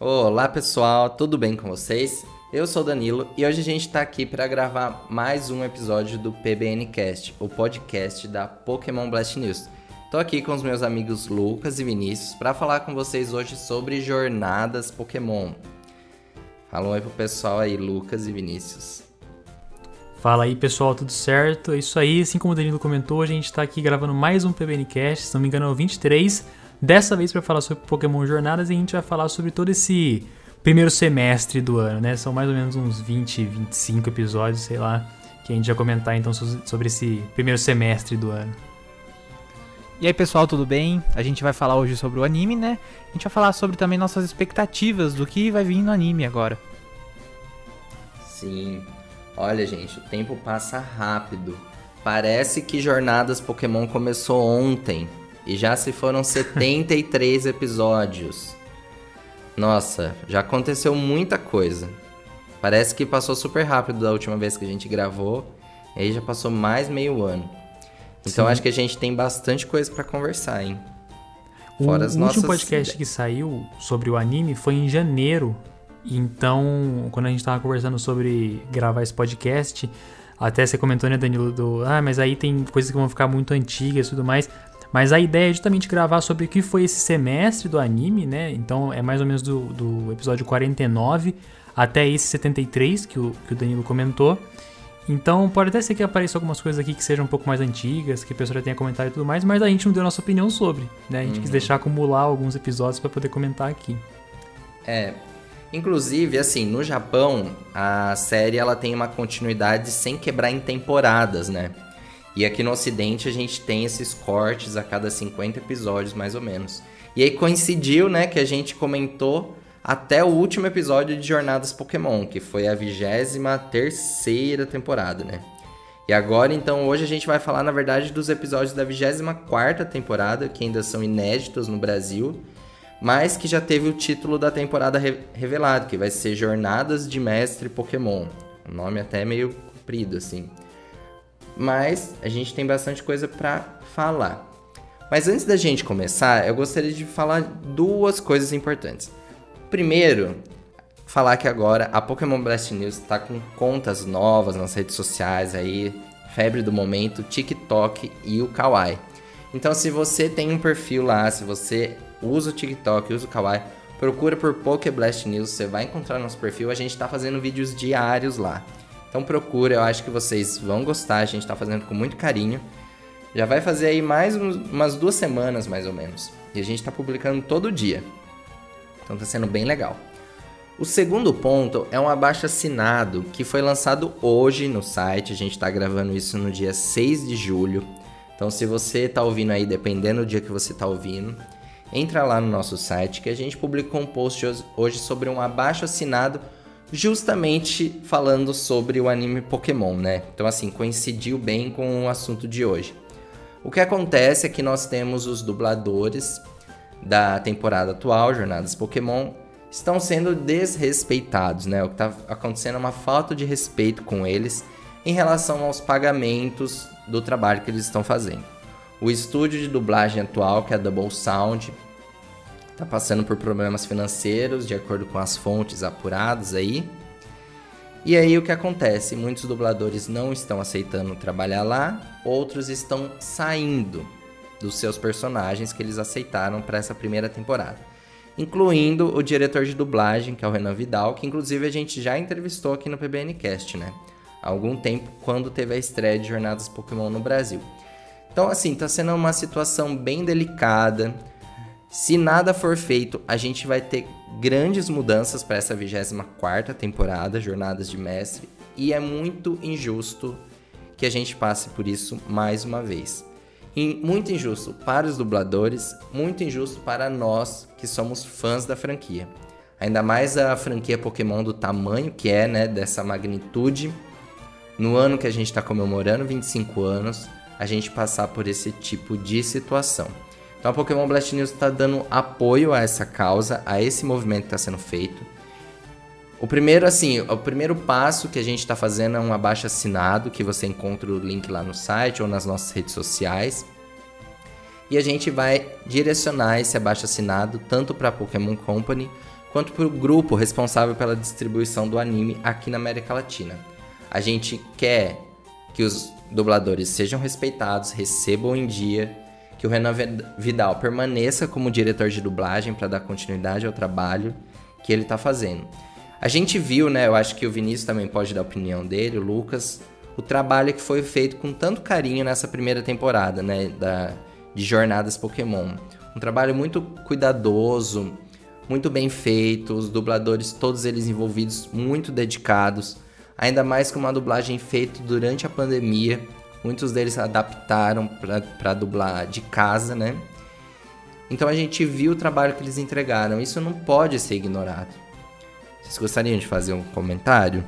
Olá pessoal, tudo bem com vocês? Eu sou Danilo e hoje a gente está aqui para gravar mais um episódio do PBNcast, o podcast da Pokémon Blast News. Tô aqui com os meus amigos Lucas e Vinícius para falar com vocês hoje sobre jornadas Pokémon. Fala oi pro pessoal aí, Lucas e Vinícius. Fala aí pessoal, tudo certo? É isso aí, assim como o Danilo comentou, a gente está aqui gravando mais um PBNcast, se não me engano é o 23, dessa vez para falar sobre Pokémon Jornadas e a gente vai falar sobre todo esse primeiro semestre do ano, né? São mais ou menos uns 20, 25 episódios, sei lá, que a gente vai comentar então sobre esse primeiro semestre do ano. E aí pessoal, tudo bem? A gente vai falar hoje sobre o anime, né? A gente vai falar sobre também nossas expectativas do que vai vir no anime agora. Sim. Olha, gente, o tempo passa rápido. Parece que Jornadas Pokémon começou ontem e já se foram 73 episódios. Nossa, já aconteceu muita coisa. Parece que passou super rápido da última vez que a gente gravou. E aí já passou mais meio ano. Então Sim. acho que a gente tem bastante coisa para conversar, hein? Fora o as último podcast que saiu sobre o anime foi em janeiro. Então, quando a gente tava conversando sobre gravar esse podcast, até você comentou, né, Danilo, do, ah, mas aí tem coisas que vão ficar muito antigas e tudo mais. Mas a ideia é justamente gravar sobre o que foi esse semestre do anime, né? Então é mais ou menos do, do episódio 49 até esse 73 que o, que o Danilo comentou. Então pode até ser que apareça algumas coisas aqui que sejam um pouco mais antigas, que a pessoa já tenha comentado e tudo mais, mas a gente não deu nossa opinião sobre, né? A gente uhum. quis deixar acumular alguns episódios para poder comentar aqui. É, inclusive assim, no Japão a série ela tem uma continuidade sem quebrar em temporadas, né? E aqui no Ocidente a gente tem esses cortes a cada 50 episódios, mais ou menos. E aí coincidiu, né, que a gente comentou até o último episódio de Jornadas Pokémon, que foi a 23 temporada, né? E agora, então, hoje a gente vai falar, na verdade, dos episódios da 24 temporada, que ainda são inéditos no Brasil, mas que já teve o título da temporada re revelado, que vai ser Jornadas de Mestre Pokémon. O nome até é meio comprido, assim. Mas a gente tem bastante coisa para falar. Mas antes da gente começar, eu gostaria de falar duas coisas importantes. Primeiro, falar que agora a Pokémon Blast News está com contas novas nas redes sociais aí, febre do momento, TikTok e o Kawaii. Então, se você tem um perfil lá, se você usa o TikTok, usa o Kawaii, procura por Poké Blast News, você vai encontrar nosso perfil. A gente está fazendo vídeos diários lá. Então procura, eu acho que vocês vão gostar, a gente está fazendo com muito carinho. Já vai fazer aí mais umas duas semanas, mais ou menos. E a gente está publicando todo dia. Então tá sendo bem legal. O segundo ponto é um abaixo assinado que foi lançado hoje no site. A gente está gravando isso no dia 6 de julho. Então, se você está ouvindo aí, dependendo do dia que você está ouvindo, entra lá no nosso site que a gente publicou um post hoje sobre um abaixo assinado justamente falando sobre o anime Pokémon, né? Então, assim, coincidiu bem com o assunto de hoje. O que acontece é que nós temos os dubladores da temporada atual, Jornadas Pokémon, estão sendo desrespeitados, né? O que está acontecendo é uma falta de respeito com eles em relação aos pagamentos do trabalho que eles estão fazendo. O estúdio de dublagem atual, que é a Double Sound, está passando por problemas financeiros, de acordo com as fontes apuradas aí. E aí o que acontece? Muitos dubladores não estão aceitando trabalhar lá, outros estão saindo dos seus personagens que eles aceitaram para essa primeira temporada. Incluindo o diretor de dublagem, que é o Renan Vidal, que inclusive a gente já entrevistou aqui no PBNcast, né? Há algum tempo, quando teve a estreia de Jornadas Pokémon no Brasil. Então, assim, tá sendo uma situação bem delicada. Se nada for feito, a gente vai ter grandes mudanças para essa 24 temporada, Jornadas de Mestre, e é muito injusto que a gente passe por isso mais uma vez muito injusto para os dubladores, muito injusto para nós que somos fãs da franquia. Ainda mais a franquia Pokémon do tamanho que é, né, dessa magnitude. No ano que a gente está comemorando 25 anos, a gente passar por esse tipo de situação. Então a Pokémon Blast News está dando apoio a essa causa, a esse movimento que está sendo feito. O primeiro, assim, o primeiro passo que a gente está fazendo é um abaixo assinado, que você encontra o link lá no site ou nas nossas redes sociais. E a gente vai direcionar esse abaixo assinado tanto para a Pokémon Company quanto para o grupo responsável pela distribuição do anime aqui na América Latina. A gente quer que os dubladores sejam respeitados, recebam em dia, que o Renan Vidal permaneça como diretor de dublagem para dar continuidade ao trabalho que ele está fazendo. A gente viu, né? Eu acho que o Vinícius também pode dar a opinião dele, o Lucas, o trabalho que foi feito com tanto carinho nessa primeira temporada, né? Da, de Jornadas Pokémon. Um trabalho muito cuidadoso, muito bem feito, os dubladores, todos eles envolvidos, muito dedicados. Ainda mais com uma dublagem feita durante a pandemia. Muitos deles adaptaram para dublar de casa, né? Então a gente viu o trabalho que eles entregaram. Isso não pode ser ignorado. Vocês gostariam de fazer um comentário?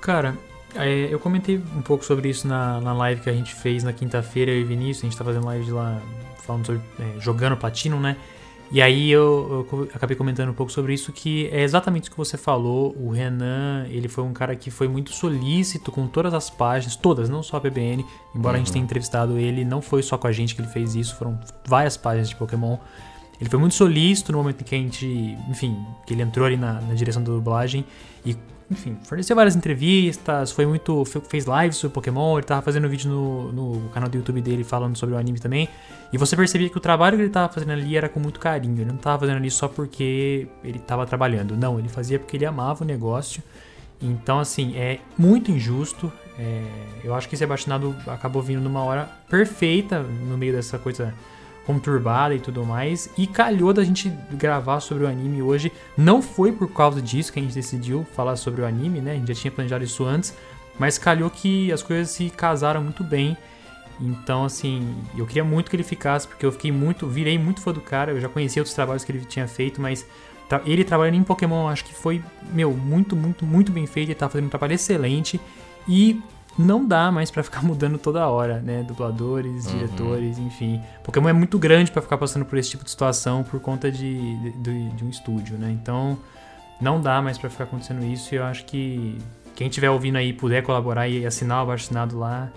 Cara, é, eu comentei um pouco sobre isso na, na live que a gente fez na quinta-feira, eu e Vinícius. A gente tá fazendo live lá falando sobre é, jogando Platino, né? E aí eu, eu, acabei comentando um pouco sobre isso, que é exatamente o que você falou. O Renan, ele foi um cara que foi muito solícito com todas as páginas, todas, não só a PBN. Embora uhum. a gente tenha uhum. entrevistado ele, não foi só com a gente que ele fez isso, foram várias páginas de Pokémon. Ele foi muito solícito no momento em que a gente, enfim, que ele entrou ali na, na direção da dublagem e enfim, forneceu várias entrevistas, foi muito. fez lives sobre Pokémon, ele tava fazendo vídeo no, no canal do YouTube dele falando sobre o anime também. E você percebia que o trabalho que ele tava fazendo ali era com muito carinho. Ele não tava fazendo ali só porque ele tava trabalhando. Não, ele fazia porque ele amava o negócio. Então, assim, é muito injusto. É, eu acho que esse abaixinado acabou vindo numa hora perfeita no meio dessa coisa conturbada e tudo mais. E calhou da gente gravar sobre o anime hoje. Não foi por causa disso que a gente decidiu falar sobre o anime, né? A gente já tinha planejado isso antes. Mas calhou que as coisas se casaram muito bem. Então, assim, eu queria muito que ele ficasse, porque eu fiquei muito, virei muito fã do cara. Eu já conhecia outros trabalhos que ele tinha feito, mas ele trabalhando em Pokémon, acho que foi, meu, muito, muito, muito bem feito. Ele tá fazendo um trabalho excelente. E não dá mais para ficar mudando toda hora, né? Dubladores, uhum. diretores, enfim. Pokémon é muito grande para ficar passando por esse tipo de situação por conta de, de, de um estúdio, né? Então, não dá mais para ficar acontecendo isso e eu acho que quem estiver ouvindo aí puder colaborar e assinar o abaixo assinado lá,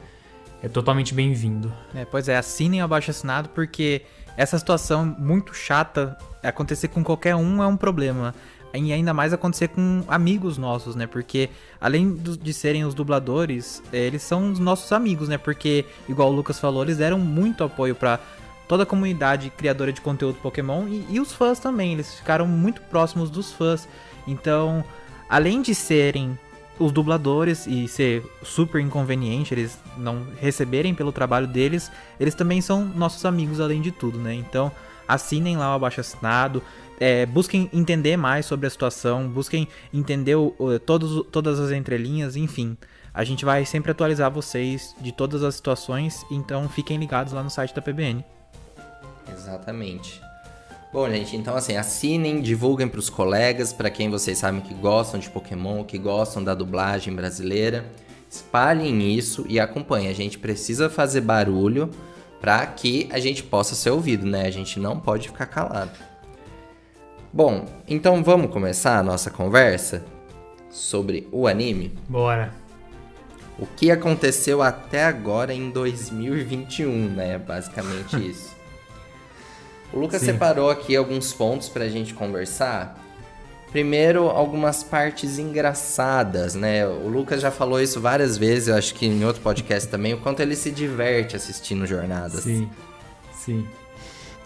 é totalmente bem-vindo. É, pois é, assinem o abaixo assinado porque essa situação muito chata acontecer com qualquer um é um problema e ainda mais acontecer com amigos nossos, né? Porque além de serem os dubladores, eh, eles são os nossos amigos, né? Porque, igual o Lucas falou, eles deram muito apoio para toda a comunidade criadora de conteúdo Pokémon e, e, os fãs também. Eles ficaram muito próximos dos fãs. Então, além de serem os dubladores e ser super inconveniente eles não receberem pelo trabalho deles, eles também são nossos amigos além de tudo, né? Então, assinem lá o abaixo assinado, é, busquem entender mais sobre a situação, busquem entender o, todos, todas as entrelinhas, enfim. A gente vai sempre atualizar vocês de todas as situações, então fiquem ligados lá no site da PBN. Exatamente. Bom, gente, então assim, assinem, divulguem para os colegas, para quem vocês sabem que gostam de Pokémon, que gostam da dublagem brasileira. Espalhem isso e acompanhem. A gente precisa fazer barulho para que a gente possa ser ouvido, né? A gente não pode ficar calado. Bom, então vamos começar a nossa conversa sobre o anime? Bora. O que aconteceu até agora em 2021, né? Basicamente isso. O Lucas Sim. separou aqui alguns pontos pra gente conversar. Primeiro, algumas partes engraçadas, né? O Lucas já falou isso várias vezes, eu acho que em outro podcast também, o quanto ele se diverte assistindo jornadas. Sim, sim.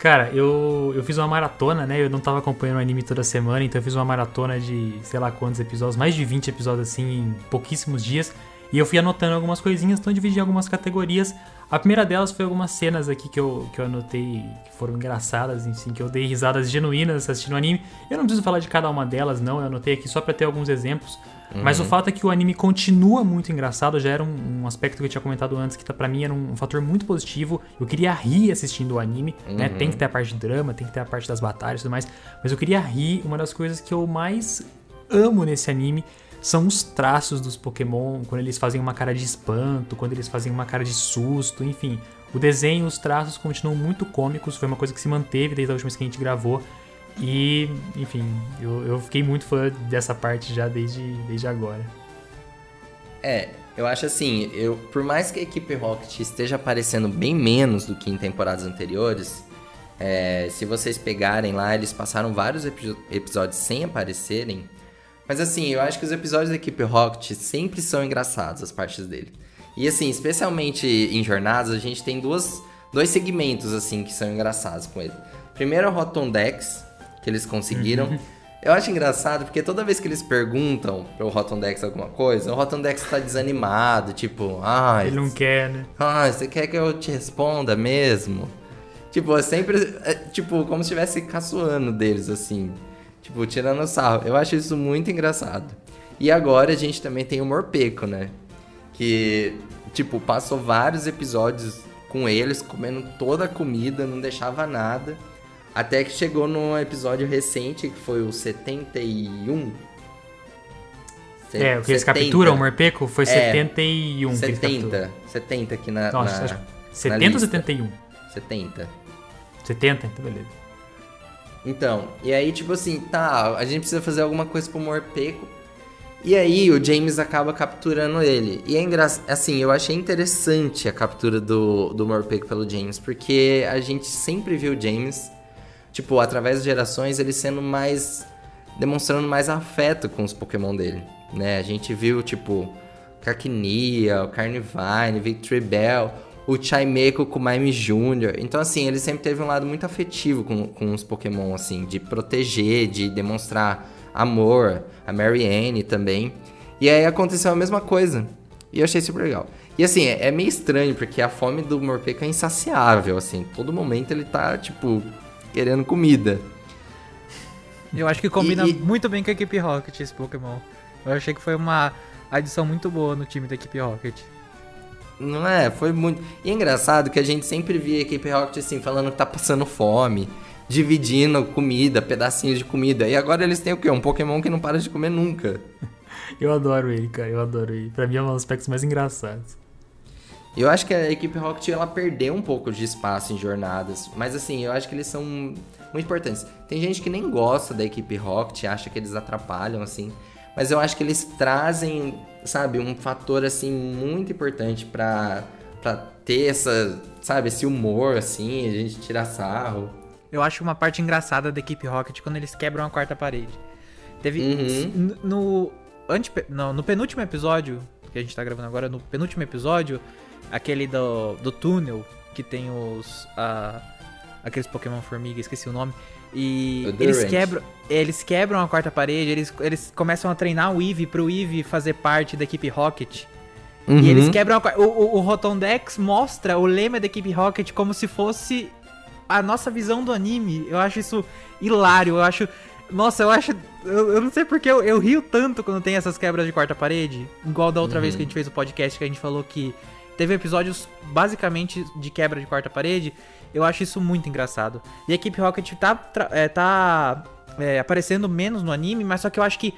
Cara, eu, eu fiz uma maratona, né? Eu não tava acompanhando o anime toda semana, então eu fiz uma maratona de sei lá quantos episódios, mais de 20 episódios assim, em pouquíssimos dias. E eu fui anotando algumas coisinhas, então eu dividi algumas categorias. A primeira delas foi algumas cenas aqui que eu, que eu anotei que foram engraçadas, assim, que eu dei risadas genuínas assistindo o anime. Eu não preciso falar de cada uma delas, não, eu anotei aqui só para ter alguns exemplos. Uhum. Mas o uhum. fato é que o anime continua muito engraçado, já era um, um aspecto que eu tinha comentado antes, que tá, para mim era um, um, fator muito positivo. Eu queria rir assistindo o anime, né? uhum. né? Tem que ter a parte de drama, tem que ter a parte das batalhas e tudo mais. Mas eu queria rir. Uma das coisas que eu mais amo nesse anime são os traços dos Pokémon, quando eles fazem uma cara de espanto, quando eles fazem uma cara de susto, enfim. O desenho, os traços continuam muito cômicos, foi uma coisa que se manteve desde a última vez que a gente gravou. E, enfim, eu, eu fiquei muito fã dessa parte já desde, desde agora. É, eu acho assim, eu, por mais que a equipe Rocket esteja aparecendo bem menos do que em temporadas anteriores, É, se vocês pegarem lá, eles passaram vários epi episódios sem aparecerem. Mas assim, eu acho que os episódios da equipe Rocket sempre são engraçados, as partes dele. E assim, especialmente em jornadas, a gente tem duas, dois segmentos assim que são engraçados com ele. Primeiro é o Rotom Dex, que eles conseguiram. Uhum. Eu acho engraçado porque toda vez que eles perguntam pro Rotom Dex alguma coisa, o Rotom Dex tá desanimado, tipo, ah, ele não quer, né? Ah, você quer que eu te responda mesmo? Tipo, é sempre, é, tipo, como se estivesse caçoando deles, assim. Tipo, tirando sarro. Eu acho isso muito engraçado. E agora a gente também tem o Morpeco, né? Que, tipo, passou vários episódios com eles, comendo toda a comida, não deixava nada. Até que chegou num episódio recente, que foi o 71. É, o que eles capturam o Morpeco foi é, 71. 70. 70 aqui na. Nossa, na, 70 ou 71? 70. 70? Então beleza. Então, e aí, tipo assim, tá, a gente precisa fazer alguma coisa pro Morpeco. E aí o James acaba capturando ele. E é engraçado, assim, eu achei interessante a captura do, do Morpeco pelo James, porque a gente sempre viu o James, tipo, através das gerações, ele sendo mais. demonstrando mais afeto com os Pokémon dele, né? A gente viu, tipo, Cacnea, o Carnivine, Victory Bell o Chaimeko com o Mime Jr. Então, assim, ele sempre teve um lado muito afetivo com, com os Pokémon, assim, de proteger, de demonstrar amor. A Marianne também. E aí aconteceu a mesma coisa. E eu achei super legal. E assim, é, é meio estranho, porque a fome do Morpeko é insaciável, assim. Todo momento ele tá, tipo, querendo comida. Eu acho que combina e, e... muito bem com a equipe Rocket esse Pokémon. Eu achei que foi uma adição muito boa no time da equipe Rocket. Não é? Foi muito. E é engraçado que a gente sempre via a equipe Rocket assim, falando que tá passando fome, dividindo comida, pedacinhos de comida. E agora eles têm o quê? Um Pokémon que não para de comer nunca. eu adoro ele, cara, eu adoro ele. Pra mim é um dos aspectos mais engraçados. Eu acho que a equipe Rocket ela perdeu um pouco de espaço em jornadas, mas assim, eu acho que eles são muito importantes. Tem gente que nem gosta da equipe Rocket, acha que eles atrapalham assim, mas eu acho que eles trazem sabe, um fator assim muito importante para para ter essa, sabe, esse humor assim, a gente tirar sarro. Eu acho uma parte engraçada da equipe Rocket quando eles quebram a quarta parede. Teve uhum. no ante, não, no penúltimo episódio que a gente tá gravando agora, no penúltimo episódio, aquele do, do túnel que tem os uh, aqueles Pokémon formiga, esqueci o nome. E eles quebram, eles quebram a quarta parede, eles, eles começam a treinar o Eevee pro Eevee fazer parte da equipe Rocket. Uhum. E eles quebram a, o, o, o Rotondex mostra o lema da equipe Rocket como se fosse a nossa visão do anime. Eu acho isso hilário, eu acho... Nossa, eu acho... Eu, eu não sei porque eu, eu, rio tanto quando tem essas quebras de quarta parede. Igual da outra uhum. vez que a gente fez o podcast que a gente falou que teve episódios basicamente de quebra de quarta parede eu acho isso muito engraçado. E a equipe Rocket tá, é, tá é, aparecendo menos no anime, mas só que eu acho que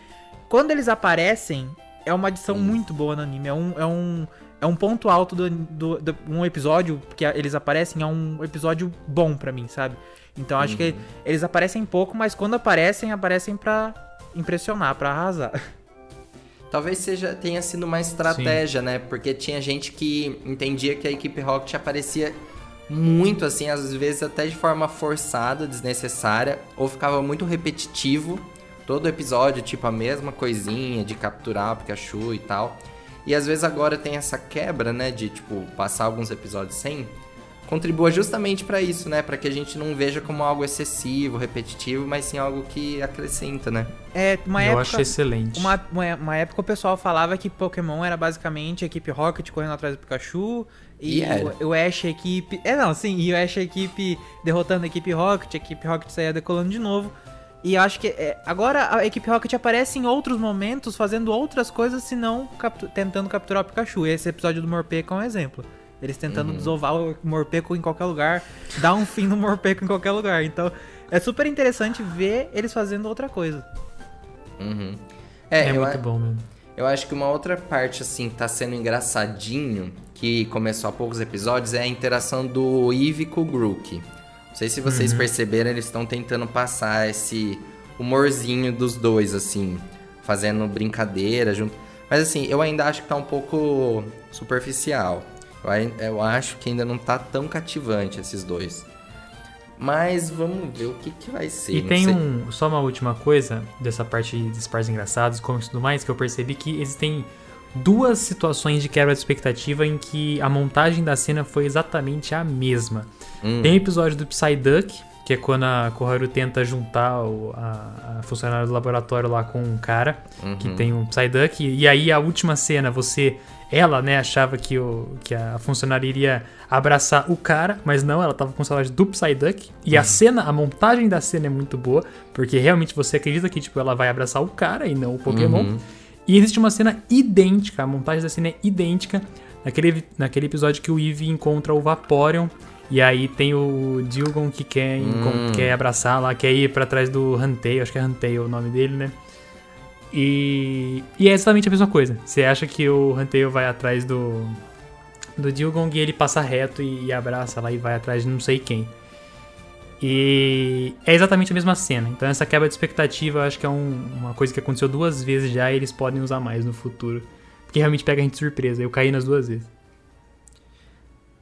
quando eles aparecem, é uma adição muito boa no anime. É um, é um, é um ponto alto do, do, do um episódio que eles aparecem, é um episódio bom para mim, sabe? Então acho uhum. que eles aparecem pouco, mas quando aparecem, aparecem pra impressionar, pra arrasar. Talvez seja tenha sido uma estratégia, Sim. né? Porque tinha gente que entendia que a equipe Rocket aparecia muito assim, às vezes até de forma forçada, desnecessária, ou ficava muito repetitivo. Todo episódio, tipo, a mesma coisinha de capturar o Pikachu e tal. E às vezes agora tem essa quebra, né, de tipo, passar alguns episódios sem. Contribua justamente para isso, né? Para que a gente não veja como algo excessivo, repetitivo, mas sim algo que acrescenta, né? É, uma Eu época, acho excelente. Uma, uma, uma época o pessoal falava que Pokémon era basicamente a equipe Rocket correndo atrás do Pikachu, e yeah. o, o Ash a equipe. É, não, sim, e o Ash a equipe derrotando a equipe Rocket, a equipe Rocket saía decolando de novo. E acho que é, agora a equipe Rocket aparece em outros momentos fazendo outras coisas, senão captu tentando capturar o Pikachu. Esse episódio do Morpeko é um exemplo. Eles tentando uhum. desovar o Morpeko em qualquer lugar, dar um fim no Morpeko em qualquer lugar. Então é super interessante ver eles fazendo outra coisa. Uhum. É, é muito bom mesmo. Eu acho que uma outra parte, assim, que tá sendo engraçadinho, que começou há poucos episódios, é a interação do Eve com o Grook. Não sei se vocês uhum. perceberam, eles estão tentando passar esse humorzinho dos dois, assim, fazendo brincadeira junto. Mas assim, eu ainda acho que tá um pouco superficial. Eu, acho que ainda não tá tão cativante esses dois. Mas vamos ver o que, que vai ser. E tem sei. um. Só uma última coisa dessa parte dos partes engraçados, como e tudo mais, que eu percebi que existem duas situações de quebra de expectativa em que a montagem da cena foi exatamente a mesma. Hum. Tem o episódio do Psyduck, que é quando a Koharu tenta juntar o, a, a funcionária do laboratório lá com um cara uhum. que tem um Psyduck. E aí a última cena, você ela, né, achava que, o, que a funcionária iria abraçar o cara, mas não, ela tava com o salário do Psyduck. E uhum. a cena, a montagem da cena é muito boa, porque realmente você acredita que, tipo, ela vai abraçar o cara e não o Pokémon. Uhum. E existe uma cena idêntica, a montagem da cena é idêntica naquele, naquele episódio que o Eevee encontra o Vaporeon. E aí tem o Dilgon que quer, hum. quer abraçar lá, quer ir para trás do Huntail, acho que é Huntail o nome dele, né? E, e é exatamente a mesma coisa. Você acha que o Huntail vai atrás do, do Dilgong e ele passa reto e, e, abraça lá e vai atrás de não sei quem. E é exatamente a mesma cena. Então essa quebra de expectativa eu acho que é um, uma coisa que aconteceu duas vezes já e eles podem usar mais no futuro. Porque realmente pega a gente de surpresa. Eu caí nas duas vezes.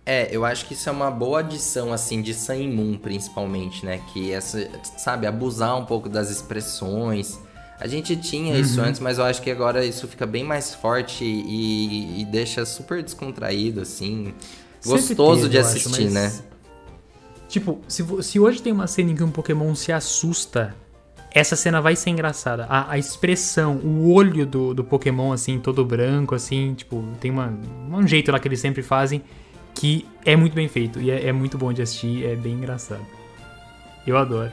É, eu acho que isso é uma boa adição, assim, de Sun Moon, principalmente, né? Que essa, sabe, abusar um pouco das expressões, a gente tinha uhum. isso antes, mas eu acho que agora isso fica bem mais forte e, e deixa super descontraído, assim. Gostoso teve, de assistir, acho, mas... né? Tipo, se, se hoje tem uma cena em que um Pokémon se assusta, essa cena vai ser engraçada. A, a expressão, o olho do, do Pokémon, assim, todo branco, assim, tipo, tem uma, um jeito lá que eles sempre fazem que é muito bem feito e é, é muito bom de assistir, é bem engraçado. Eu adoro.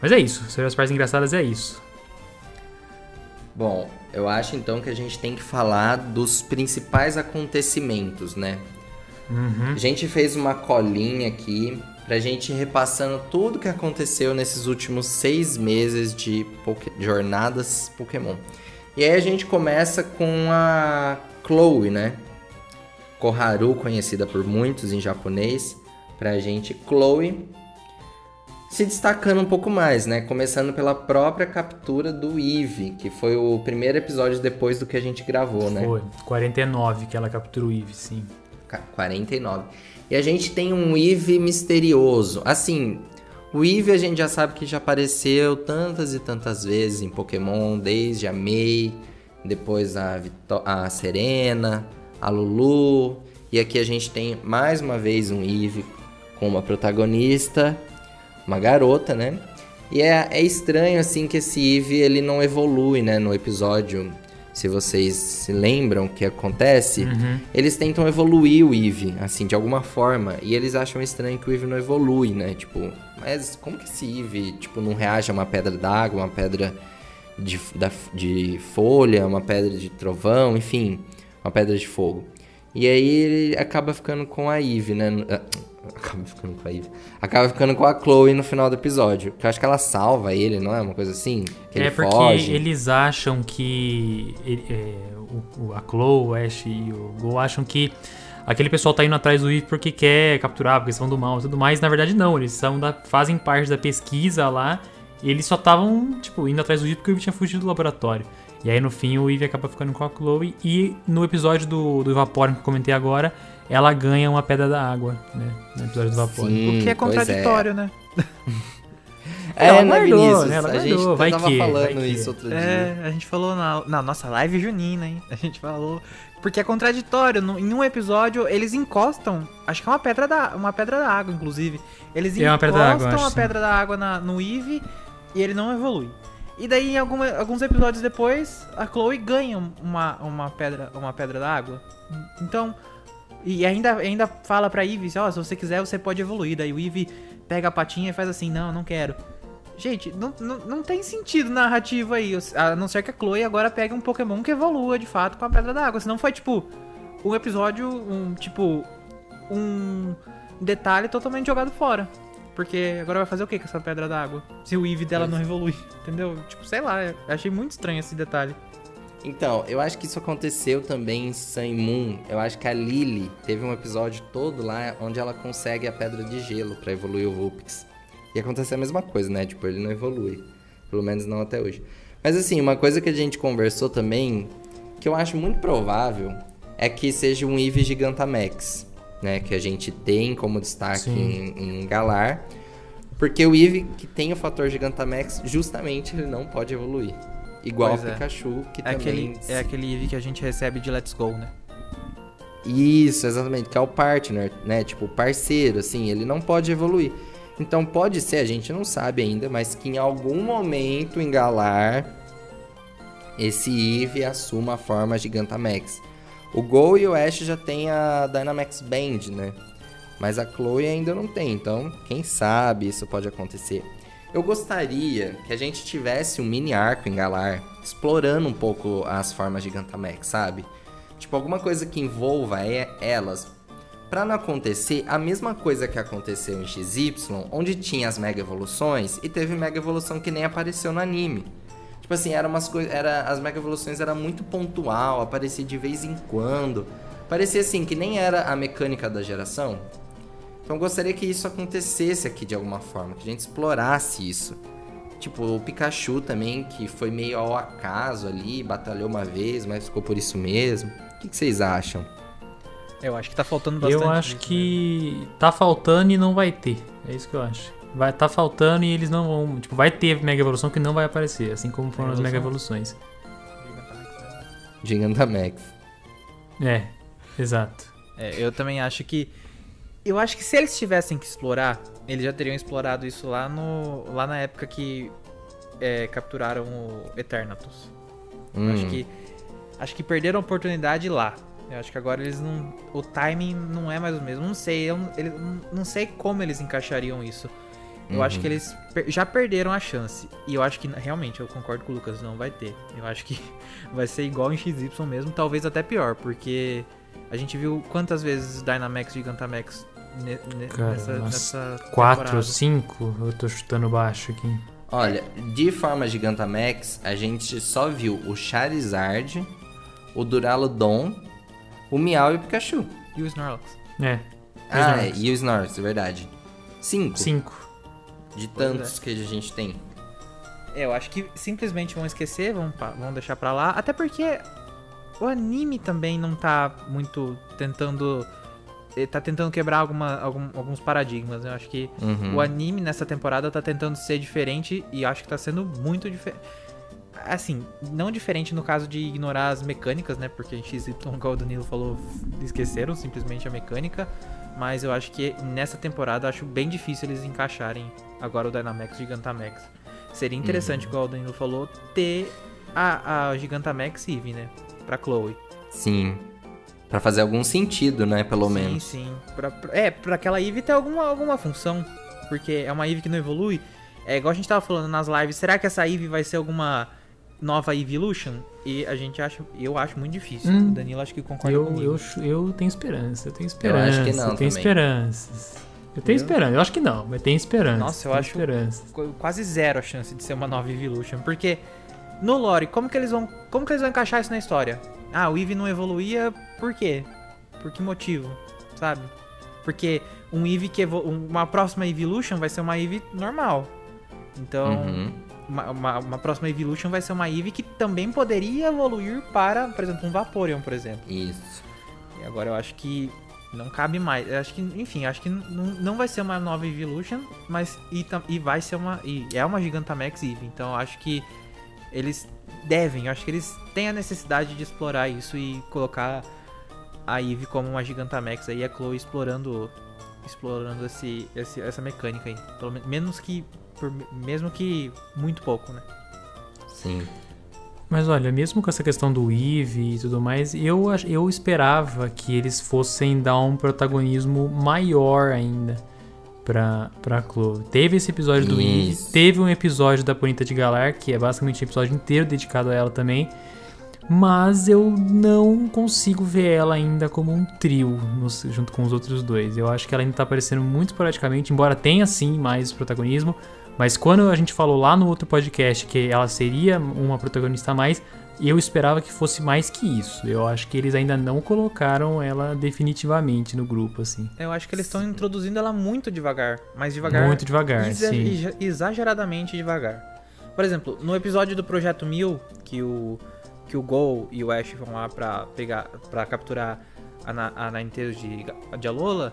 Mas é isso, sobre as partes engraçadas é isso. Bom, eu acho então que a gente tem que falar dos principais acontecimentos, né? Uhum. A gente fez uma colinha aqui pra gente ir repassando tudo que aconteceu nesses últimos seis meses de Poké jornadas Pokémon. E aí a gente começa com a Chloe, né? Koharu, conhecida por muitos em japonês. Pra gente, Chloe se destacando um pouco mais, né? Começando pela própria captura do Eve, que foi o primeiro episódio depois do que a gente gravou, né? Foi, 49 que ela capturou o Eve, sim. 49. E a gente tem um Eve misterioso. Assim, o Eve a gente já sabe que já apareceu tantas e tantas vezes em Pokémon, desde a Mei, depois a, Vito a Serena, a Lulu. E aqui a gente tem mais uma vez um Eve com uma protagonista uma garota, né? E é, é estranho, assim, que esse Eve, ele não evolui, né? No episódio, se vocês se lembram o que acontece, uhum. eles tentam evoluir o Eve, assim, de alguma forma. E eles acham estranho que o Eve não evolui, né? Tipo, mas como que esse Eve, tipo, não reage a uma pedra d'água, uma pedra de, da, de folha, uma pedra de trovão, enfim, uma pedra de fogo. E aí ele acaba ficando com a Eve, né? Acaba ficando com a Eve. Acaba ficando com a Chloe no final do episódio. Que eu acho que ela salva ele, não é? Uma coisa assim? Que é porque foge. eles acham que. Ele, é, o, a Chloe, o Ash e o Go acham que aquele pessoal tá indo atrás do Eve porque quer capturar, porque são do mal e tudo mais. Na verdade, não. Eles são da, fazem parte da pesquisa lá. E eles só estavam, tipo, indo atrás do Eve porque o Eve tinha fugido do laboratório. E aí no fim o Eve acaba ficando com a Chloe. E no episódio do, do Vaporeon que eu comentei agora, ela ganha uma pedra da água, né? No episódio do Vaporeon. Sim, o que é contraditório, é. né? É, ela né, guardou, né? Ela a gente vai tava que, falando vai isso outro dia. É, a gente falou na, na nossa live junina, hein? A gente falou. Porque é contraditório. No, em um episódio, eles encostam. Acho que é uma pedra da, uma pedra da água, inclusive. Eles é encostam uma pedra da água, uma pedra da água na, no Eve e ele não evolui. E daí, em alguma, alguns episódios depois, a Chloe ganha uma, uma pedra uma pedra da água. Então. E ainda, ainda fala pra Eve, ó, oh, se você quiser, você pode evoluir. Daí o Eve pega a patinha e faz assim, não, não quero. Gente, não, não, não tem sentido narrativo aí. A não ser que a Chloe agora pegue um Pokémon que evolua de fato com a Pedra da Água. Senão foi tipo um episódio, um tipo. um detalhe totalmente jogado fora. Porque agora vai fazer o que com essa pedra d'água? Se o Eve dela não evolui, entendeu? Tipo, sei lá, achei muito estranho esse detalhe. Então, eu acho que isso aconteceu também em Sun Moon. Eu acho que a Lily teve um episódio todo lá onde ela consegue a pedra de gelo para evoluir o Vulpix. E aconteceu a mesma coisa, né? Tipo, ele não evolui. Pelo menos não até hoje. Mas assim, uma coisa que a gente conversou também, que eu acho muito provável, é que seja um Eve Gigantamax né, que a gente tem como destaque em, em, Galar. Porque o Eevee, que tem o fator Gigantamax, justamente ele não pode evoluir. Igual o é. Pikachu, que é também... Aquele, é aquele Eevee que a gente recebe de Let's Go, né? Isso, exatamente, que é o partner, né? Tipo, parceiro, assim, ele não pode evoluir. Então pode ser, a gente não sabe ainda, mas que em algum momento em Galar esse Eve assuma a forma Gigantamax. O Gol e o Ash já tem a Dynamax Band, né? Mas a Chloe ainda não tem, então quem sabe isso pode acontecer. Eu gostaria que a gente tivesse um mini arco em Galar, explorando um pouco as formas Gigantamax, sabe? Tipo, alguma coisa que envolva elas. Para não acontecer a mesma coisa que aconteceu em XY, onde tinha as mega evoluções e teve mega evolução que nem apareceu no anime. Tipo assim, era umas coisas. Era, as mega evoluções era muito pontual, aparecia de vez em quando. Parecia assim, que nem era a mecânica da geração. Então eu gostaria que isso acontecesse aqui de alguma forma, que a gente explorasse isso. Tipo, o Pikachu também, que foi meio ao acaso ali, batalhou uma vez, mas ficou por isso mesmo. O que, que vocês acham? Eu acho que tá faltando bastante. Eu acho que né? tá faltando e não vai ter. É isso que eu acho vai tá faltando e eles não vão. Tipo, vai ter Mega Evolução que não vai aparecer, assim como foram as Mega Evoluções. Gigantamax. É, exato. É, eu também acho que. Eu acho que se eles tivessem que explorar, eles já teriam explorado isso lá no. lá na época que é, capturaram o Eternatus. Hum. Acho que. Acho que perderam a oportunidade lá. Eu acho que agora eles não. O timing não é mais o mesmo. Não sei. Eu, ele, não sei como eles encaixariam isso. Eu uhum. acho que eles per já perderam a chance. E eu acho que, realmente, eu concordo com o Lucas, não vai ter. Eu acho que vai ser igual em XY mesmo, talvez até pior, porque a gente viu quantas vezes Dynamax e Gigantamax ne Cara, nessa, nessa Quatro ou cinco? Eu tô chutando baixo aqui. Olha, de forma Gigantamax, a gente só viu o Charizard, o Duraludon, o Meow e o Pikachu. E o Snorlax. É. Ah, é, e o Snorlax, é verdade. Cinco. Cinco de tantos é. que a gente tem. É, eu acho que simplesmente vão esquecer, vão, vão deixar pra lá. Até porque o anime também não tá muito tentando. Ele tá tentando quebrar alguma, algum, alguns paradigmas. Eu acho que uhum. o anime nessa temporada tá tentando ser diferente e acho que tá sendo muito diferente. Assim, não diferente no caso de ignorar as mecânicas, né? Porque em XY, como o Danilo falou, esqueceram simplesmente a mecânica. Mas eu acho que nessa temporada acho bem difícil eles encaixarem agora o Dynamax e o Gigantamax. Seria interessante, uhum. igual o Danilo falou, ter a, a Gigantamax Eve, né? Pra Chloe. Sim. Pra fazer algum sentido, né? Pelo sim, menos. Sim, sim. Pra, é, pra aquela Eve ter alguma, alguma função. Porque é uma Eve que não evolui. É igual a gente tava falando nas lives. Será que essa Eve vai ser alguma nova Evolution? E a gente acha. Eu acho muito difícil. Hum, o Danilo acho que concorda eu, comigo. Eu, eu tenho esperança. Eu tenho esperança. Eu acho que não. Eu tenho também. esperanças. Eu tenho esperança. Eu acho que não, mas tem esperança. Nossa, eu acho esperança. quase zero a chance de ser uma nova Evolution. Porque no lore, como que eles vão. Como que eles vão encaixar isso na história? Ah, o Eevee não evoluía por quê? Por que motivo? Sabe? Porque um Eevee que uma próxima Evolution vai ser uma Eevee normal. Então, uhum. uma, uma, uma, próxima Evolution vai ser uma Eevee que também poderia evoluir para, por exemplo, um Vaporeon, por exemplo. Isso. E agora eu acho que não cabe mais. Eu acho que, enfim, acho que não, não vai ser uma nova Evolution, mas e, e vai ser uma. E é uma Gigantamax Eve. Então eu acho que eles devem, eu acho que eles têm a necessidade de explorar isso e colocar a Eve como uma Gigantamax aí, a Chloe explorando explorando esse, esse essa mecânica aí. Pelo menos que por, mesmo que muito pouco, né? Sim. Mas olha, mesmo com essa questão do Eve e tudo mais, eu, eu esperava que eles fossem dar um protagonismo maior ainda pra, pra Chloe. Teve esse episódio do Eve, teve um episódio da Bonita de Galar, que é basicamente um episódio inteiro dedicado a ela também. Mas eu não consigo ver ela ainda como um trio no, junto com os outros dois. Eu acho que ela ainda tá aparecendo muito esporadicamente, embora tenha sim mais protagonismo. Mas quando a gente falou lá no outro podcast que ela seria uma protagonista a mais, eu esperava que fosse mais que isso. Eu acho que eles ainda não colocaram ela definitivamente no grupo, assim. Eu acho que eles estão introduzindo ela muito devagar. Mais devagar. Muito devagar, exa sim. Exageradamente devagar. Por exemplo, no episódio do Projeto Mil, que o, que o Gol e o Ash vão lá pra, pegar, pra capturar a, a Nintendo de, de Alola,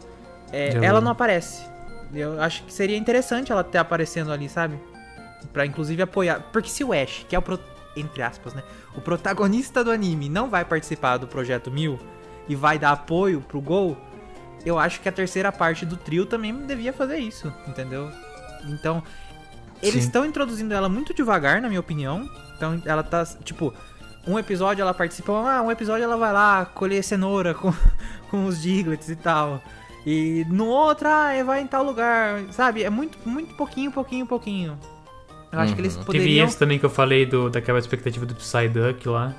é, ela não aparece. Eu acho que seria interessante ela ter aparecendo ali, sabe? Pra inclusive apoiar. Porque se o Ash, que é o. Pro, entre aspas, né? O protagonista do anime não vai participar do projeto Mil e vai dar apoio pro Gol, eu acho que a terceira parte do trio também devia fazer isso, entendeu? Então, eles estão introduzindo ela muito devagar, na minha opinião. Então, ela tá, tipo, um episódio ela participa, ah, um episódio ela vai lá colher cenoura com, com os Diglets e tal. E no outro, ah, vai em tal lugar, sabe? É muito, muito pouquinho, pouquinho, pouquinho. Eu acho que eles Uhum. poderiam... Teve esse também que eu falei do, daquela expectativa do Psyduck lá.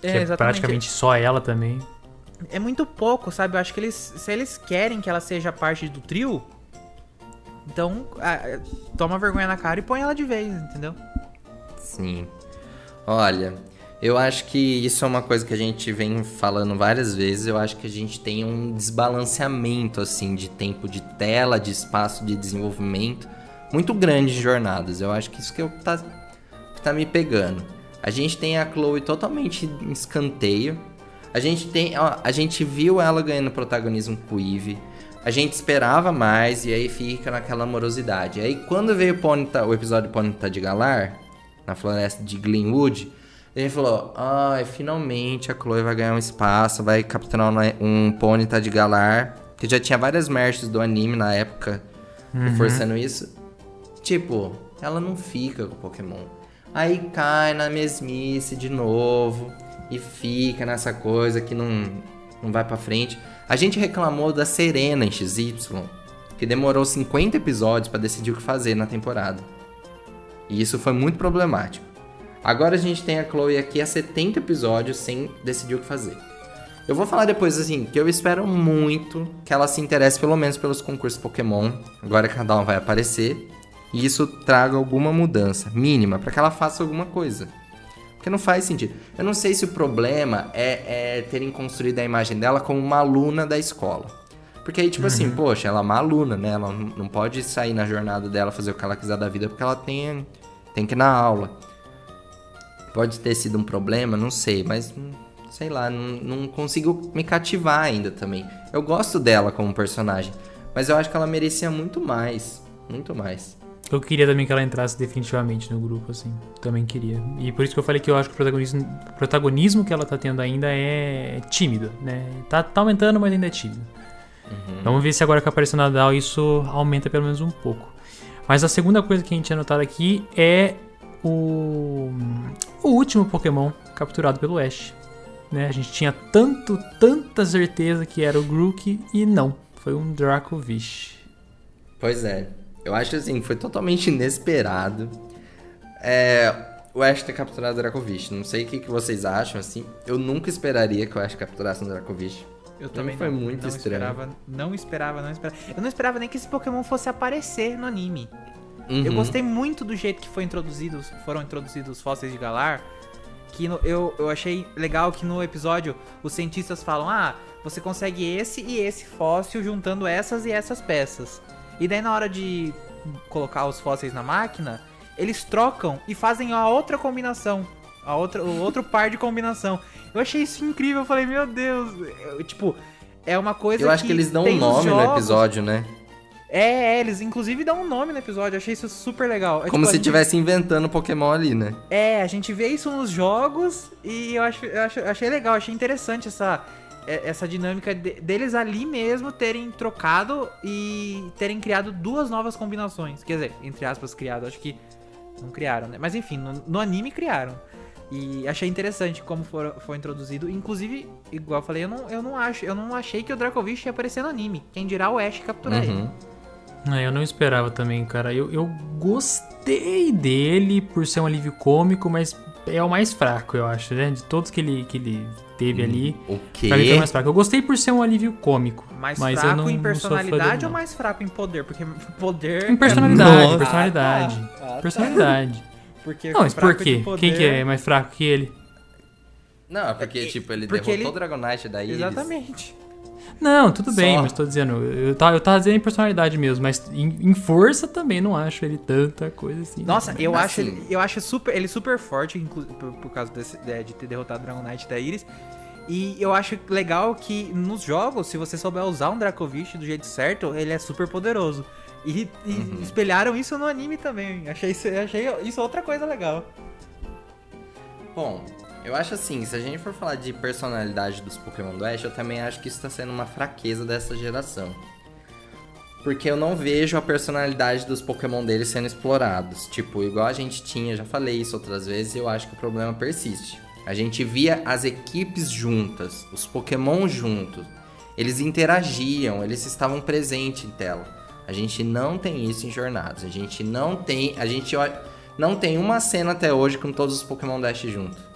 Que É, é, exatamente. praticamente só ela também. É muito pouco, sabe? Eu acho que eles, se eles querem que ela seja parte do trio, então ah, toma vergonha na cara e põe ela de vez, entendeu? Sim. Olha, eu acho que isso é uma coisa que a gente vem falando várias vezes. Eu acho que a gente tem um desbalanceamento assim de tempo de tela, de espaço de desenvolvimento muito grande em jornadas. Eu acho que isso que eu tá, tá me pegando. A gente tem a Chloe totalmente em escanteio. A gente tem, ó, a gente viu ela ganhando protagonismo com o Eve. A gente esperava mais e aí fica naquela amorosidade. Aí quando veio o, o episódio Ponyta de Galar, na floresta de Glenwood, gente falou, ai, finalmente a Chloe vai ganhar um espaço, vai capturar um, um Ponyta de Galar, que já tinha várias merches do anime na época, reforçando isso. Tipo, ela não fica com o Pokémon. Aí cai na mesmice de novo e fica nessa coisa que não, não vai pra frente. A gente reclamou da Serena em XY, que demorou 50 episódios pra decidir o que fazer na temporada. E isso foi muito problemático. Agora a gente tem a Chloe aqui há 70 episódios sem decidir o que fazer. Eu vou falar depois assim, que eu espero muito que ela se interesse pelo menos pelos concursos Pokémon. Agora cada um vai aparecer. E isso traga alguma mudança mínima para que ela faça alguma coisa. Porque não faz sentido. Eu não sei se o problema é, é terem construído a imagem dela como uma aluna da escola. Porque aí, tipo assim, poxa, ela é uma aluna, né? Ela não não pode sair na jornada dela, fazer o que ela quiser da vida, porque ela tem, tem que ir na aula. Pode ter sido um problema, não sei, mas sei lá, não, não consigo me cativar ainda também. Eu gosto dela como personagem, mas eu acho que ela merecia muito mais. Muito mais. Eu queria também que ela entrasse definitivamente no grupo, assim. Também queria. E por isso que eu falei que eu acho que o protagonismo, o protagonismo que ela tá tendo ainda é tímido, né? Tá, tá aumentando, mas ainda é tímido. Vamos ver se agora que apareceu o Nadal isso aumenta pelo menos um pouco. Mas a segunda coisa que a gente tinha notado aqui é o, o último Pokémon capturado pelo Ash. Né? A gente tinha tanto, tanta certeza que era o Grook e não. Foi um Dracovish. Pois é. Eu acho assim, foi totalmente inesperado. É, o Ash ter capturado o Dracovish. Não sei o que, que vocês acham, assim. Eu nunca esperaria que o Ash capturasse um Dracovish. Eu também foi não, muito não estranho. Esperava, não esperava, não esperava. Eu não esperava nem que esse Pokémon fosse aparecer no anime. Eu Uhum. gostei muito do jeito que foi introduzido, foram introduzidos os fósseis de Galar. Que no- eu, eu achei legal que no episódio os cientistas falam: Ah, você consegue esse e esse fóssil juntando essas e essas peças. E daí na hora de colocar os fósseis na máquina, eles trocam e fazem a outra combinação. A outra, o outro par de combinação. Eu achei isso incrível. Eu falei, meu Deus. eu- tipo, é uma coisa Eu acho que eles dão um nome no jogos. episódio, né? É, é, eles inclusive dão um nome no episódio. Eu achei isso super legal. É, Como tipo, se gente- estivesse inventando Pokémon ali, né? É, a gente vê isso nos jogos e eu, acho, eu acho- achei legal, achei interessante essa, é- essa dinâmica de- deles ali mesmo terem trocado e terem criado duas novas combinações. Quer dizer, entre aspas, criado, acho que não criaram, né? Mas enfim, no, no anime criaram. E achei interessante como for, foi introduzido. Inclusive, igual eu falei, eu não, eu não acho, eu não achei que o Dracovish ia aparecer no anime. Quem dirá o Ash capturar ele. É, eu não esperava também, cara. Eu, eu gostei dele por ser um alívio cômico, mas é o mais fraco, eu acho, né? De todos que ele, que ele teve ali. O Pra mim foi o quê? mais fraco. Eu gostei por ser um alívio cômico. Mais mas eu fraco não, em não sou fã dele, personalidade ou não. mais fraco em poder? Porque poder. Em personalidade, Nossa. personalidade. Ah, tá. Ah, tá. Personalidade. Porque Não, mas por quê? poder- Quem que é mais fraco que ele? Não, é porque, tipo, ele porque derrotou ele- o Dragonite daí. eles- Exatamente. Não, tudo bem, Só. mas tô dizendo, eu tava, eu tava dizendo em personalidade mesmo, mas em, em força também não acho ele tanta coisa assim. Nossa, eu Assim. acho ele, eu acho super, ele super forte, por, por causa desse- de, de ter derrotado o Dragon Knight da Iris. E eu acho legal que nos jogos, se você souber usar um Dracovish do jeito certo, ele é super poderoso. E, e uhum. espelharam isso no anime também. Achei achei isso outra coisa legal. Bom, eu acho assim, se a gente for falar de personalidade dos Pokémon do Ash, eu também acho que isso está sendo uma fraqueza dessa geração. Porque eu não vejo a personalidade dos Pokémon deles sendo explorados. Tipo, igual a gente tinha, já falei isso outras vezes, eu acho que o problema persiste. A gente via as equipes juntas, os Pokémon juntos. Eles interagiam, eles estavam presentes em tela. A gente não tem isso em jornadas. A gente não tem. A gente não tem uma cena até hoje com todos os Pokémon Dash juntos.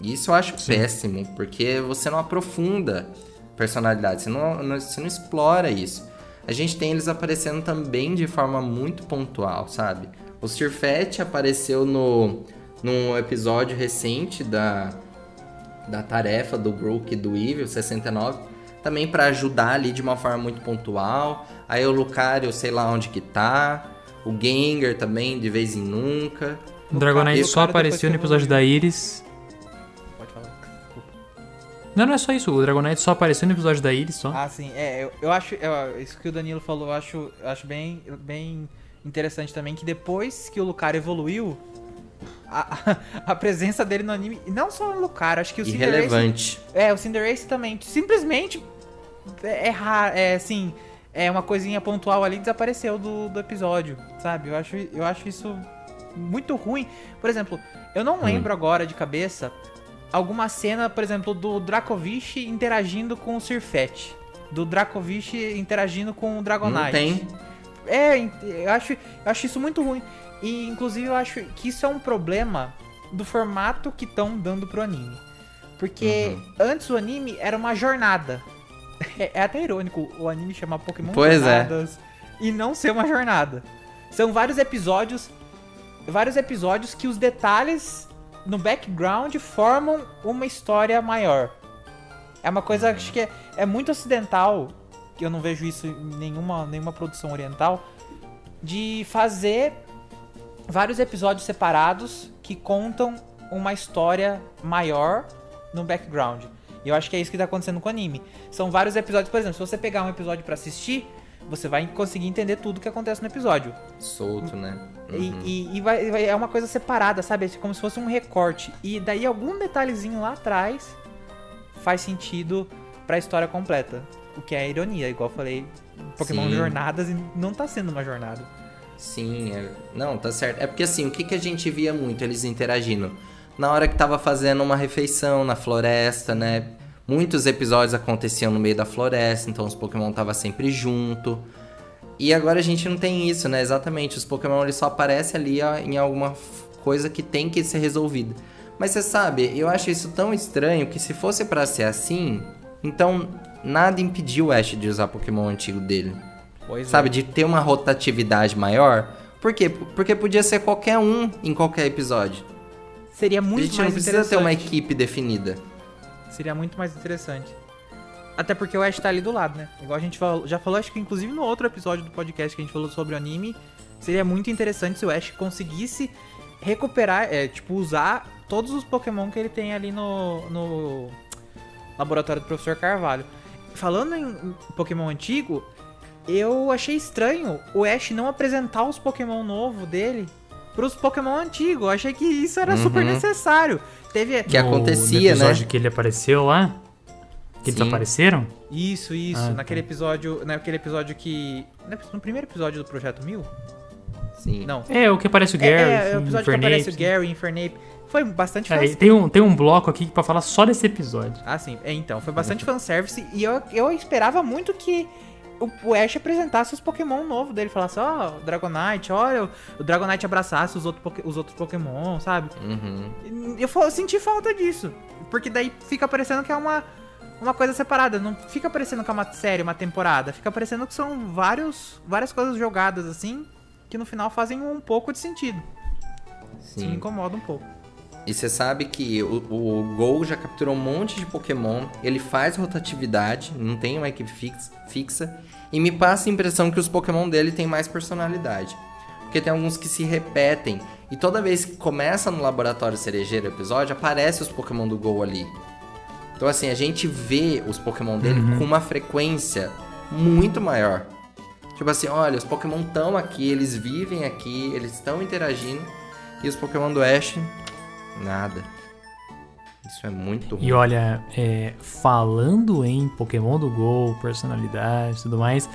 Isso eu acho Sim. péssimo, porque você não aprofunda personalidade, você não, não, você não explora isso. A gente tem eles aparecendo também de forma muito pontual, sabe? O Sirfet apareceu no num episódio recente da, da tarefa do Brook e do Evil 69, também para ajudar ali de uma forma muito pontual. Aí o Lucario, sei lá onde que tá. O Gengar também, de vez em nunca. O Dragonite só apareceu no episódio da Iris. Não, não é só isso. O Dragonite só apareceu no episódio da Iris só. Ah, sim. É, eu, eu acho. Eu, isso que o Danilo falou, eu acho, eu acho bem, bem interessante também que depois que o Lucario evoluiu, a, a, presença dele no anime. Não só no Lucario, acho que o Irrelevante. Cinderace, é, o Cinderace também. Simplesmente é, é raro, é assim, é uma coisinha pontual ali desapareceu do, do episódio, sabe? Eu acho, eu acho isso muito ruim. Por exemplo, eu não lembro agora de cabeça alguma cena, por exemplo, do Dracovish interagindo com o Sirfet. Do Dracovish interagindo com o Dragonite. Não tem. É, eu acho, eu acho isso muito ruim. E inclusive eu acho que isso é um problema do formato que estão dando pro anime. Porque uhum. antes o anime era uma jornada. É, é, até irônico o anime chamar Pokémon pois é. Jornadas é. e não ser uma jornada. São vários episódios, vários episódios que os detalhes no background formam uma história maior. É uma coisa acho que é, é muito ocidental, que eu não vejo isso em nenhuma, nenhuma produção oriental, de fazer vários episódios separados que contam uma história maior no background. E eu acho que é isso que tá acontecendo com o anime. São vários episódios, por exemplo, se você pegar um episódio para assistir, você vai conseguir entender tudo que acontece no episódio. Solto, né? Uhum. E, e, e vai, vai, é uma coisa separada, sabe? É como se fosse um recorte. E daí algum detalhezinho lá atrás faz sentido para a história completa. O que é ironia, igual eu falei, Pokémon Sim. Jornadas e não tá sendo uma jornada. Sim, é... não, tá certo. É porque assim, o que, que a gente via muito eles interagindo? Na hora que tava fazendo uma refeição na floresta, né? Muitos episódios aconteciam no meio da floresta, então os Pokémon tava sempre junto. E agora a gente não tem isso, né? Exatamente, os Pokémon eles só aparecem ali ó, em alguma coisa que tem que ser resolvida. Mas você sabe, eu acho isso tão estranho que se fosse para ser assim, então nada impediu o Ash de usar Pokémon antigo dele. Pois sabe, é. de ter uma rotatividade maior. Por quê? Porque podia ser qualquer um em qualquer episódio. Seria muito mais A gente não precisa ter uma equipe definida. Seria muito mais interessante. Até porque o Ash tá ali do lado, né? Igual a gente falou, já falou, acho que inclusive no outro episódio do podcast que a gente falou sobre o anime, seria muito interessante se o Ash conseguisse recuperar, é, tipo, usar todos os Pokémon que ele tem ali no, no laboratório do Professor Carvalho. Falando em Pokémon antigo, eu achei estranho o Ash não apresentar os Pokémon novo dele pros Pokémon antigos. Eu achei que isso era uhum. super necessário. Teve que acontecia, no episódio né? que ele apareceu lá, que Sim. eles apareceram? Isso, isso, ah, naquele tá. episódio, naquele episódio que no primeiro episódio do Projeto Mil? Sim. Não. É, o que aparece o Gary, é, é o episódio Infernape. que aparece o Gary, Infernape. Foi bastante é, tem um Tem um bloco aqui para falar só desse episódio. Ah, sim. É, então, foi bastante uhum. fanservice e eu, eu esperava muito que o Ash apresentasse os Pokémon novos dele, falasse, ó, oh, Dragonite, olha, o Dragonite abraçasse os, outro, os outros Pokémon, sabe? Uhum. Eu, eu senti falta disso, porque daí fica parecendo que é uma, uma coisa separada, não fica parecendo que é uma série, uma temporada, fica parecendo que são vários, várias coisas jogadas assim, que no final fazem um pouco de sentido. Sim. Isso me incomoda um pouco. E você sabe que o, o Gol já capturou um monte de Pokémon, ele faz rotatividade, não tem uma equipe fix, fixa, e me passa a impressão que os Pokémon dele têm mais personalidade. Porque tem alguns que se repetem, e toda vez que começa no laboratório cerejeiro episódio, aparece os Pokémon do Gol ali. Então, assim, a gente vê os Pokémon dele uhum. com uma frequência muito maior. Tipo assim, olha, os Pokémon estão aqui, eles vivem aqui, eles estão interagindo. E os Pokémon do Ash, nada. Isso é muito ruim. E olha, é, falando em Pokémon do Go, personalidade e tudo mais,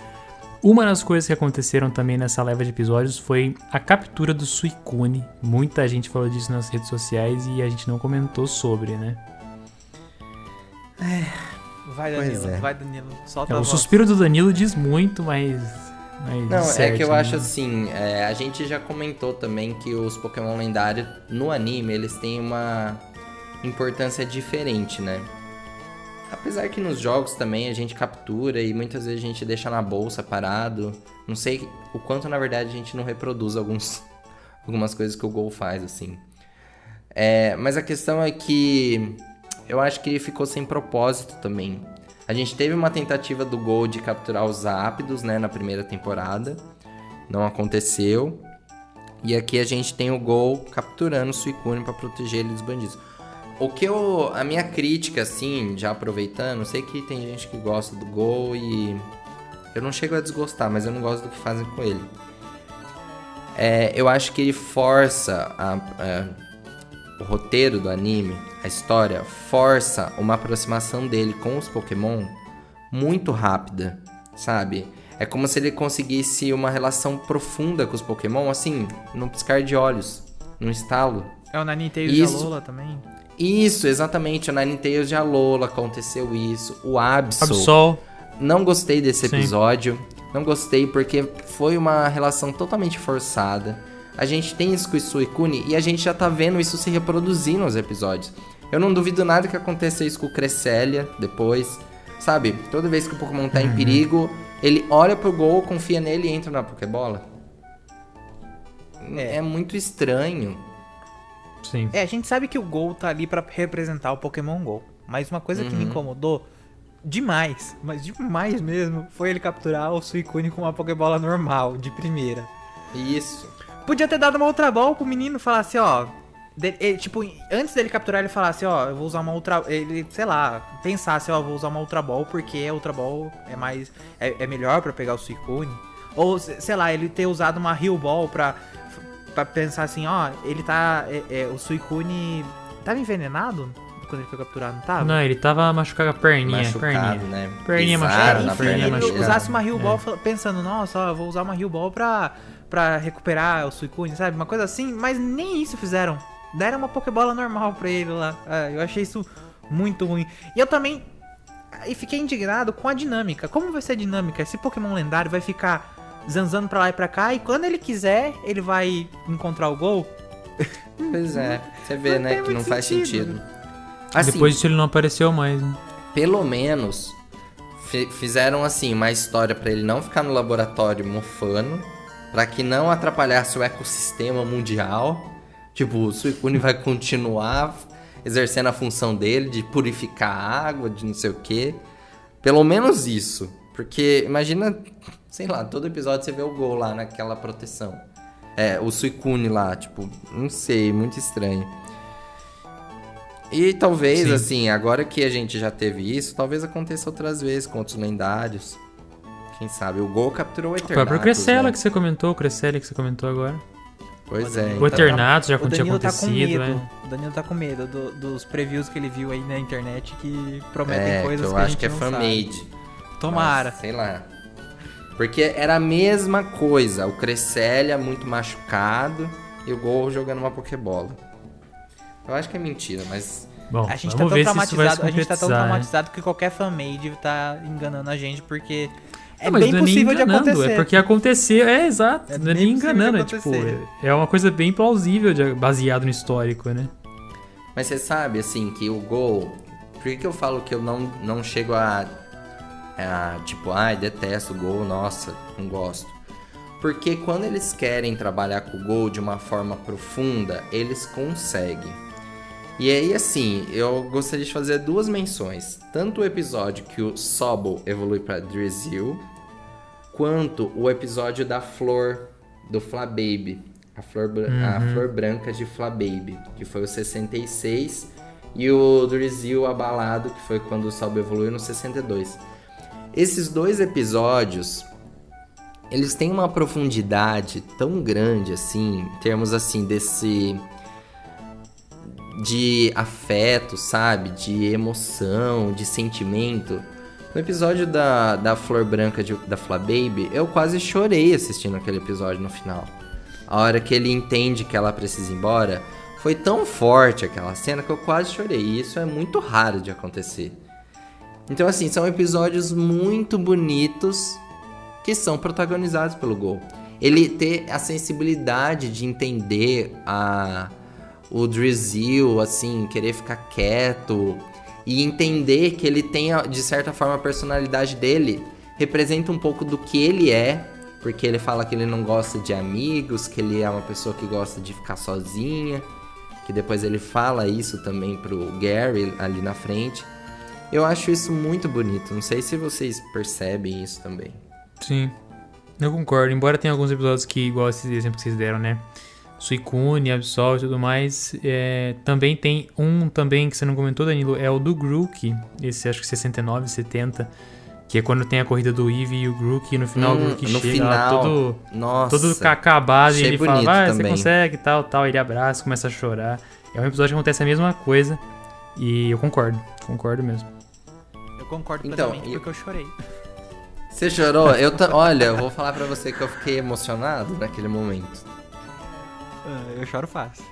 uma das coisas que aconteceram também nessa leva de episódios foi a captura do Suicune. Muita gente falou disso nas redes sociais e a gente não comentou sobre, né? É. Vai, Danilo, é. vai, Danilo. Solta é, O suspiro do Danilo diz muito, mas. mas não, certo, é que eu né? acho assim. É, a gente já comentou também que os Pokémon lendários no anime eles têm uma importância diferente, né? Apesar que nos jogos também a gente captura e muitas vezes a gente deixa na bolsa parado. Não sei o quanto na verdade a gente não reproduz alguns, algumas coisas que o Gol faz, assim. É, mas a questão é que eu acho que ele ficou sem propósito também. A gente teve uma tentativa do Gol de capturar os Ápidos, né, na primeira temporada. Não aconteceu. E aqui a gente tem o Gol capturando o Suicune para proteger ele dos bandidos. O que eu. A minha crítica, assim, já aproveitando, sei que tem gente que gosta do Gol e. Eu não chego a desgostar, mas eu não gosto do que fazem com ele. É, eu acho que ele força a, a, o roteiro do anime, a história, força uma aproximação dele com os Pokémon muito rápida, sabe? É como se ele conseguisse uma relação profunda com os Pokémon, assim, num piscar de olhos, num estalo. É o Ninetales Isso... e a Lola também. Isso, exatamente. O Ninetales de Alola aconteceu isso. O Absol. Absol. Não gostei desse Sim. episódio. Não gostei porque foi uma relação totalmente forçada. A gente tem isso com o Suicune e a gente já tá vendo isso se reproduzir nos episódios. Eu não duvido nada que aconteça isso com o Cresselia depois. Sabe? Toda vez que o Pokémon tá uhum. em perigo, ele olha pro gol, confia nele e entra na Pokébola. É, é muito estranho. Sim. É, a gente sabe que o Gol tá ali para representar o Pokémon Go. Mas uma coisa uhum. que me uhum. incomodou demais, mas demais mesmo, foi ele capturar o Suicune com uma Pokébola normal, de primeira. Isso. Podia ter dado uma outra bola pro menino falar assim, ó. Ele, tipo, antes dele capturar, ele falasse, ó, eu vou usar uma outra. Ele, sei lá, pensasse, ó, vou usar uma Ultra Ball porque a Ultra Ball é mais. é, é melhor para pegar o Suicune. Ou, sei lá, ele ter usado uma Heal Ball pra pra pensar assim, ó, ele tá. É, é, o Suicune tava envenenado quando ele foi capturado, não tava? Não, ele tava machucado a perninha. Machucado, perninha. né? Perninha machucada. Perninha ele machucada. usasse uma Heal Ball é. pensando, nossa, ó, eu vou usar uma Heal Ball pra, pra recuperar o Suicune, sabe? Uma coisa assim, mas nem isso fizeram. Deram uma Pokébola normal pra ele lá. Ah, eu achei isso muito ruim. E eu também. E fiquei indignado com a dinâmica. Como vai ser a dinâmica? Esse Pokémon lendário vai ficar zanzando pra lá e pra cá, e quando ele quiser, ele vai encontrar o gol. Pois é, você vê, não né, que não faz sentido. Assim, Depois disso ele não apareceu mais, né? Pelo menos fizeram assim uma história para ele não ficar no laboratório mofando, para que não atrapalhasse o ecossistema mundial. Tipo, o Suicune vai continuar exercendo a função dele de purificar a água, de não sei o quê. Pelo menos isso. Porque imagina sei lá, todo episódio você vê o gol lá naquela proteção. É, o Suicune lá, tipo, não sei, muito estranho. E talvez, Sim. assim, agora que a gente já teve isso, talvez aconteça outras vezes com outros lendários. Quem sabe? O Gol capturou o Eternatus. O próprio Cresselia né? que você comentou, o Cresselia que você comentou agora. Pois é. O então... Eternatus já tinha acontecido, tá com medo. É. O Danilo tá com medo do, dos previews que ele viu aí na internet que prometem é, coisas que eu que acho que é fan-made. Tomara. Mas, sei lá. Porque era a mesma coisa. O Cresselia muito machucado e o Gol jogando uma Pokébola. Eu acho que é mentira, mas. Bom, a gente tá tão traumatizado, a gente tá tão né? traumatizado que qualquer fanmade tá enganando a gente, porque é não, bem é possível de acontecer. É porque aconteceu, é exato, é não é nem enganando, é tipo, é uma coisa bem plausível de, baseado no histórico, né? Mas você sabe, assim, que o Gol. Por que, que eu falo que eu não, não chego a é, tipo, ai, detesto o Gol, nossa, não gosto. Porque quando eles querem trabalhar com o Gol de uma forma profunda, eles conseguem. E aí, assim, eu gostaria de fazer duas menções. Tanto o episódio que o Sobol evolui para Drizzle, quanto o episódio da flor do Flababy. A flor, uhum. a flor branca de Flababy, que foi o 66 e o Drizzle abalado, que foi quando o Salvo evoluiu no 62. Esses dois episódios, eles têm uma profundidade tão grande assim, em termos assim desse de afeto, sabe? De emoção, de sentimento. No episódio da, da Flor Branca de, da Fla Baby, eu quase chorei assistindo aquele episódio no final. A hora que ele entende que ela precisa ir embora, foi tão forte aquela cena que eu quase chorei. E isso é muito raro de acontecer. Então, assim, são episódios muito bonitos que são protagonizados pelo Gol. Ele ter a sensibilidade de entender a, o Drizzle, assim, querer ficar quieto e entender que ele tem, de certa forma, a personalidade dele representa um pouco do que ele é, porque ele fala que ele não gosta de amigos, que ele é uma pessoa que gosta de ficar sozinha que depois ele fala isso também pro Gary ali na frente. Eu acho isso muito bonito. Não sei se vocês percebem isso também. Sim, eu concordo. Embora tenha alguns episódios que, igual esses exemplos que vocês deram, né? Suicune, Absol e tudo mais. É, também tem um também que você não comentou, Danilo, é o do Grook. Esse acho que 69, 70 que é quando tem a corrida do Eve e o Grook, e no final hum, o Grook chega final, lá todo, nossa, todo acabado e ele fala, vai, você consegue, tal, tal. Ele abraça, começa a chorar. É um episódio que acontece a mesma coisa. E eu concordo, concordo mesmo. Eu concordo então, eu... porque eu chorei. Você chorou? Eu Olha, eu vou falar pra você que eu fiquei emocionado naquele momento. Ah, eu choro fácil.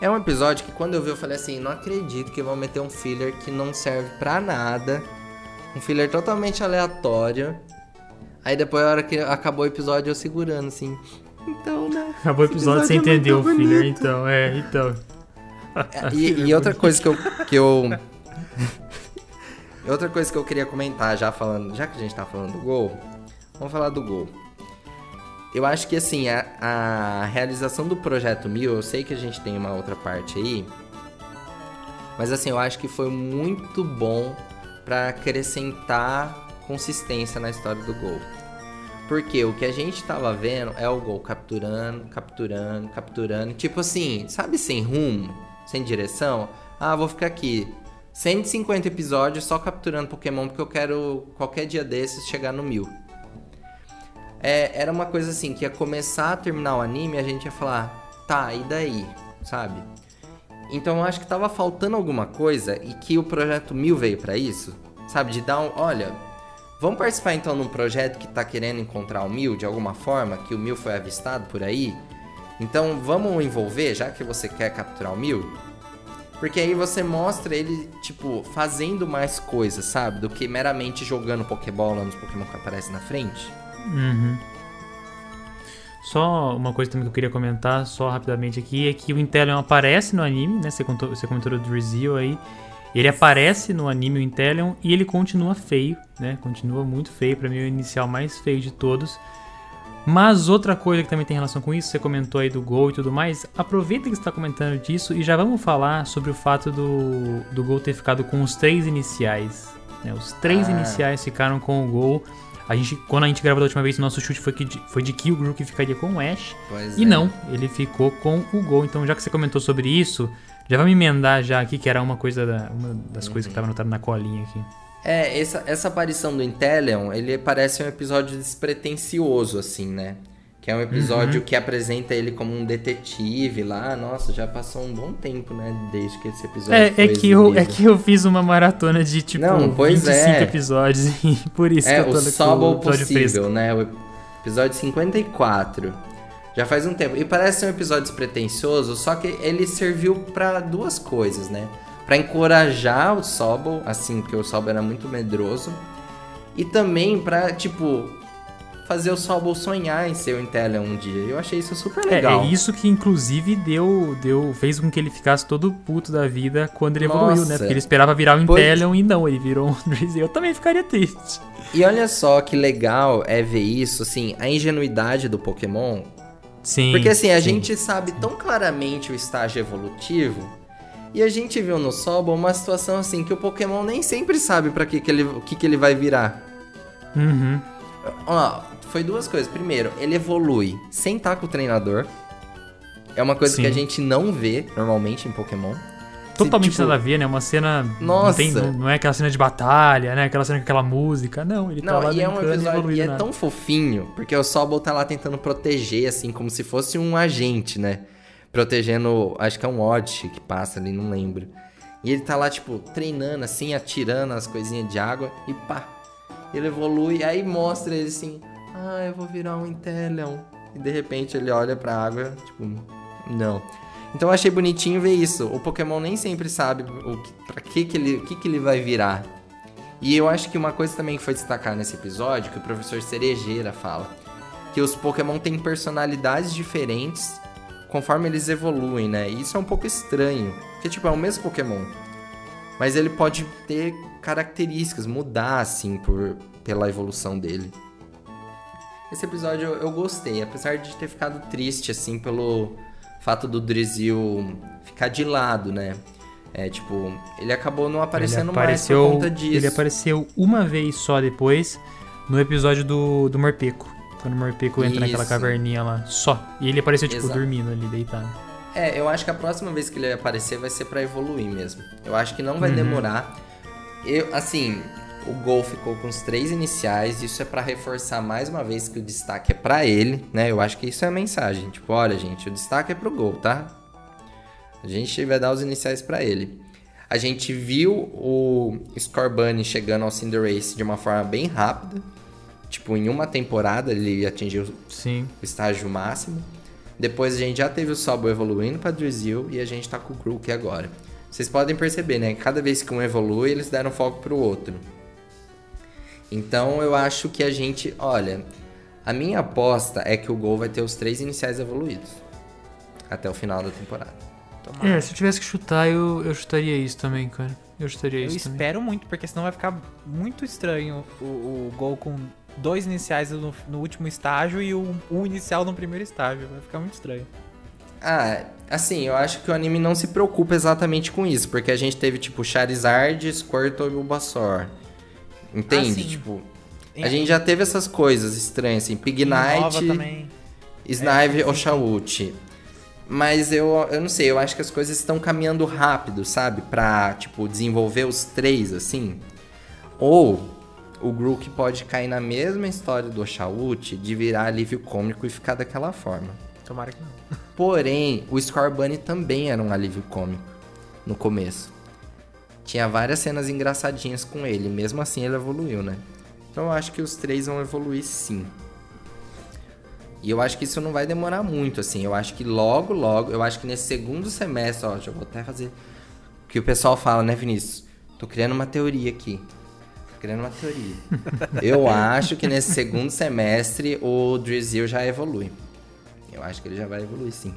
É um episódio que quando eu vi eu falei assim, não acredito que vão meter um filler que não serve pra nada um filler totalmente aleatório. Aí depois, a hora que acabou o episódio, eu segurando assim. Então, né? Acabou o episódio, episódio você entendeu tá o filler, então. É, então. É, e, e, outra coisa que eu. Que eu... outra coisa que eu queria comentar, já falando. Já que a gente tá falando do gol, vamos falar do gol. Eu acho que assim, a, a realização do projeto Mil, eu sei que a gente tem uma outra parte aí. Mas assim, eu acho que foi muito bom para acrescentar consistência na história do gol. Porque o que a gente tava vendo é o gol capturando, capturando, capturando. Tipo assim, sabe sem rumo, sem direção? Ah, vou ficar aqui 150 episódios só capturando Pokémon porque eu quero qualquer dia desses chegar no mil. É, era uma coisa assim que ia começar a terminar o anime a gente ia falar, tá, e daí? Sabe? Então eu acho que tava faltando alguma coisa e que o projeto Mil veio para isso, sabe? De dar um, olha, vamos participar então num projeto que tá querendo encontrar o Mil de alguma forma, que o Mil foi avistado por aí. Então vamos envolver, já que você quer capturar o Mil. Porque aí você mostra ele, tipo, fazendo mais coisas, sabe? Do que meramente jogando Pokébola nos Pokémon que aparecem na frente. Uhum. Só uma coisa também que eu queria comentar, só rapidamente aqui, é que o Inteleon aparece no anime, né? Você, contou, você comentou do Drizzle aí. Ele aparece no anime, o Inteleon, e ele continua feio, né? Continua muito feio, para mim é o inicial mais feio de todos. Mas outra coisa que também tem relação com isso, você comentou aí do Gol e tudo mais, aproveita que você está comentando disso e já vamos falar sobre o fato do, do Gol ter ficado com os três iniciais. Né? Os três ah. iniciais ficaram com o Gol. A gente, quando a gente gravou da última vez, o nosso chute foi, que, foi de que o Grook ficaria com o Ash. Pois e é. não, ele ficou com o Gol. Então, já que você comentou sobre isso, já vamos emendar já aqui, que era uma coisa da, uma das uhum. coisas que estava anotada na colinha aqui. É, essa, essa aparição do Inteleon, ele parece um episódio despretensioso, assim, né? Que é um episódio uhum. que apresenta ele como um detetive lá. Nossa, já passou um bom tempo, né? Desde que esse episódio é, foi é que eu É que eu fiz uma maratona de, tipo, Não, pois 25 é. episódios. E por isso é, que eu tô o Sobol Possível, fresco. né? O episódio 54. Já faz um tempo. E parece ser um episódio despretensioso, só que ele serviu para duas coisas, né? Para encorajar o Sobol, assim, porque o Sobol era muito medroso. E também para tipo, fazer o Sobol sonhar em ser o Inteleon um dia. Eu achei isso super legal. É, é, isso que inclusive deu, deu fez com que ele ficasse todo puto da vida quando ele Nossa. evoluiu, né? Porque ele esperava virar o Inteleon pois... e não, ele virou um Drizzy. Eu também ficaria triste. E olha só que legal é ver isso, assim, a ingenuidade do Pokémon. Sim. Porque assim, a sim, gente sabe sim. tão claramente o estágio evolutivo. E a gente viu no Sobol uma situação assim que o Pokémon nem sempre sabe para que, que ele, que, que ele vai virar. Uhum. Ó, foi duas coisas. Primeiro, ele evolui sem estar com o treinador. É uma coisa Sim. que a gente não vê normalmente em Pokémon. totalmente tipo, nada a ver, né? Uma cena. Nossa. Não, tem, não, é aquela cena de batalha, né? Aquela cena com aquela música. Não, ele tá não, tá lá e é um episódio, E é tão fofinho, porque o Sobol tá lá tentando proteger, assim, como se fosse um agente, né? Protegendo. Acho que é um Odd que passa ali, não lembro. E ele tá lá, tipo, treinando, assim, atirando as coisinhas de água e pá. Ele evolui, aí mostra ele assim. Ah, eu vou virar um Inteleon. E de repente ele olha pra água, tipo, não. Então eu achei bonitinho ver isso. O Pokémon nem sempre sabe o que, pra que, que, ele, o que, que ele vai virar. E eu acho que uma coisa também que foi destacar nesse episódio, que o professor Cerejeira fala, que os Pokémon têm personalidades diferentes conforme eles evoluem, né? E isso é um pouco estranho, porque tipo, é o mesmo Pokémon, mas ele pode ter características, mudar assim por pela evolução dele. Esse episódio eu, gostei, apesar de ter ficado triste assim pelo fato do Drizil ficar de lado, né? É, tipo, ele acabou não aparecendo apareceu, mais por conta disso. Ele apareceu uma vez só depois, no episódio do, do Morpeco. Quando o Morpeco entra Isso. naquela caverninha lá. Só. E ele apareceu, tipo, Exato. dormindo ali, deitado. É, eu acho que a próxima vez que ele aparecer vai ser para evoluir mesmo. Eu acho que não vai uhum. demorar. Eu, assim, o Gol ficou com os três iniciais, isso é para reforçar mais uma vez que o destaque é para ele, né? Eu acho que isso é a mensagem. Tipo, olha, gente, o destaque é pro Gol, tá? A gente vai dar os iniciais para ele. A gente viu o Scorbunny chegando ao Cinderace de uma forma bem rápida. Tipo, em uma temporada ele atingiu Sim. o estágio máximo. Depois a gente já teve o Sobo evoluindo para Drizzle e a gente tá com o Grook agora. Vocês podem perceber, né? Cada vez que um evolui, eles deram foco pro outro. Então eu acho que a gente, olha, a minha aposta é que o Gol vai ter os três iniciais evoluídos até o final da temporada. Tomara. É, se eu tivesse que chutar, eu, eu chutaria isso também, cara. Eu chutaria eu isso. Eu espero também. muito, porque senão vai ficar muito estranho o, o Gol com dois iniciais no, no último estágio e um, um inicial no primeiro estágio. Vai ficar muito estranho. Ah, assim, eu acho que o anime não se preocupa exatamente com isso, porque a gente teve tipo Charizard, Squirtle e Bulbasaur. Entende? Ah, tipo, a gente já teve essas coisas estranhas, assim, Pignite, Snive é, Oshawott. Mas eu, eu não sei, eu acho que as coisas estão caminhando rápido, sabe? Pra, tipo, desenvolver os três, assim. Ou o Grook pode cair na mesma história do Oshawott de virar alívio cômico e ficar daquela forma. Tomara que não. Porém, o Scorbunny também era um alívio cômico no começo tinha várias cenas engraçadinhas com ele. Mesmo assim, ele evoluiu, né? Então eu acho que os três vão evoluir sim. E eu acho que isso não vai demorar muito, assim. Eu acho que logo, logo, eu acho que nesse segundo semestre, ó, já vou até fazer. O que o pessoal fala, né, Vinícius? Tô criando uma teoria aqui. Tô criando uma teoria. eu acho que nesse segundo semestre o Drizzle já evolui. Eu acho que ele já vai evoluir sim.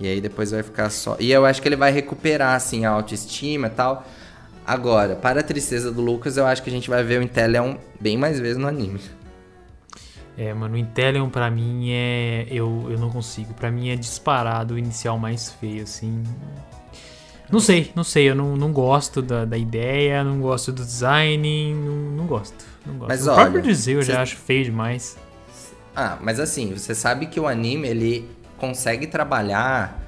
E aí depois vai ficar só. E eu acho que ele vai recuperar, assim, a autoestima e tal. Agora, para a tristeza do Lucas, eu acho que a gente vai ver o Inteleon bem mais vezes no anime. É, mano, o Inteleon pra mim é. Eu, eu não consigo. Pra mim é disparado o inicial mais feio, assim. Não sei, não sei. Eu não, não gosto da, da ideia, não gosto do design, não, não gosto. Não gosto. Mas o olha, próprio dizer eu já acho feio demais. Ah, mas assim, você sabe que o anime, ele consegue trabalhar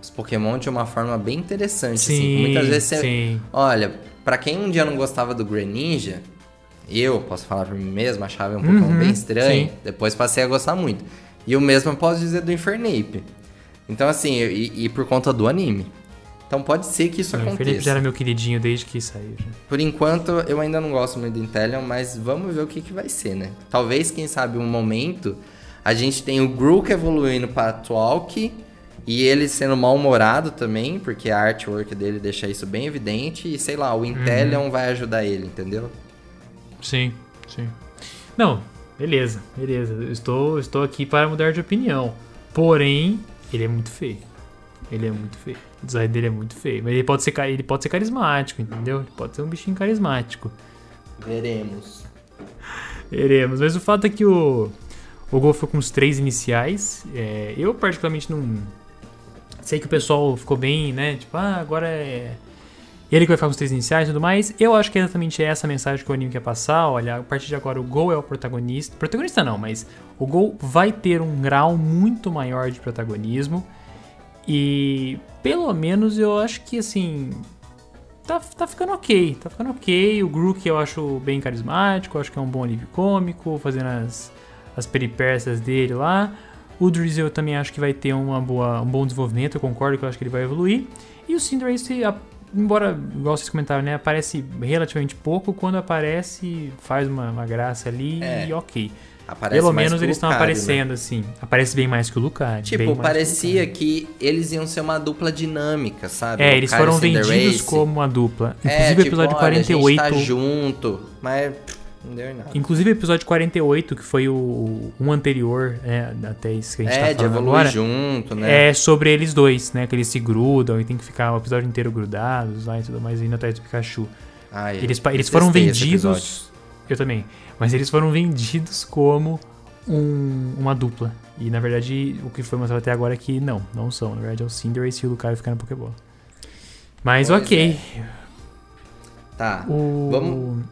os Pokémon de uma forma bem interessante. Assim. Sim, assim. Muitas vezes você. Sim. Olha, para quem um dia não gostava do Greninja, eu posso falar por mim mesmo, achava um uhum, Pokémon bem estranho. Sim. Depois passei a gostar muito. E o mesmo eu posso dizer do Infernape. Então, assim, e, e por conta do anime. Então pode ser que isso o aconteça. O Infernape já era meu queridinho desde que saiu. Já. Por enquanto, eu ainda não gosto muito do Inteleon, mas vamos ver o que, que vai ser, né? Talvez, quem sabe, um momento a gente tem o Grook evoluindo para Twalk e ele sendo mal-humorado também, porque a artwork dele deixa isso bem evidente. E sei lá, o Inteleon uhum. vai ajudar ele, entendeu? Sim, sim. Não, beleza, beleza. Eu estou, estou aqui para mudar de opinião. Porém, ele é muito feio. Ele é muito feio. O design dele é muito feio. Mas ele pode ser, ele pode ser carismático, entendeu? Ele pode ser um bichinho carismático. Veremos. Veremos. Mas o fato é que o, o Gol foi com os três iniciais. É, eu, particularmente, não. Sei que o pessoal ficou bem, né? Tipo, ah, agora é. Ele que vai ficar com os três iniciais e tudo mais. Eu acho que é exatamente essa mensagem que o anime quer passar. Olha, a partir de agora o Gol é o protagonista. Protagonista não, mas o Gol vai ter um grau muito maior de protagonismo. E pelo menos eu acho que assim. Tá, tá ficando ok, tá ficando ok. O Grook eu acho bem carismático, eu acho que é um bom alívio cômico, fazendo as, as peripécias dele lá. O Drizzle eu também acho que vai ter uma boa, um bom desenvolvimento, eu concordo que eu acho que ele vai evoluir. E o Cinderace, embora, igual vocês comentaram, né, aparece relativamente pouco, quando aparece faz uma, uma graça ali é. e ok. Aparece Pelo menos eles estão né? aparecendo, né? assim. Aparece bem mais que o Lucario. Tipo, parecia que, que, eles iam ser uma dupla dinâmica, sabe? É, eles foram vendidos como uma dupla. É, Inclusive, é, o episódio tipo, 48. Olha, a gente tá junto, mas não deu nada. Inclusive, o episódio 48, que foi o um anterior, é, até isso que a gente é, tá falando de evoluir agora, junto, né? É sobre eles dois, né? Que eles se grudam e tem que ficar o episódio inteiro grudados lá e tudo mais, indo atrás do Pikachu. Ah, eles, eles foram vendidos. Eu também. Mas eles foram vendidos como um, uma dupla. E na verdade, o que foi mostrado até agora é que não, não são. Na verdade, é o Cinderace e o Lucario ficando no Pokébola. Mas pois ok. É. Tá. O... Vamos.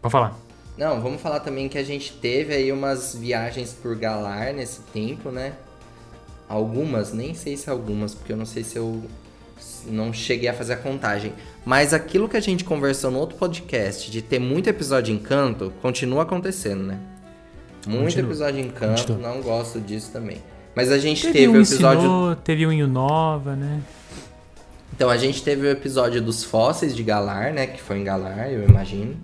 Pode falar. Não, vamos falar também que a gente teve aí umas viagens por Galar nesse tempo, né? Algumas, nem sei se algumas, porque eu não sei se eu não cheguei a fazer a contagem. Mas aquilo que a gente conversou no outro podcast, de ter muito episódio em canto, continua acontecendo, né? Muito continua. episódio em canto, continua. não gosto disso também. Mas a gente teve, teve um o episódio. Ensinou, teve um em Nova, né? Então a gente teve o episódio dos fósseis de Galar, né? Que foi em Galar, eu imagino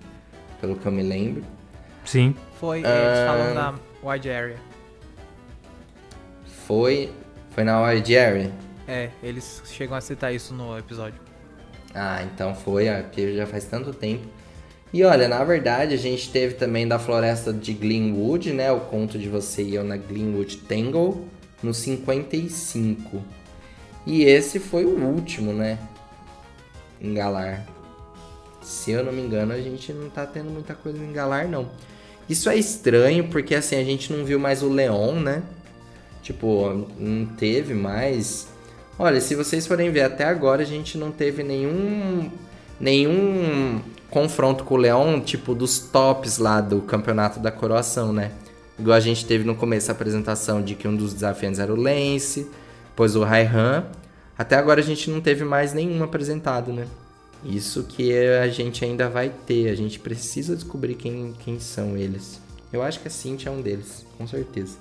pelo que eu me lembro. Sim. Foi, eles uh, falam na Wide Area. Foi. Foi na Wide Area? É, eles chegam a citar isso no episódio. Ah, então foi, porque já faz tanto tempo. E olha, na verdade, a gente teve também da floresta de Glenwood, né? O conto de você e eu na Glenwood Tangle, no 55. E esse foi o último, né? Em Galar. Se eu não me engano, a gente não tá tendo muita coisa em Galar, não. Isso é estranho, porque assim, a gente não viu mais o Leon, né? Tipo, não teve mais. Olha, se vocês forem ver até agora, a gente não teve nenhum. nenhum confronto com o Leon, tipo, dos tops lá do campeonato da coroação, né? Igual a gente teve no começo a apresentação de que um dos desafiantes era o Lance, depois o Raihan. Até agora a gente não teve mais nenhum apresentado, né? Isso que a gente ainda vai ter, a gente precisa descobrir quem, quem são eles. Eu acho que a Cintia é um deles, com certeza.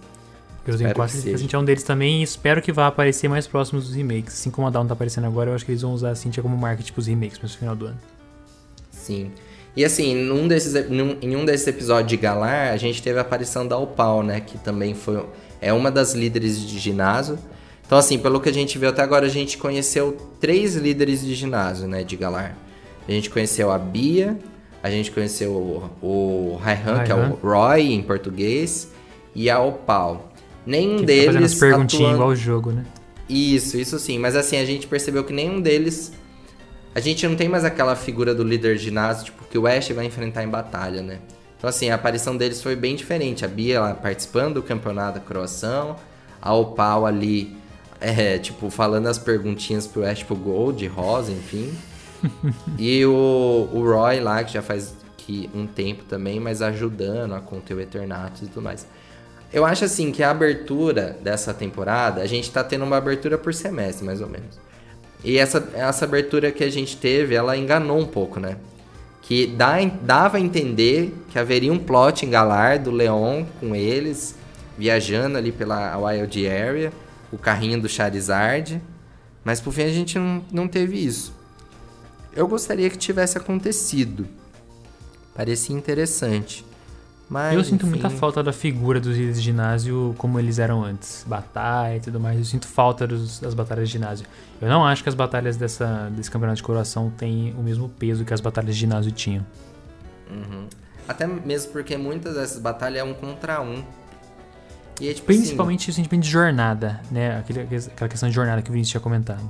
Eu tenho quase certeza que a Cintia é um deles também e espero que vá aparecer mais próximos dos remakes. Assim como a Dawn tá aparecendo agora, eu acho que eles vão usar a Cintia como marketing pros remakes no final do ano. Sim. E assim, num desses, num, em um desses episódios de Galar, a gente teve a aparição da Opal, né? Que também foi. É uma das líderes de ginásio. Então, assim, pelo que a gente viu até agora, a gente conheceu três líderes de ginásio, né, de Galar. A gente conheceu a Bia, a gente conheceu o, o Raihan, que é o Roy em português, e a Opal. Nenhum que deles. Fazendo as perguntinhas atuando... igual o jogo, né? Isso, isso sim. Mas assim, a gente percebeu que nenhum deles. A gente não tem mais aquela figura do líder de ginásio, tipo, que o Ash vai enfrentar em batalha, né? Então, assim, a aparição deles foi bem diferente. A Bia lá participando do campeonato da croação, a Opal ali é, tipo, falando as perguntinhas pro Ash, tipo, Gold, Rosa, enfim. e o, o Roy lá, que já faz que um tempo também, mas ajudando a conter o Eternatus e tudo mais. Eu acho assim que a abertura dessa temporada, a gente tá tendo uma abertura por semestre, mais ou menos. E essa, essa abertura que a gente teve, ela enganou um pouco, né? Que dá, dava a entender que haveria um plot em Galar do Leon com eles, viajando ali pela Wild Area o carrinho do Charizard. Mas por fim a gente não, não teve isso. Eu gostaria que tivesse acontecido. Parecia interessante. Mas, eu sinto enfim... muita falta da figura dos líderes de ginásio como eles eram antes. Batalha e tudo mais. Eu sinto falta dos, das batalhas de ginásio. Eu não acho que as batalhas dessa, desse campeonato de coração têm o mesmo peso que as batalhas de ginásio tinham. Uhum. Até mesmo porque muitas dessas batalhas é um contra um. É, tipo, Principalmente assim, o sentimento de jornada, né? Aquele, aquela questão de jornada que o Vinícius tinha comentado.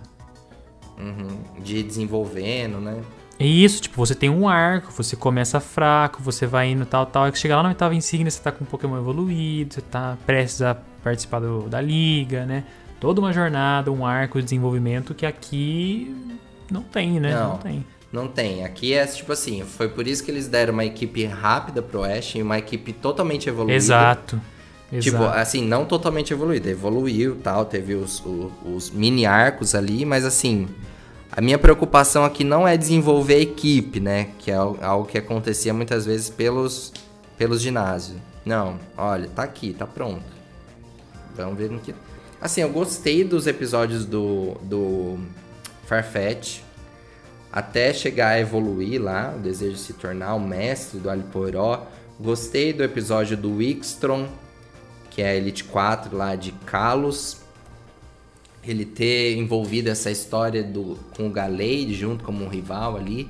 Uhum, de desenvolvendo, né? É isso, tipo, você tem um arco, você começa fraco, você vai indo tal, tal. É que chegar lá na oitava insígnia, você tá com um Pokémon evoluído, você tá prestes a participar do, da liga, né? Toda uma jornada, um arco de desenvolvimento que aqui não tem, né? Não, não tem. Não tem. Aqui é tipo assim, foi por isso que eles deram uma equipe rápida pro Ash e uma equipe totalmente evoluída. Exato Exato. Tipo, assim, não totalmente evoluída. Evoluiu tal, teve os, os, os, mini arcos ali, mas assim. A minha preocupação aqui não é desenvolver a equipe, né? Que é algo que acontecia muitas vezes pelos, pelos ginásios. Não, olha, tá aqui, tá pronto. Vamos ver no que. Assim, eu gostei dos episódios do, do Farfetch. Até chegar a evoluir lá, o desejo de se tornar o mestre do Aliporó. Gostei do episódio do Wickstrom, que é a Elite 4 lá de Kalos. Ele ter envolvido essa história do, com o Gallade junto como um rival ali.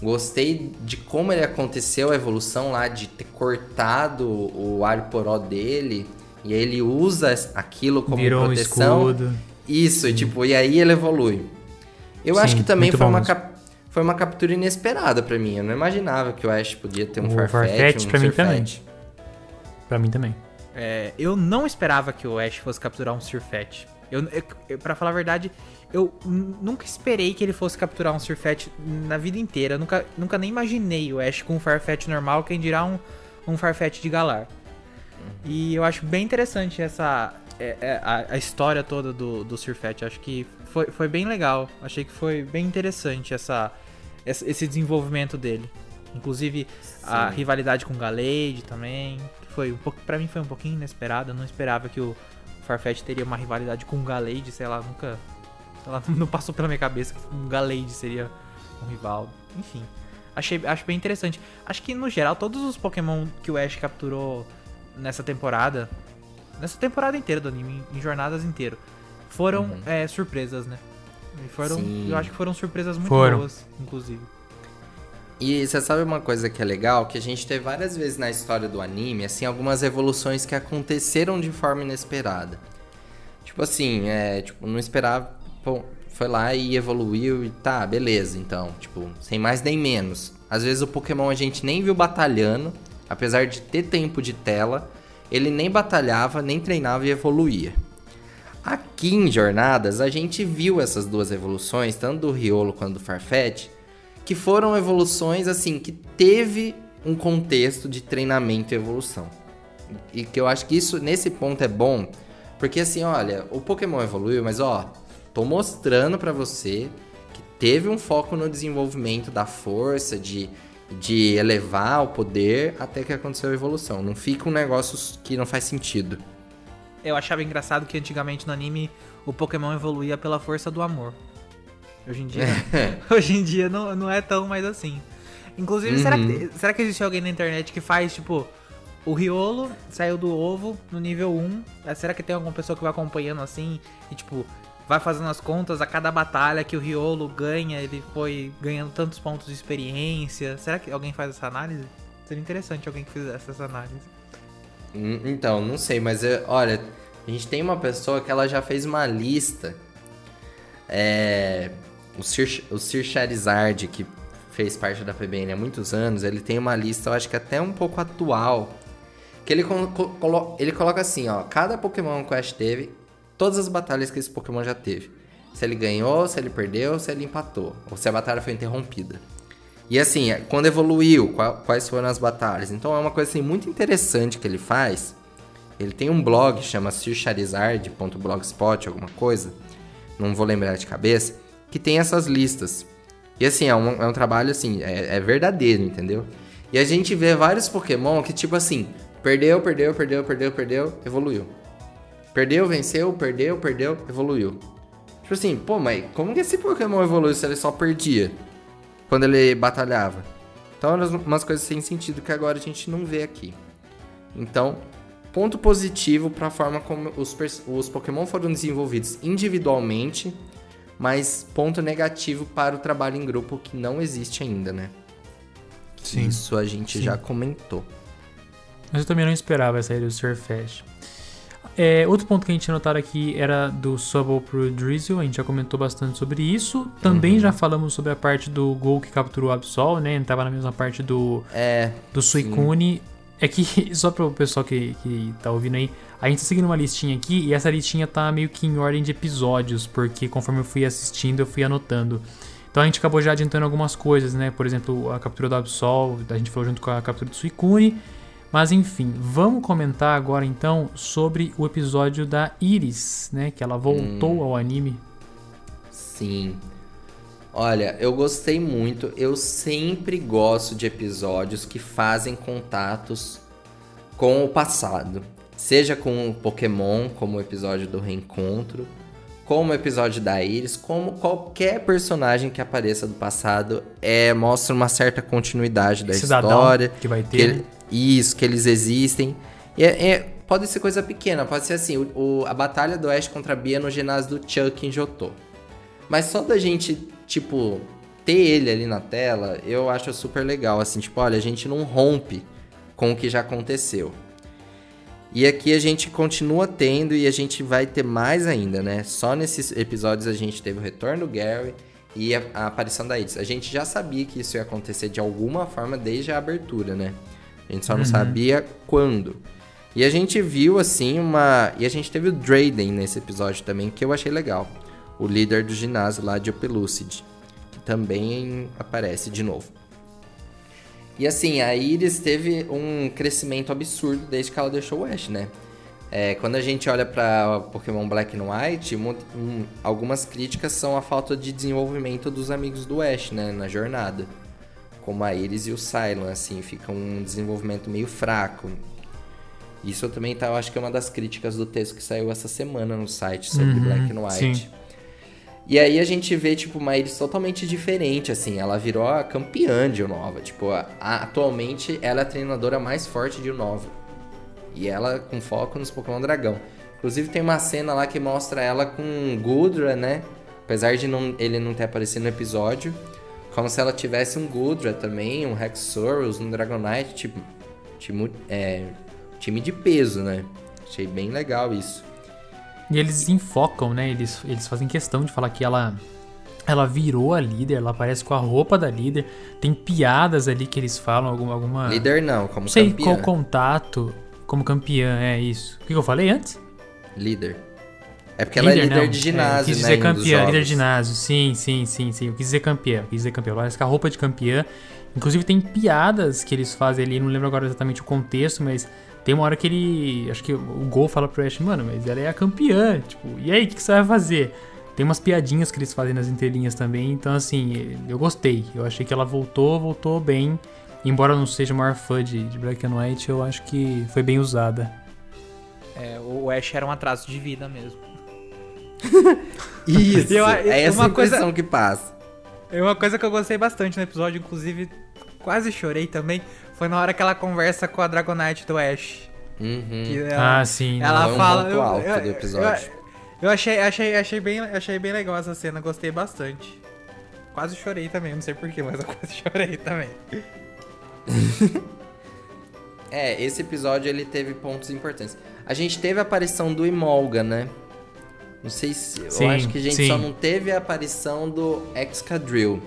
Gostei de como ele aconteceu a evolução lá, de ter cortado o Aliporó dele. E aí ele usa aquilo como Virou proteção. Um escudo. Isso, Sim. tipo, e aí ele evolui. Eu Sim, acho que também foi uma, cap foi uma captura inesperada para mim. Eu não imaginava que o Ash podia ter um o Farfetch, Farfetch um pra mim também. Pra mim também. É, eu não esperava que o Ash fosse capturar um Surfetch. Eu, eu, pra falar a verdade, eu nunca esperei que ele fosse capturar um Surfetch na vida inteira. Eu nunca, nunca nem imaginei o Ash com um Farfetch normal, quem dirá um, um Farfetch de Galar. E eu acho bem interessante essa é, é, a, a, história toda do, do Surfetch. Acho que foi, foi bem legal. Achei que foi bem interessante essa, esse desenvolvimento dele. Inclusive Sim. a rivalidade com o Galade também. Que foi um pouco, para mim foi um pouquinho inesperado. Eu não esperava que o Farfetch teria uma rivalidade com o Galade, sei lá, nunca. Sei lá, não passou pela minha cabeça que um Galade seria um rival. Enfim. Achei, acho bem interessante. Acho que no geral todos os Pokémon que o Ash capturou nessa temporada, nessa temporada inteira do anime, em jornadas inteiro, foram uhum. é, surpresas, né? E foram, Sim. eu acho que foram surpresas muito foram. boas, inclusive. E você sabe uma coisa que é legal? Que a gente teve várias vezes na história do anime, assim, algumas evoluções que aconteceram de forma inesperada. Tipo assim, é, tipo, não esperava, pô, foi lá e evoluiu e tá, beleza, então, tipo, sem mais nem menos. Às vezes o Pokémon a gente nem viu batalhando, Apesar de ter tempo de tela, ele nem batalhava, nem treinava e evoluía. Aqui em Jornadas, a gente viu essas duas evoluções, tanto do Riolo quanto do Farfetch, que foram evoluções assim que teve um contexto de treinamento e evolução. E que eu acho que isso nesse ponto é bom, porque assim, olha, o Pokémon evoluiu, mas ó, tô mostrando para você que teve um foco no desenvolvimento da força, de de elevar o poder até que aconteceu a evolução. Não fica um negócio que não faz sentido. Eu achava engraçado que antigamente no anime o Pokémon evoluía pela força do amor. Hoje em dia, hoje em dia não, não é tão mais assim. Inclusive, uhum. será, que, será que existe alguém na internet que faz, tipo, o Riolo saiu do ovo no nível 1. Será que tem alguma pessoa que vai acompanhando assim e, tipo, vai fazendo as contas a cada batalha que o Riolo ganha, ele foi ganhando tantos pontos de experiência. Será que alguém faz essa análise? Seria interessante alguém que fizesse essa análise. Hum, então, não sei, mas eu, olha, a gente tem uma pessoa que ela já fez uma lista. É, o Sir, Sir Charizard, que fez parte da PBN há muitos anos, ele tem uma lista, eu acho que até um pouco atual. Que ele, colo ele coloca assim, ó, cada Pokémon Quest teve todas as batalhas que esse Pokémon já teve. Se ele ganhou, se ele perdeu, se ele empatou, ou se a batalha foi interrompida. E assim, é, quando evoluiu, quais foram as batalhas. Então é uma coisa assim, muito interessante que ele faz. Ele tem um blog, chama sircharizard.blogspot, alguma coisa. Não vou lembrar de cabeça. Que tem essas listas. E assim, é um, é um trabalho assim, é, é verdadeiro, entendeu? E a gente vê vários Pokémon que, tipo assim, perdeu, perdeu, perdeu, perdeu, perdeu, evoluiu. Perdeu, venceu, perdeu, perdeu, evoluiu. Tipo assim, pô, mas como que esse Pokémon evoluiu se ele só perdia? Quando ele batalhava? Então, umas coisas sem sentido que agora a gente não vê aqui. Então, ponto positivo para a forma como os, os Pokémon foram desenvolvidos individualmente, mas ponto negativo para o trabalho em grupo que não existe ainda, né? Sim. Isso a gente Sim. já comentou. Mas eu também não esperava essa aí do Surface. É, outro ponto que a gente notaram aqui era do Subble pro Drizzle, a gente já comentou bastante sobre isso. Também uhum. já falamos sobre a parte do gol que capturou o Absol, né? Tava na mesma parte do, é, do Suicune. É que, só para o pessoal que, que tá ouvindo aí, a gente tá seguindo uma listinha aqui e essa listinha tá meio que em ordem de episódios, porque conforme eu fui assistindo, eu fui anotando. Então a gente acabou já adiantando algumas coisas, né? Por exemplo, a captura do Absol, a gente falou junto com a captura do Suicune. Mas enfim, vamos comentar agora então sobre o episódio da Iris, né? Que ela voltou hum, ao anime. Sim. Olha, eu gostei muito. Eu sempre gosto de episódios que fazem contatos com o passado. Seja com o Pokémon, como o episódio do reencontro, como o episódio da Iris, como qualquer personagem que apareça do passado, é mostra uma certa continuidade da Cidadão história. Que vai ter. Que, né? Isso, que eles existem. E é, é, pode ser coisa pequena, pode ser assim, o, o, a batalha do Ash contra a Bia no ginásio do Chuck em Jotô. Mas só da gente, tipo, ter ele ali na tela, eu acho super legal. Assim, tipo, olha, a gente não rompe com o que já aconteceu. E aqui a gente continua tendo e a gente vai ter mais ainda, né? Só nesses episódios a gente teve o retorno do Gary e a, a aparição da Iris. A gente já sabia que isso ia acontecer de alguma forma desde a abertura, né? A gente só não uhum. sabia quando. E a gente viu, assim, uma. E a gente teve o Drayden nesse episódio também, que eu achei legal. O líder do ginásio lá de Opelucid. Que também aparece de novo. E assim, a Iris teve um crescimento absurdo desde que ela deixou o Ash, né? É, quando a gente olha para Pokémon Black and White, um, um, algumas críticas são a falta de desenvolvimento dos amigos do Ash, né, na jornada como a Iris e o Cylon, assim, fica um desenvolvimento meio fraco. Isso também tá, eu acho que é uma das críticas do texto que saiu essa semana no site sobre uhum, Black and White. Sim. E aí a gente vê, tipo, uma Iris totalmente diferente, assim. Ela virou a campeã de Unova. Tipo, a, a, atualmente ela é a treinadora mais forte de Unova. E ela com foco nos Pokémon Dragão. Inclusive tem uma cena lá que mostra ela com Gudra, né? Apesar de não, ele não ter aparecido no episódio. Como se ela tivesse um Gudra também, um Rexorus, um Dragonite, tipo, time, é, time de peso, né? Achei bem legal isso. E eles enfocam, né? Eles, eles fazem questão de falar que ela ela virou a líder, ela aparece com a roupa da líder. Tem piadas ali que eles falam, alguma. alguma... Líder não, como sei campeã. qual contato. Como campeã, é isso. O que eu falei antes? Líder. É porque ela é líder não. de ginásio, é, quis dizer né? campeã, líder de ginásio. Sim, sim, sim, sim. Eu quis dizer campeã. quis dizer campeã. Parece que a roupa de campeã. Inclusive tem piadas que eles fazem ali, não lembro agora exatamente o contexto, mas tem uma hora que ele. Acho que o Gol fala pro Ash, mano, mas ela é a campeã. Tipo, e aí, o que, que você vai fazer? Tem umas piadinhas que eles fazem nas entrelinhas também, então assim, eu gostei. Eu achei que ela voltou, voltou bem. Embora eu não seja o maior fã de, de Black and White, eu acho que foi bem usada. É, o Ash era um atraso de vida mesmo. Isso, eu, é essa uma impressão coisa, que passa. É uma coisa que eu gostei bastante no episódio, inclusive quase chorei também, foi na hora que ela conversa com a Dragonite do Ash. Uhum. Ela, ah, sim. Ela fala... Um alto eu, do episódio. Eu, eu, achei, achei, achei, bem, achei bem legal essa cena, gostei bastante. Quase chorei também, não sei porquê, mas eu quase chorei também. é, esse episódio ele teve pontos importantes. A gente teve a aparição do Imolga, né? Não sei se. Sim, eu acho que a gente sim. só não teve a aparição do Excadrill.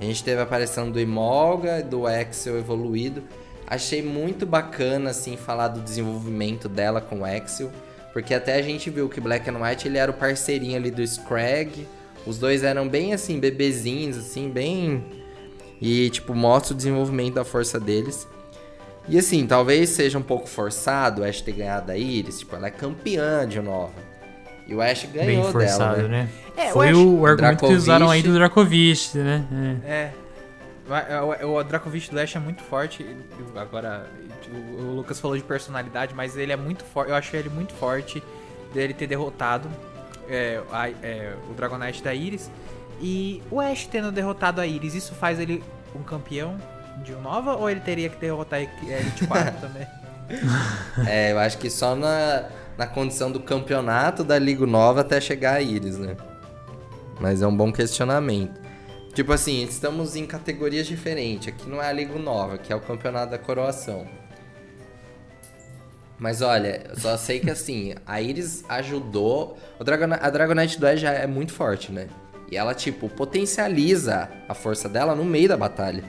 A gente teve a aparição do Imolga, do Excel evoluído. Achei muito bacana, assim, falar do desenvolvimento dela com o Excel. Porque até a gente viu que Black and White ele era o parceirinho ali do Scrag. Os dois eram bem assim, bebezinhos, assim, bem. E, tipo, mostra o desenvolvimento da força deles. E assim, talvez seja um pouco forçado o Ash ter ganhado a Iris. Tipo, ela é campeã de Nova. E o Ash ganhou Bem forçado, dela, né? né? É, Foi o, o argumento que usaram aí do Dracovish, né? É. é. O, o Dracovish do Ash é muito forte. Agora, o Lucas falou de personalidade, mas ele é muito forte. Eu acho ele muito forte dele ter derrotado é, a, é, o Dragonite da Iris. E o Ash tendo derrotado a Iris, isso faz ele um campeão de Nova ou ele teria que derrotar a Elite 4 também? É, eu acho que só na na condição do campeonato da Liga Nova até chegar a Iris, né? Mas é um bom questionamento. Tipo assim, estamos em categorias diferentes. Aqui não é a Liga Nova, que é o campeonato da coroação. Mas olha, eu só sei que assim, a Iris ajudou. Dragon... A Dragonite 2 já é muito forte, né? E ela, tipo, potencializa a força dela no meio da batalha.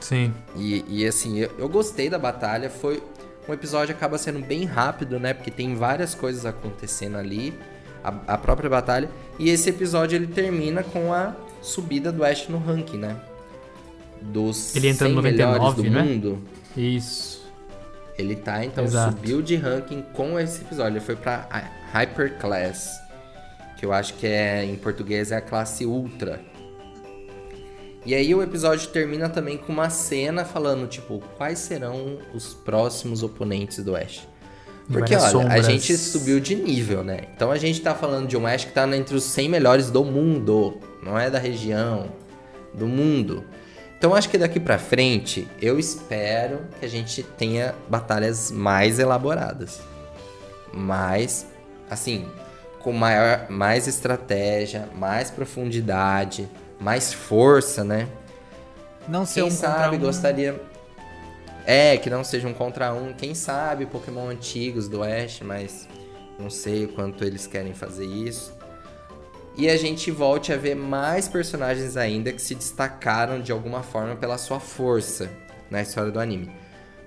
Sim. E, e assim, eu, eu gostei da batalha. Foi o episódio acaba sendo bem rápido, né? Porque tem várias coisas acontecendo ali, a, a própria batalha. E esse episódio ele termina com a subida do Ash no ranking, né? Dos ele entra no 99, do né? mundo. Isso. Ele tá, então, Exato. subiu de ranking com esse episódio. Ele foi pra Hyper Class. Que eu acho que é, em português, é a classe Ultra. E aí o episódio termina também com uma cena falando, tipo, quais serão os próximos oponentes do Ash. Porque, olha, sombras. a gente subiu de nível, né? Então a gente tá falando de um Ash que tá entre os 100 melhores do mundo. Não é da região, do mundo. Então acho que daqui para frente eu espero que a gente tenha batalhas mais elaboradas. Mais, assim, com maior, mais estratégia, mais profundidade, mais força, né? Não ser Quem um sabe um... gostaria é, que não seja um contra um. Quem sabe Pokémon antigos do Ash, mas não sei o quanto eles querem fazer isso e a gente volte a ver mais personagens ainda que se destacaram de alguma forma pela sua força na história do anime.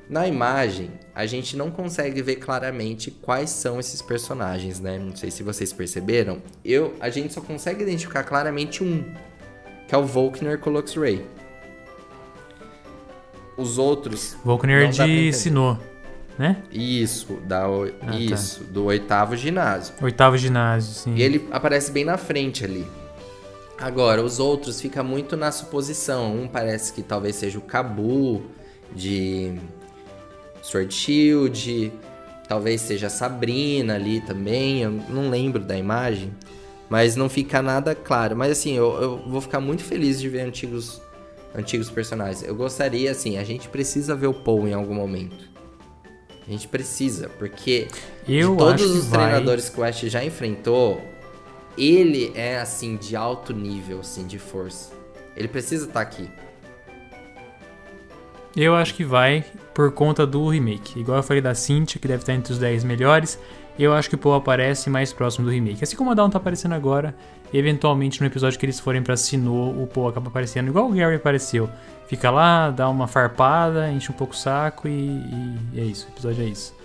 Na imagem, a gente não consegue ver claramente quais são esses personagens, né? Não sei se vocês perceberam. Eu, a gente só consegue identificar claramente um, que é o Volkner com o Luxray. Os outros. Volkner de Sinnoh né? Isso, da, ah, tá. isso, tá. do oitavo ginásio. Oitavo ginásio, sim. E ele aparece bem na frente ali. Agora, os outros fica muito na suposição. Um parece que talvez seja o Cabu de Sword Shield, talvez seja a Sabrina ali também. Eu não lembro da imagem, mas não fica nada claro. Mas assim, eu, eu vou ficar muito feliz de ver antigos antigos personagens. Eu gostaria, assim, a gente precisa ver o Paul em algum momento. A gente precisa, porque eu de todos os treinadores que o Ash já enfrentou, ele é assim de alto nível, assim, de força. Ele precisa estar tá aqui. Eu acho que vai por conta do remake. Igual eu falei da Cynthia, que deve estar entre os 10 melhores. Eu acho que o Paul aparece mais próximo do remake. Assim como o Dawn tá aparecendo agora, eventualmente no episódio que eles forem pra Sinnoh, o Paul acaba aparecendo igual o Gary apareceu. Fica lá, dá uma farpada, enche um pouco o saco e, e é isso. O episódio é isso.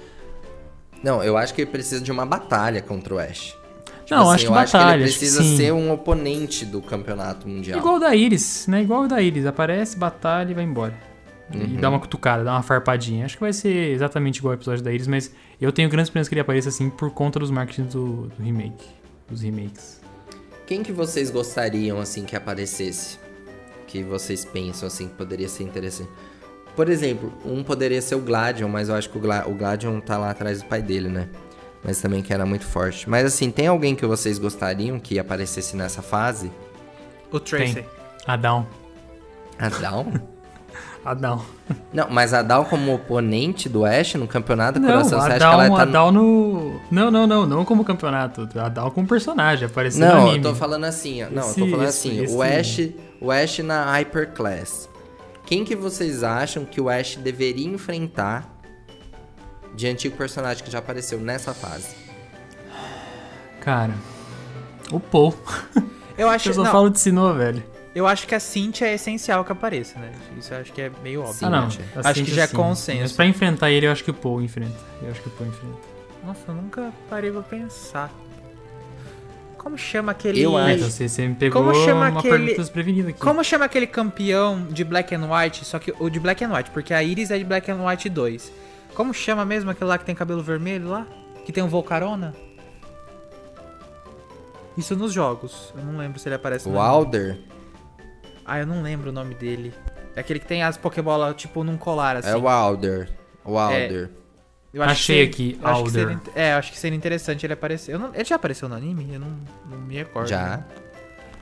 Não, eu acho que ele precisa de uma batalha contra o Ash. Tipo não, assim, acho que eu batalha. Acho que ele precisa ser um oponente do campeonato mundial. Igual o da Iris, né? Igual o da Iris. Aparece, batalha e vai embora. Uhum. E dá uma cutucada, dá uma farpadinha. Acho que vai ser exatamente igual o episódio da Iris, mas eu tenho grandes esperanças que ele apareça assim por conta dos marketing do, do remake. Dos remakes. Quem que vocês gostariam, assim, que aparecesse? Que vocês pensam, assim, que poderia ser interessante? Por exemplo, um poderia ser o Gladion, mas eu acho que o, Gla o Gladion tá lá atrás do pai dele, né? Mas também que era muito forte. Mas assim, tem alguém que vocês gostariam que aparecesse nessa fase? O Tracy. Tem. Adão. Adão? Adão. Não, mas a Dal como oponente do Ash no campeonato não, Coração, você acha que ela tá... A Dal no... Não, não, não, não como campeonato. A Dal como personagem, aparecendo não, no anime. Não, eu tô falando assim, ó. Não, esse, eu tô falando esse, assim, esse... o Ash, o Ash na Hyper Class. Quem que vocês acham que o Ash deveria enfrentar de antigo personagem que já apareceu nessa fase? Cara, o Paul. Eu acho Eu só não. falo de Sinnoh, velho. Eu acho que a Cintia é essencial que apareça, né? Isso eu acho que é meio óbvio. Ah, não. acho que já é consenso. Mas pra enfrentar ele, eu acho que o Paul enfrenta. Eu acho que o Paul enfrenta. Nossa, eu nunca parei pra pensar. Como chama aquele. Eu acho. Então, você, você me pegou Como chama uma aquele... pergunta desprevenida aqui. Como chama aquele campeão de Black and White? Só que o de Black and White, porque a Iris é de Black and White 2. Como chama mesmo aquele lá que tem cabelo vermelho lá? Que tem um Volcarona? Isso nos jogos. Eu não lembro se ele aparece no. Ah, eu não lembro o nome dele. É aquele que tem as Pokébola, tipo, num colar, assim. É o Alder. O Alder. É, eu Achei aqui, Alder. Seria, é, acho que seria interessante ele aparecer. Não, ele já apareceu no anime? Eu não, não me recordo. Já. Né?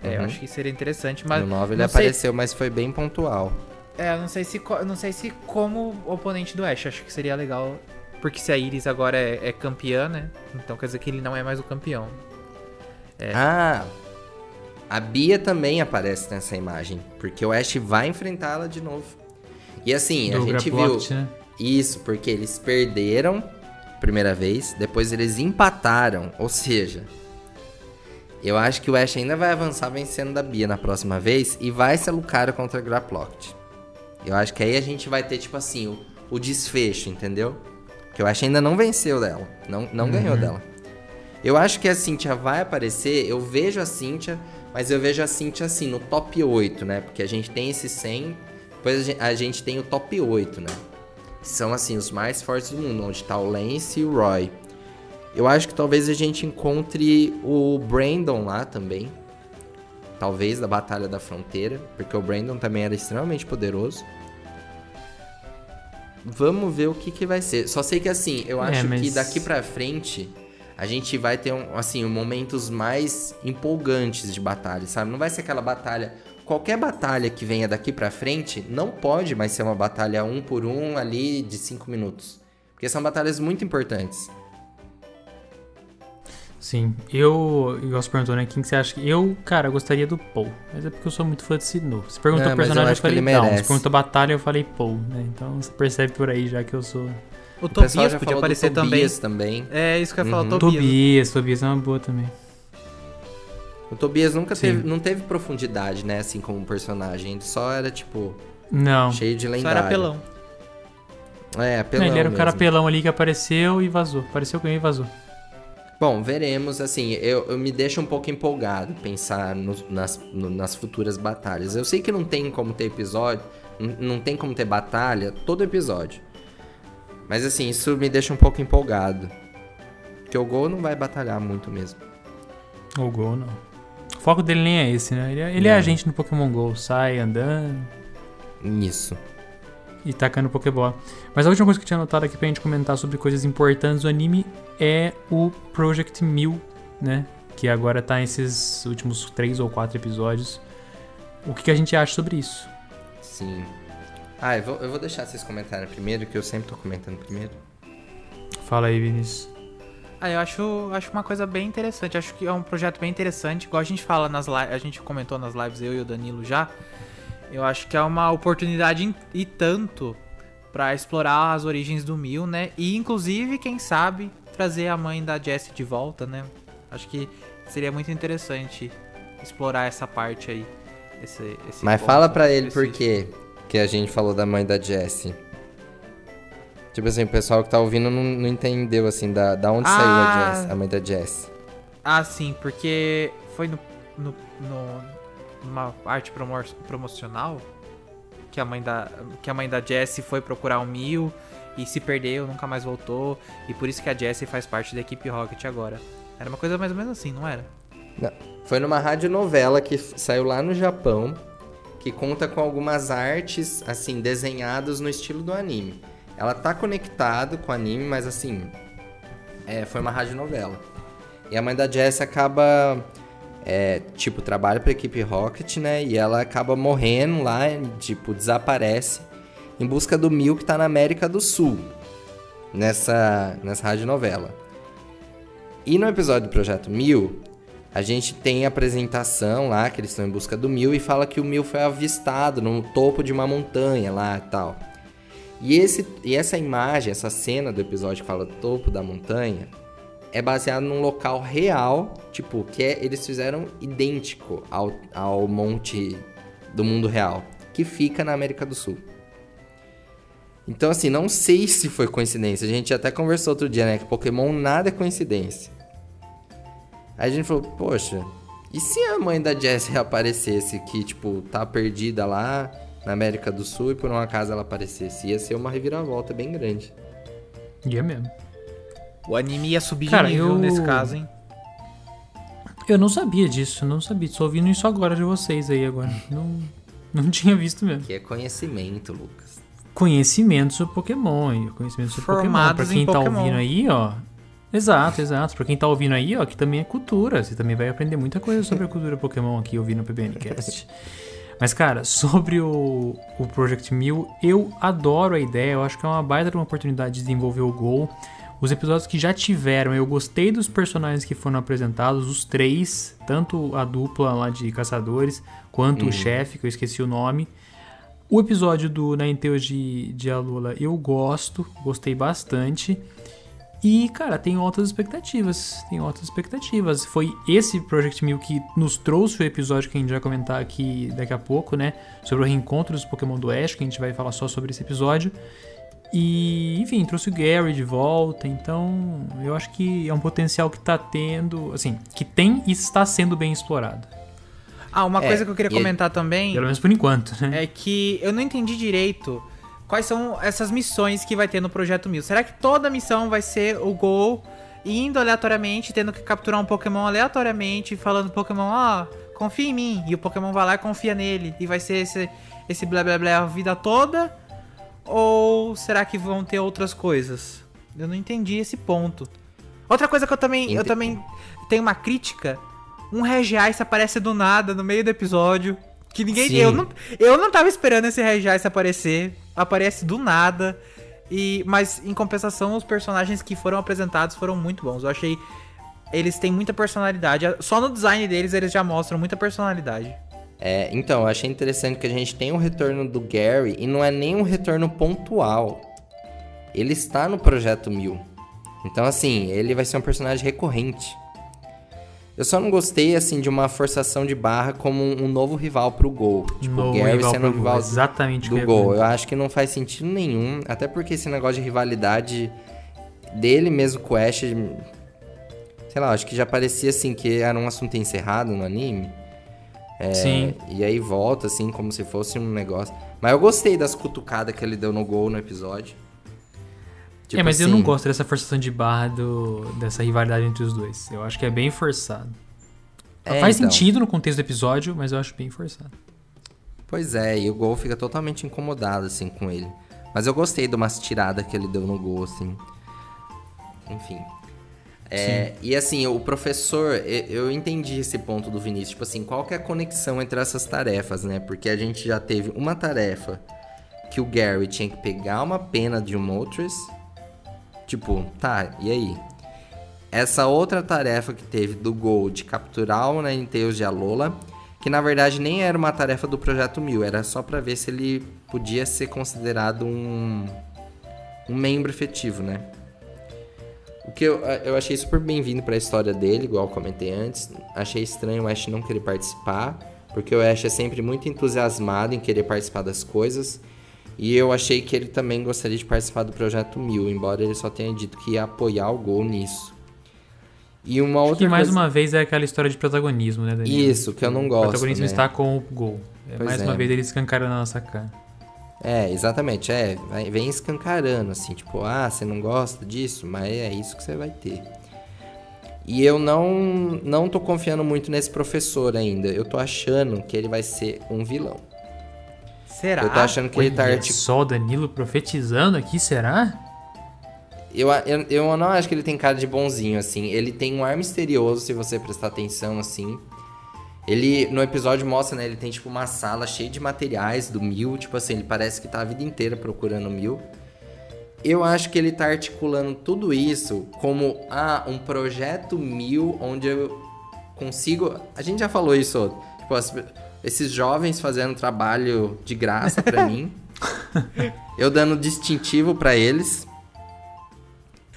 É, uhum. eu acho que seria interessante, mas... No 9 ele apareceu, sei... mas foi bem pontual. É, eu não sei se, não sei se como oponente do Ash, acho que seria legal. Porque se a Iris agora é, é campeã, né? Então quer dizer que ele não é mais o campeão. É. Ah, a Bia também aparece nessa imagem, porque o Ash vai enfrentá-la de novo. E assim, Do a gente viu né? isso porque eles perderam primeira vez, depois eles empataram, ou seja, eu acho que o Ash ainda vai avançar vencendo da Bia na próxima vez e vai ser Lucario contra a. Eu acho que aí a gente vai ter tipo assim, o, o desfecho, entendeu? Que o Ash ainda não venceu dela, não, não uhum. ganhou dela. Eu acho que a Cynthia vai aparecer, eu vejo a Cynthia mas eu vejo a Cintia assim, no top 8, né? Porque a gente tem esse 100, depois a gente, tem o top 8, né? são assim os mais fortes do mundo, onde tá o Lance e o Roy. Eu acho que talvez a gente encontre o Brandon lá também. Talvez da Batalha da Fronteira, porque o Brandon também era extremamente poderoso. Vamos ver o que, que vai ser. Só sei que assim, eu é, acho é, mas... que daqui pra frente a gente vai ter um, assim, momentos mais empolgantes de batalha, sabe? Não vai ser aquela batalha. Qualquer batalha que venha daqui pra frente não pode mais ser uma batalha um por um ali de cinco minutos. Porque são batalhas muito importantes. Sim, eu, eu gosto perguntou, né? Quem que você acha que. Eu, cara, gostaria do Paul. Mas é porque eu sou muito fã de Sinnoh. Você perguntou é, personagem, eu, eu falei não. Você perguntou batalha, eu falei Paul, né? Então você percebe por aí já que eu sou. O, o Tobias podia aparecer também. também. É, isso que eu ia falar, uhum. Tobias. Tobias, Tobias é uma boa também. O Tobias nunca teve, não teve profundidade, né? Assim como personagem. Ele só era, tipo. Não. Cheio de lendário. Só era pelão. É, apelão. Não, ele era um cara pelão ali que apareceu e vazou. Apareceu, ganhou e vazou. Bom, veremos. Assim, eu, eu me deixo um pouco empolgado pensar no, nas, no, nas futuras batalhas. Eu sei que não tem como ter episódio, não tem como ter batalha todo episódio. Mas assim, isso me deixa um pouco empolgado. Porque o Gol não vai batalhar muito mesmo. O Gol não. O foco dele nem é esse, né? Ele, é, ele é agente no Pokémon GO, sai andando. Isso e tacando Pokébola. Mas a última coisa que eu tinha anotado aqui pra gente comentar sobre coisas importantes do anime é o Project 1000, né? Que agora tá nesses últimos três ou quatro episódios. O que, que a gente acha sobre isso? Sim. Ah, eu vou, eu vou deixar vocês comentarem primeiro, que eu sempre tô comentando primeiro. Fala aí, Vinícius. Ah, eu acho, acho uma coisa bem interessante. Acho que é um projeto bem interessante. Igual a gente fala nas lives, a gente comentou nas lives, eu e o Danilo já. Eu acho que é uma oportunidade e tanto para explorar as origens do Mil, né? E inclusive, quem sabe, trazer a mãe da Jessie de volta, né? Acho que seria muito interessante explorar essa parte aí. Esse, esse Mas fala pra ele por quê que a gente falou da mãe da Jessie. Tipo assim, o pessoal que tá ouvindo não, não entendeu, assim, da, da onde ah, saiu a, ah. Jess, a mãe da Jessie. Ah, sim, porque foi no, no, no numa arte promocional que a mãe da que a mãe da Jessie foi procurar o Mil e se perdeu, nunca mais voltou, e por isso que a Jessie faz parte da equipe Rocket agora. Era uma coisa mais ou menos assim, não era? Não. Foi numa radionovela que saiu lá no Japão, que conta com algumas artes assim desenhadas no estilo do anime. Ela tá conectado com o anime, mas assim, é, foi uma radionovela. E a mãe da Jessie acaba é, tipo, trabalha pra equipe Rocket, né? E ela acaba morrendo lá, tipo, desaparece em busca do Mil que tá na América do Sul, nessa, nessa novela. E no episódio do Projeto Mil, a gente tem a apresentação lá, que eles estão em busca do Mil, e fala que o Mil foi avistado no topo de uma montanha lá e tal. E, esse, e essa imagem, essa cena do episódio que fala topo da montanha, é baseado num local real, tipo, que é, eles fizeram idêntico ao, ao monte do mundo real, que fica na América do Sul. Então, assim, não sei se foi coincidência. A gente até conversou outro dia, né? Que Pokémon nada é coincidência. Aí a gente falou, poxa, e se a mãe da Jessie reaparecesse que, tipo, tá perdida lá na América do Sul e por um acaso ela aparecesse? Ia ser uma reviravolta bem grande. Ia yeah, mesmo. O anime ia subir Cara, de nível eu... nesse caso, hein? Eu não sabia disso, não sabia. Tô ouvindo isso agora de vocês aí agora. Não, não tinha visto mesmo. Que é conhecimento, Lucas. Conhecimento sobre Pokémon. Conhecimento sobre Formados Pokémon. Pra quem tá Pokémon. ouvindo aí, ó. Exato, exato. Pra quem tá ouvindo aí, ó, que também é cultura. Você também vai aprender muita coisa sobre a cultura Pokémon aqui ouvindo o PBNcast. Mas, cara, sobre o, o Project 1000, eu adoro a ideia. Eu acho que é uma baita uma oportunidade de desenvolver o Gol. Os episódios que já tiveram, eu gostei dos personagens que foram apresentados, os três, tanto a dupla lá de caçadores, quanto uhum. o chefe, que eu esqueci o nome. O episódio do Ninetales de, de Alula eu gosto, gostei bastante. E, cara, tem altas expectativas. Tem altas expectativas. Foi esse Project Mil que nos trouxe o episódio que a gente vai comentar aqui daqui a pouco, né? Sobre o reencontro dos Pokémon do Oeste, que a gente vai falar só sobre esse episódio. E, enfim, trouxe o Gary de volta, então eu acho que é um potencial que tá tendo, assim, que tem e está sendo bem explorado. Ah, uma é, coisa que eu queria comentar também. Pelo menos por enquanto, né? É que eu não entendi direito quais são essas missões que vai ter no Projeto Mil. Será que toda missão vai ser o Gol indo aleatoriamente, tendo que capturar um Pokémon aleatoriamente, falando Pokémon, ó, oh, confia em mim. E o Pokémon vai lá e confia nele. E vai ser esse, esse blá blá blá a vida toda? Ou será que vão ter outras coisas? Eu não entendi esse ponto. Outra coisa que eu também, Entendi. eu também tenho uma crítica. Um Regiais aparece do nada no meio do episódio. Que ninguém. Eu não, eu não tava esperando esse Regiais aparecer. Aparece do nada. E, mas em compensação, os personagens que foram apresentados foram muito bons. Eu achei. Eles têm muita personalidade. Só no design deles eles já mostram muita personalidade. É, então, eu achei interessante que a gente tem o um retorno do Gary e não é nem um retorno pontual. Ele está no projeto Mil. Então, assim, ele vai ser um personagem recorrente. Eu só não gostei, assim, de uma forçação de barra como um, novo rival pro Gol. Tipo, o Gary sendo um rival Exatamente do Gol. Eu acho que não faz sentido nenhum. Até porque esse negócio de rivalidade dele mesmo com o Ash... Sei lá, acho que já parecia, assim, que era um assunto encerrado no anime. É, Sim. E aí volta, assim, como se fosse um negócio... Mas eu gostei das cutucadas que ele deu no Gol no episódio. Tipo é, mas assim... eu não assim. gosto dessa forçação de barra do, dessa rivalidade entre os dois. Eu acho que é bem forçado. É, Faz então. sentido no contexto do episódio, mas eu acho bem forçado. Pois é, e o Gol fica totalmente incomodado, assim, com ele. Mas eu gostei de umas tiradas que ele deu no Gol, assim. Enfim. É, e assim, o professor, eu entendi esse ponto do Vinícius. Tipo assim, qual que é a conexão entre essas tarefas, né? Porque a gente já teve uma tarefa que o Gary tinha que pegar uma pena de um Moltres Tipo, tá, e aí? Essa outra tarefa que teve do Gol de capturar o Ninetales de Alola, que na verdade nem era uma tarefa do Projeto Mil, era só para ver se ele podia ser considerado um, um membro efetivo, né? O que eu, eu achei super bem-vindo para a história dele, igual comentei antes. Achei estranho o Ash não querer participar, porque o Ash é sempre muito entusiasmado em querer participar das coisas. E eu achei que ele também gostaria de participar do Projeto Mil, embora ele só tenha dito que ia apoiar o Gol nisso. E uma Acho outra que mais coisa... uma vez é aquela história de protagonismo, né, Daniel? Isso, que eu não gosto. O protagonismo né? está com o Gol. É, mais é. uma vez ele escancara na nossa cara. É, exatamente. É, vem escancarando, assim, tipo, ah, você não gosta disso, mas é isso que você vai ter. E eu não, não tô confiando muito nesse professor ainda. Eu tô achando que ele vai ser um vilão. Será? Eu tô achando que Olha ele tá articulando. Só o Danilo profetizando aqui, será? Eu, eu, eu não acho que ele tem cara de bonzinho, assim. Ele tem um ar misterioso, se você prestar atenção, assim. Ele, no episódio, mostra, né? Ele tem, tipo, uma sala cheia de materiais do Mil. Tipo assim, ele parece que tá a vida inteira procurando o Mil. Eu acho que ele tá articulando tudo isso como, ah, um projeto Mil, onde eu consigo... A gente já falou isso, tipo, as, esses jovens fazendo trabalho de graça para mim. Eu dando distintivo para eles.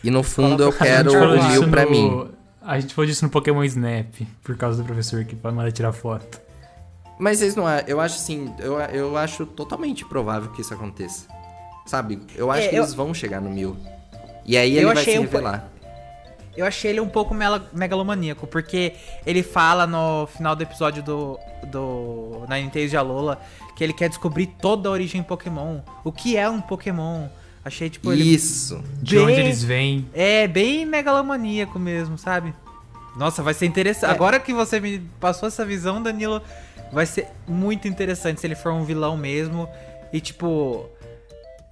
E no fundo eu quero o mil pra mim. A gente falou disso no Pokémon Snap, por causa do professor que manda tirar foto. Mas vocês não Eu acho assim, eu, eu acho totalmente provável que isso aconteça. Sabe? Eu acho é, que eu... eles vão chegar no mil. E aí ele vai se revelar. Um eu achei ele um pouco megalomaníaco, porque ele fala no final do episódio do, do Ninetales de Alola que ele quer descobrir toda a origem Pokémon. O que é um Pokémon? Achei, tipo, ele. Isso! De onde eles vêm. É, bem megalomaníaco mesmo, sabe? Nossa, vai ser interessante. É. Agora que você me passou essa visão, Danilo, vai ser muito interessante se ele for um vilão mesmo. E, tipo,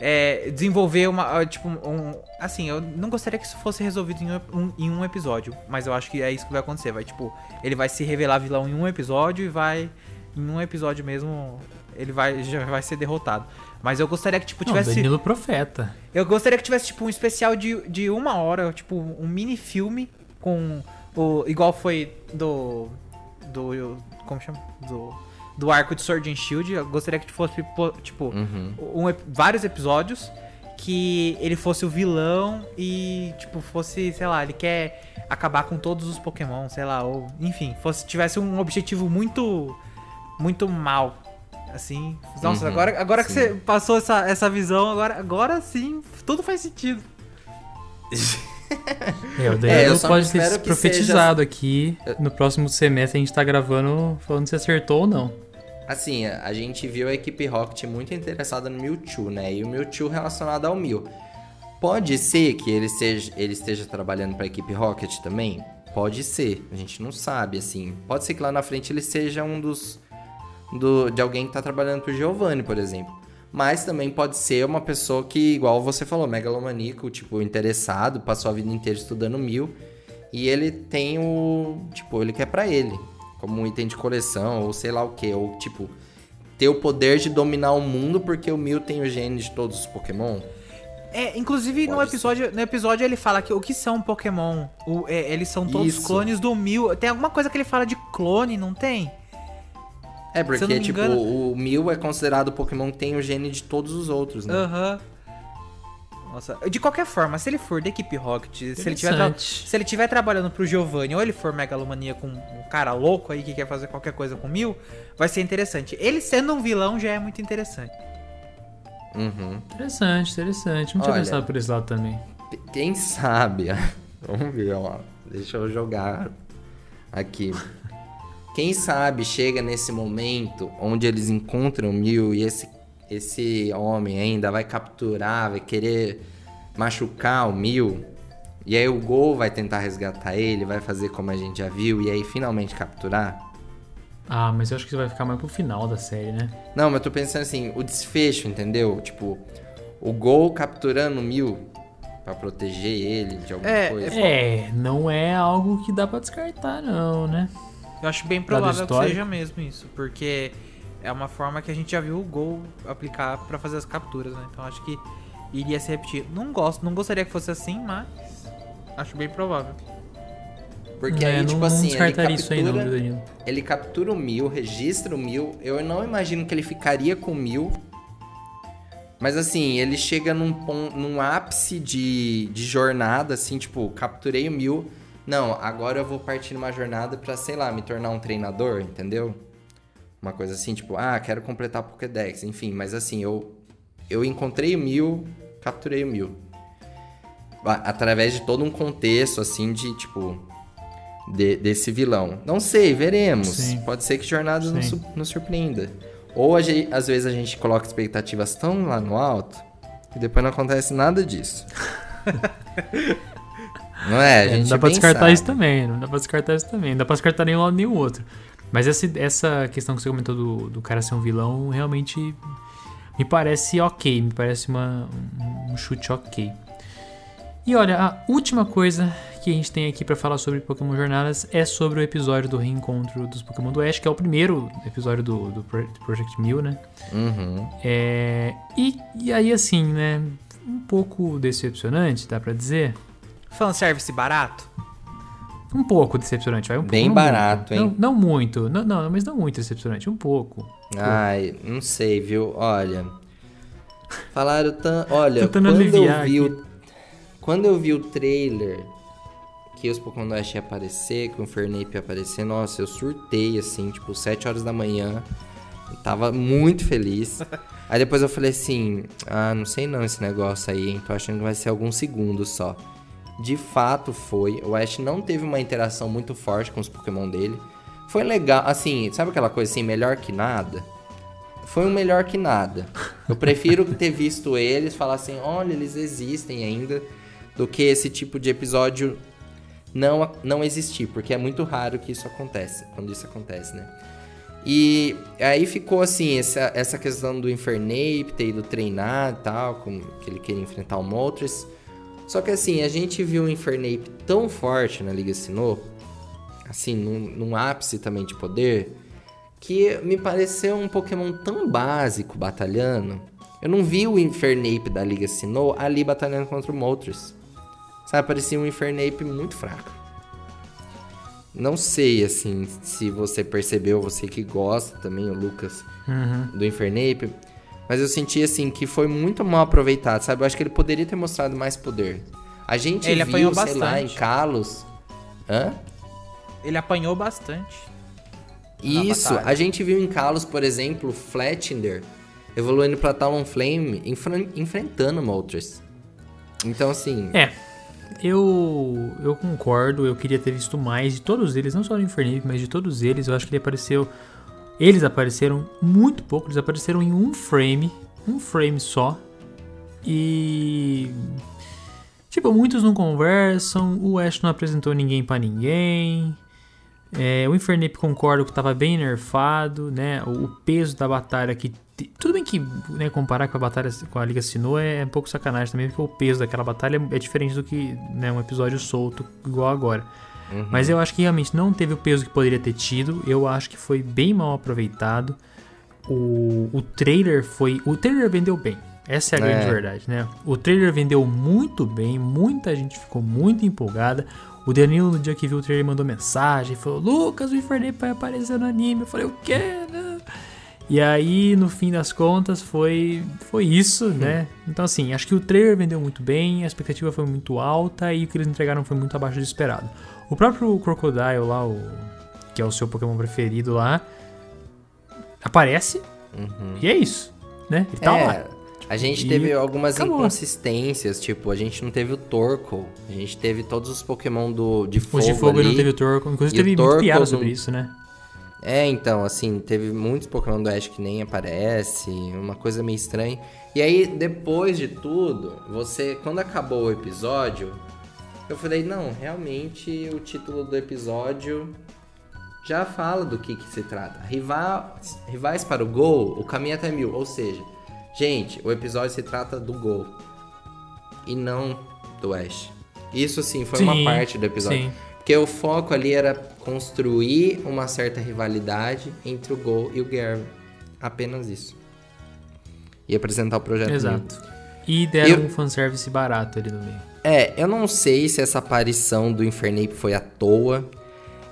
é, desenvolver uma. Tipo, um. Assim, eu não gostaria que isso fosse resolvido em um, em um episódio. Mas eu acho que é isso que vai acontecer. Vai, tipo, ele vai se revelar vilão em um episódio e vai. Em um episódio mesmo. Ele vai, já vai ser derrotado. Mas eu gostaria que, tipo, tivesse. Não, Danilo Profeta. Eu gostaria que tivesse, tipo, um especial de, de uma hora, tipo, um mini filme com. O, igual foi do. Do. Como chama? Do do arco de Sword and Shield. Eu gostaria que fosse, tipo, uhum. um, vários episódios que ele fosse o vilão e, tipo, fosse, sei lá, ele quer acabar com todos os Pokémon, sei lá, ou, enfim, fosse, tivesse um objetivo muito, muito mal. Assim, nossa, uhum, agora, agora que você passou essa, essa visão, agora, agora sim, tudo faz sentido. É, o Daniel é, pode ser profetizado seja... aqui. No próximo semestre a gente tá gravando falando se acertou ou não. Assim, a gente viu a equipe Rocket muito interessada no Mewtwo, né? E o Mewtwo relacionado ao Mew. Pode ser que ele, seja, ele esteja trabalhando para a equipe Rocket também? Pode ser, a gente não sabe, assim. Pode ser que lá na frente ele seja um dos. Do, de alguém que tá trabalhando pro Giovanni, por exemplo. Mas também pode ser uma pessoa que, igual você falou, megalomaníaco, tipo, interessado, passou a vida inteira estudando mil. E ele tem o. Tipo, ele quer para ele como um item de coleção, ou sei lá o que, ou tipo, ter o poder de dominar o mundo porque o Mew tem o gene de todos os Pokémon. É, inclusive no episódio, no episódio ele fala que o que são Pokémon? O, é, eles são todos Isso. clones do Mew. Tem alguma coisa que ele fala de clone, não tem? É, porque, tipo, engano... o Mew é considerado o Pokémon que tem o gene de todos os outros, né? Aham. Uhum. Nossa, de qualquer forma, se ele for da equipe Rocket, se ele, tiver se ele tiver trabalhando pro Giovanni ou ele for megalomania com um cara louco aí que quer fazer qualquer coisa com mil, vai ser interessante. Ele sendo um vilão já é muito interessante. Uhum. Interessante, interessante. Não tinha pensado por esse lado também. Quem sabe? Vamos ver, ó. Deixa eu jogar aqui. Quem sabe chega nesse momento onde eles encontram o Mil e esse esse homem ainda vai capturar, vai querer machucar o Mil. E aí o Gol vai tentar resgatar ele, vai fazer como a gente já viu, e aí finalmente capturar. Ah, mas eu acho que vai ficar mais pro final da série, né? Não, mas eu tô pensando assim, o desfecho, entendeu? Tipo, o Gol capturando o Mil para proteger ele de alguma é, coisa. É, não é algo que dá para descartar, não, né? Eu acho bem provável que seja mesmo isso, porque é uma forma que a gente já viu o Gol aplicar para fazer as capturas, né? Então acho que iria se repetir. Não gosto, não gostaria que fosse assim, mas acho bem provável. Porque é, aí, tipo não, assim, não ele captura, isso aí não, ele captura o mil, registra o mil. Eu não imagino que ele ficaria com mil. Mas assim, ele chega num, num ápice de, de jornada, assim, tipo, capturei o mil. Não, agora eu vou partir numa jornada pra, sei lá, me tornar um treinador, entendeu? Uma coisa assim, tipo, ah, quero completar Pokédex, enfim, mas assim, eu, eu encontrei o mil, capturei o mil. Através de todo um contexto, assim, de tipo. De, desse vilão. Não sei, veremos. Sim. Pode ser que Jornada nos, nos, surpreenda. Ou gente, às vezes a gente coloca expectativas tão lá no alto que depois não acontece nada disso. não é? A gente é, não dá pra descartar isso também. Não dá pra descartar isso também. Não dá pra descartar nem um lado nem o outro. Mas essa, essa questão que você comentou do, do cara ser um vilão realmente me parece ok, me parece uma, um, chute ok. E olha, a última coisa que a gente tem aqui para falar sobre Pokémon Jornadas é sobre o episódio do reencontro dos Pokémon do Ash, que é o primeiro episódio do, do Project Mil, né? Uhum. É, e, e aí, assim, né? Um pouco decepcionante, dá pra dizer. Fanservice barato? Um pouco decepcionante, vai um Bem barato, hein? Não, não muito, não, não, mas não muito decepcionante, um pouco. Ai, não sei, viu? Olha. Falaram tão. Olha, quando eu vi o. Quando eu vi o trailer que os Pokémon Dash ia aparecer, que o Infernape ia aparecer, nossa, eu surtei assim, tipo, 7 horas da manhã. Eu tava muito feliz. Aí depois eu falei assim: ah, não sei não esse negócio aí, hein? Tô achando que vai ser alguns segundos só de fato foi. O Ash não teve uma interação muito forte com os Pokémon dele. Foi legal, assim, sabe aquela coisa assim, melhor que nada? Foi um melhor que nada. Eu prefiro ter visto eles falar assim, olha, eles existem ainda, do que esse tipo de episódio não, não existir, porque é muito raro que isso acontece, quando isso acontece, né? E aí ficou assim, essa, essa questão do Infernape ter ido treinar e tal, com, que ele queria enfrentar o Moltres. Só que assim, a gente viu o Infernape tão forte na Liga Sinnoh, assim, num, num ápice também de poder, que me pareceu um Pokémon tão básico batalhando. Eu não vi o Infernape da Liga Sinnoh ali batalhando contra o Moltres. Sabe, parecia um Infernape muito fraco. Não sei, assim, se você percebeu, você que gosta também, o Lucas, uhum. do Infernape. Mas eu senti, assim, que foi muito mal aproveitado, sabe? Eu acho que ele poderia ter mostrado mais poder. A gente ele viu, sei bastante. lá, em Kalos... Hã? Ele apanhou bastante. Isso, a gente viu em Kalos, por exemplo, Flatender evoluindo pra Talonflame, enfren enfrentando Moltres. Então, assim... É, eu, eu concordo, eu queria ter visto mais de todos eles, não só do Infernape, mas de todos eles. Eu acho que ele apareceu Eles apareceram muito pouco, eles apareceram em um frame, um frame só. E. Tipo, muitos não conversam, o Ash não apresentou ninguém para ninguém. É, o Infernape concordo que estava bem nerfado, né? O, o, peso da batalha que. Tudo bem que né, comparar com a batalha com a Liga Sinnoh é um pouco sacanagem também, porque o peso daquela batalha é diferente do que né, um episódio solto igual agora. Uhum. Mas eu acho que realmente não teve o peso que poderia ter tido. Eu acho que foi bem mal aproveitado. O, o trailer foi. O trailer vendeu bem. Essa é a é. grande verdade, né? O trailer vendeu muito bem, muita gente ficou muito empolgada. O Danilo, no dia que viu o trailer, mandou mensagem, falou: Lucas, o Infernape vai aparecer no anime. Eu falei: O quê? Né? E aí, no fim das contas, foi, foi isso, hum. né? Então, assim, acho que o trailer vendeu muito bem, a expectativa foi muito alta e o que eles entregaram foi muito abaixo do esperado. O próprio Crocodile lá, o, que é o seu Pokémon preferido lá, aparece uhum. e é isso, né? Ele tá é, lá. A gente e teve algumas acabou. inconsistências, tipo, a gente não teve o Torkoal, a gente teve todos os Pokémon do, de fogo Os de fogo ali, não teve o Torkoal, inclusive teve muito piada sobre isso, né? É, então, assim, teve muitos Pokémon do Ash que nem aparece, uma coisa meio estranha. E aí, depois de tudo, você, quando acabou o episódio, eu falei, não, realmente o título do episódio já fala do que, que se trata. Rivais, rivais para o gol, o caminho até mil, ou seja, Gente, o episódio se trata do Gol e não do Ash. Isso sim foi sim, uma parte do episódio. Sim. Porque o foco ali era construir uma certa rivalidade entre o Gol e o Gary. Apenas isso. E apresentar o projeto. Exato. E deram eu... um fanservice barato ali no meio. É, eu não sei se essa aparição do Infernape foi à toa.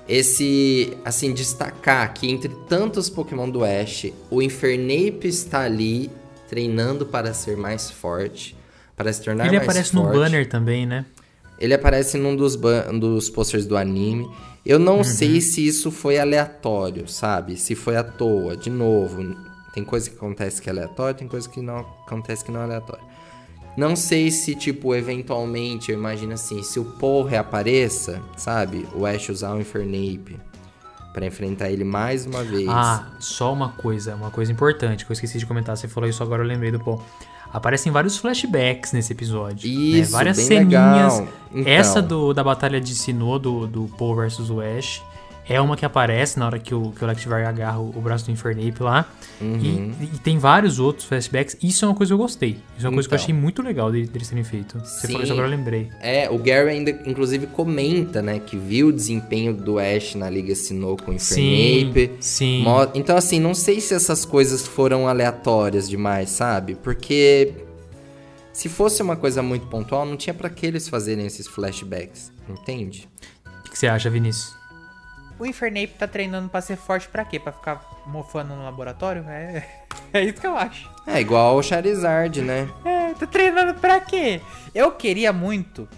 Esse, assim, destacar que entre tantos Pokémon do Ash, o Infernape está ali treinando para ser mais forte, para se tornar Ele mais forte. Ele aparece no banner também, né? Ele aparece num dos, dos posters do anime. Eu não uhum. sei se isso foi aleatório, sabe? Se foi à toa. De novo, tem coisa que acontece que é aleatório, tem coisa que não acontece que não é aleatório. Não sei se, tipo, eventualmente, eu imagino assim, se o Paul reapareça, sabe? O Ash usar o Infernape para enfrentar ele mais uma vez. Ah, só uma coisa, uma coisa importante que eu esqueci de comentar. Você falou isso agora, eu lembrei do Paul. Aparecem vários flashbacks nesse episódio. Né? Isso, né? Várias ceninhas. Então. Essa do, da batalha de Sinnoh, do, do Paul versus o Ash é uma que aparece na hora que o, que o agarra o, o, braço do Infernape lá. Uhum. E, e, tem vários outros flashbacks. Isso é uma coisa que eu gostei. Isso é uma coisa que eu então. achei muito legal deles de terem feito. Você Sim. falou isso agora, eu lembrei. É, o Gary ainda, inclusive, comenta, né, que viu o desempenho do Ash na Liga Sinnoh com o Infernape. Sim, sim. Então, assim, não sei se essas coisas foram aleatórias demais, sabe? Porque se fosse uma coisa muito pontual, não tinha para que eles fazerem esses flashbacks, entende? O que você acha, Vinícius? O Infernape tá treinando pra ser forte pra quê? Pra ficar mofando no laboratório? É, é isso que eu acho. É igual o Charizard, né? É, tá treinando pra quê? Eu queria muito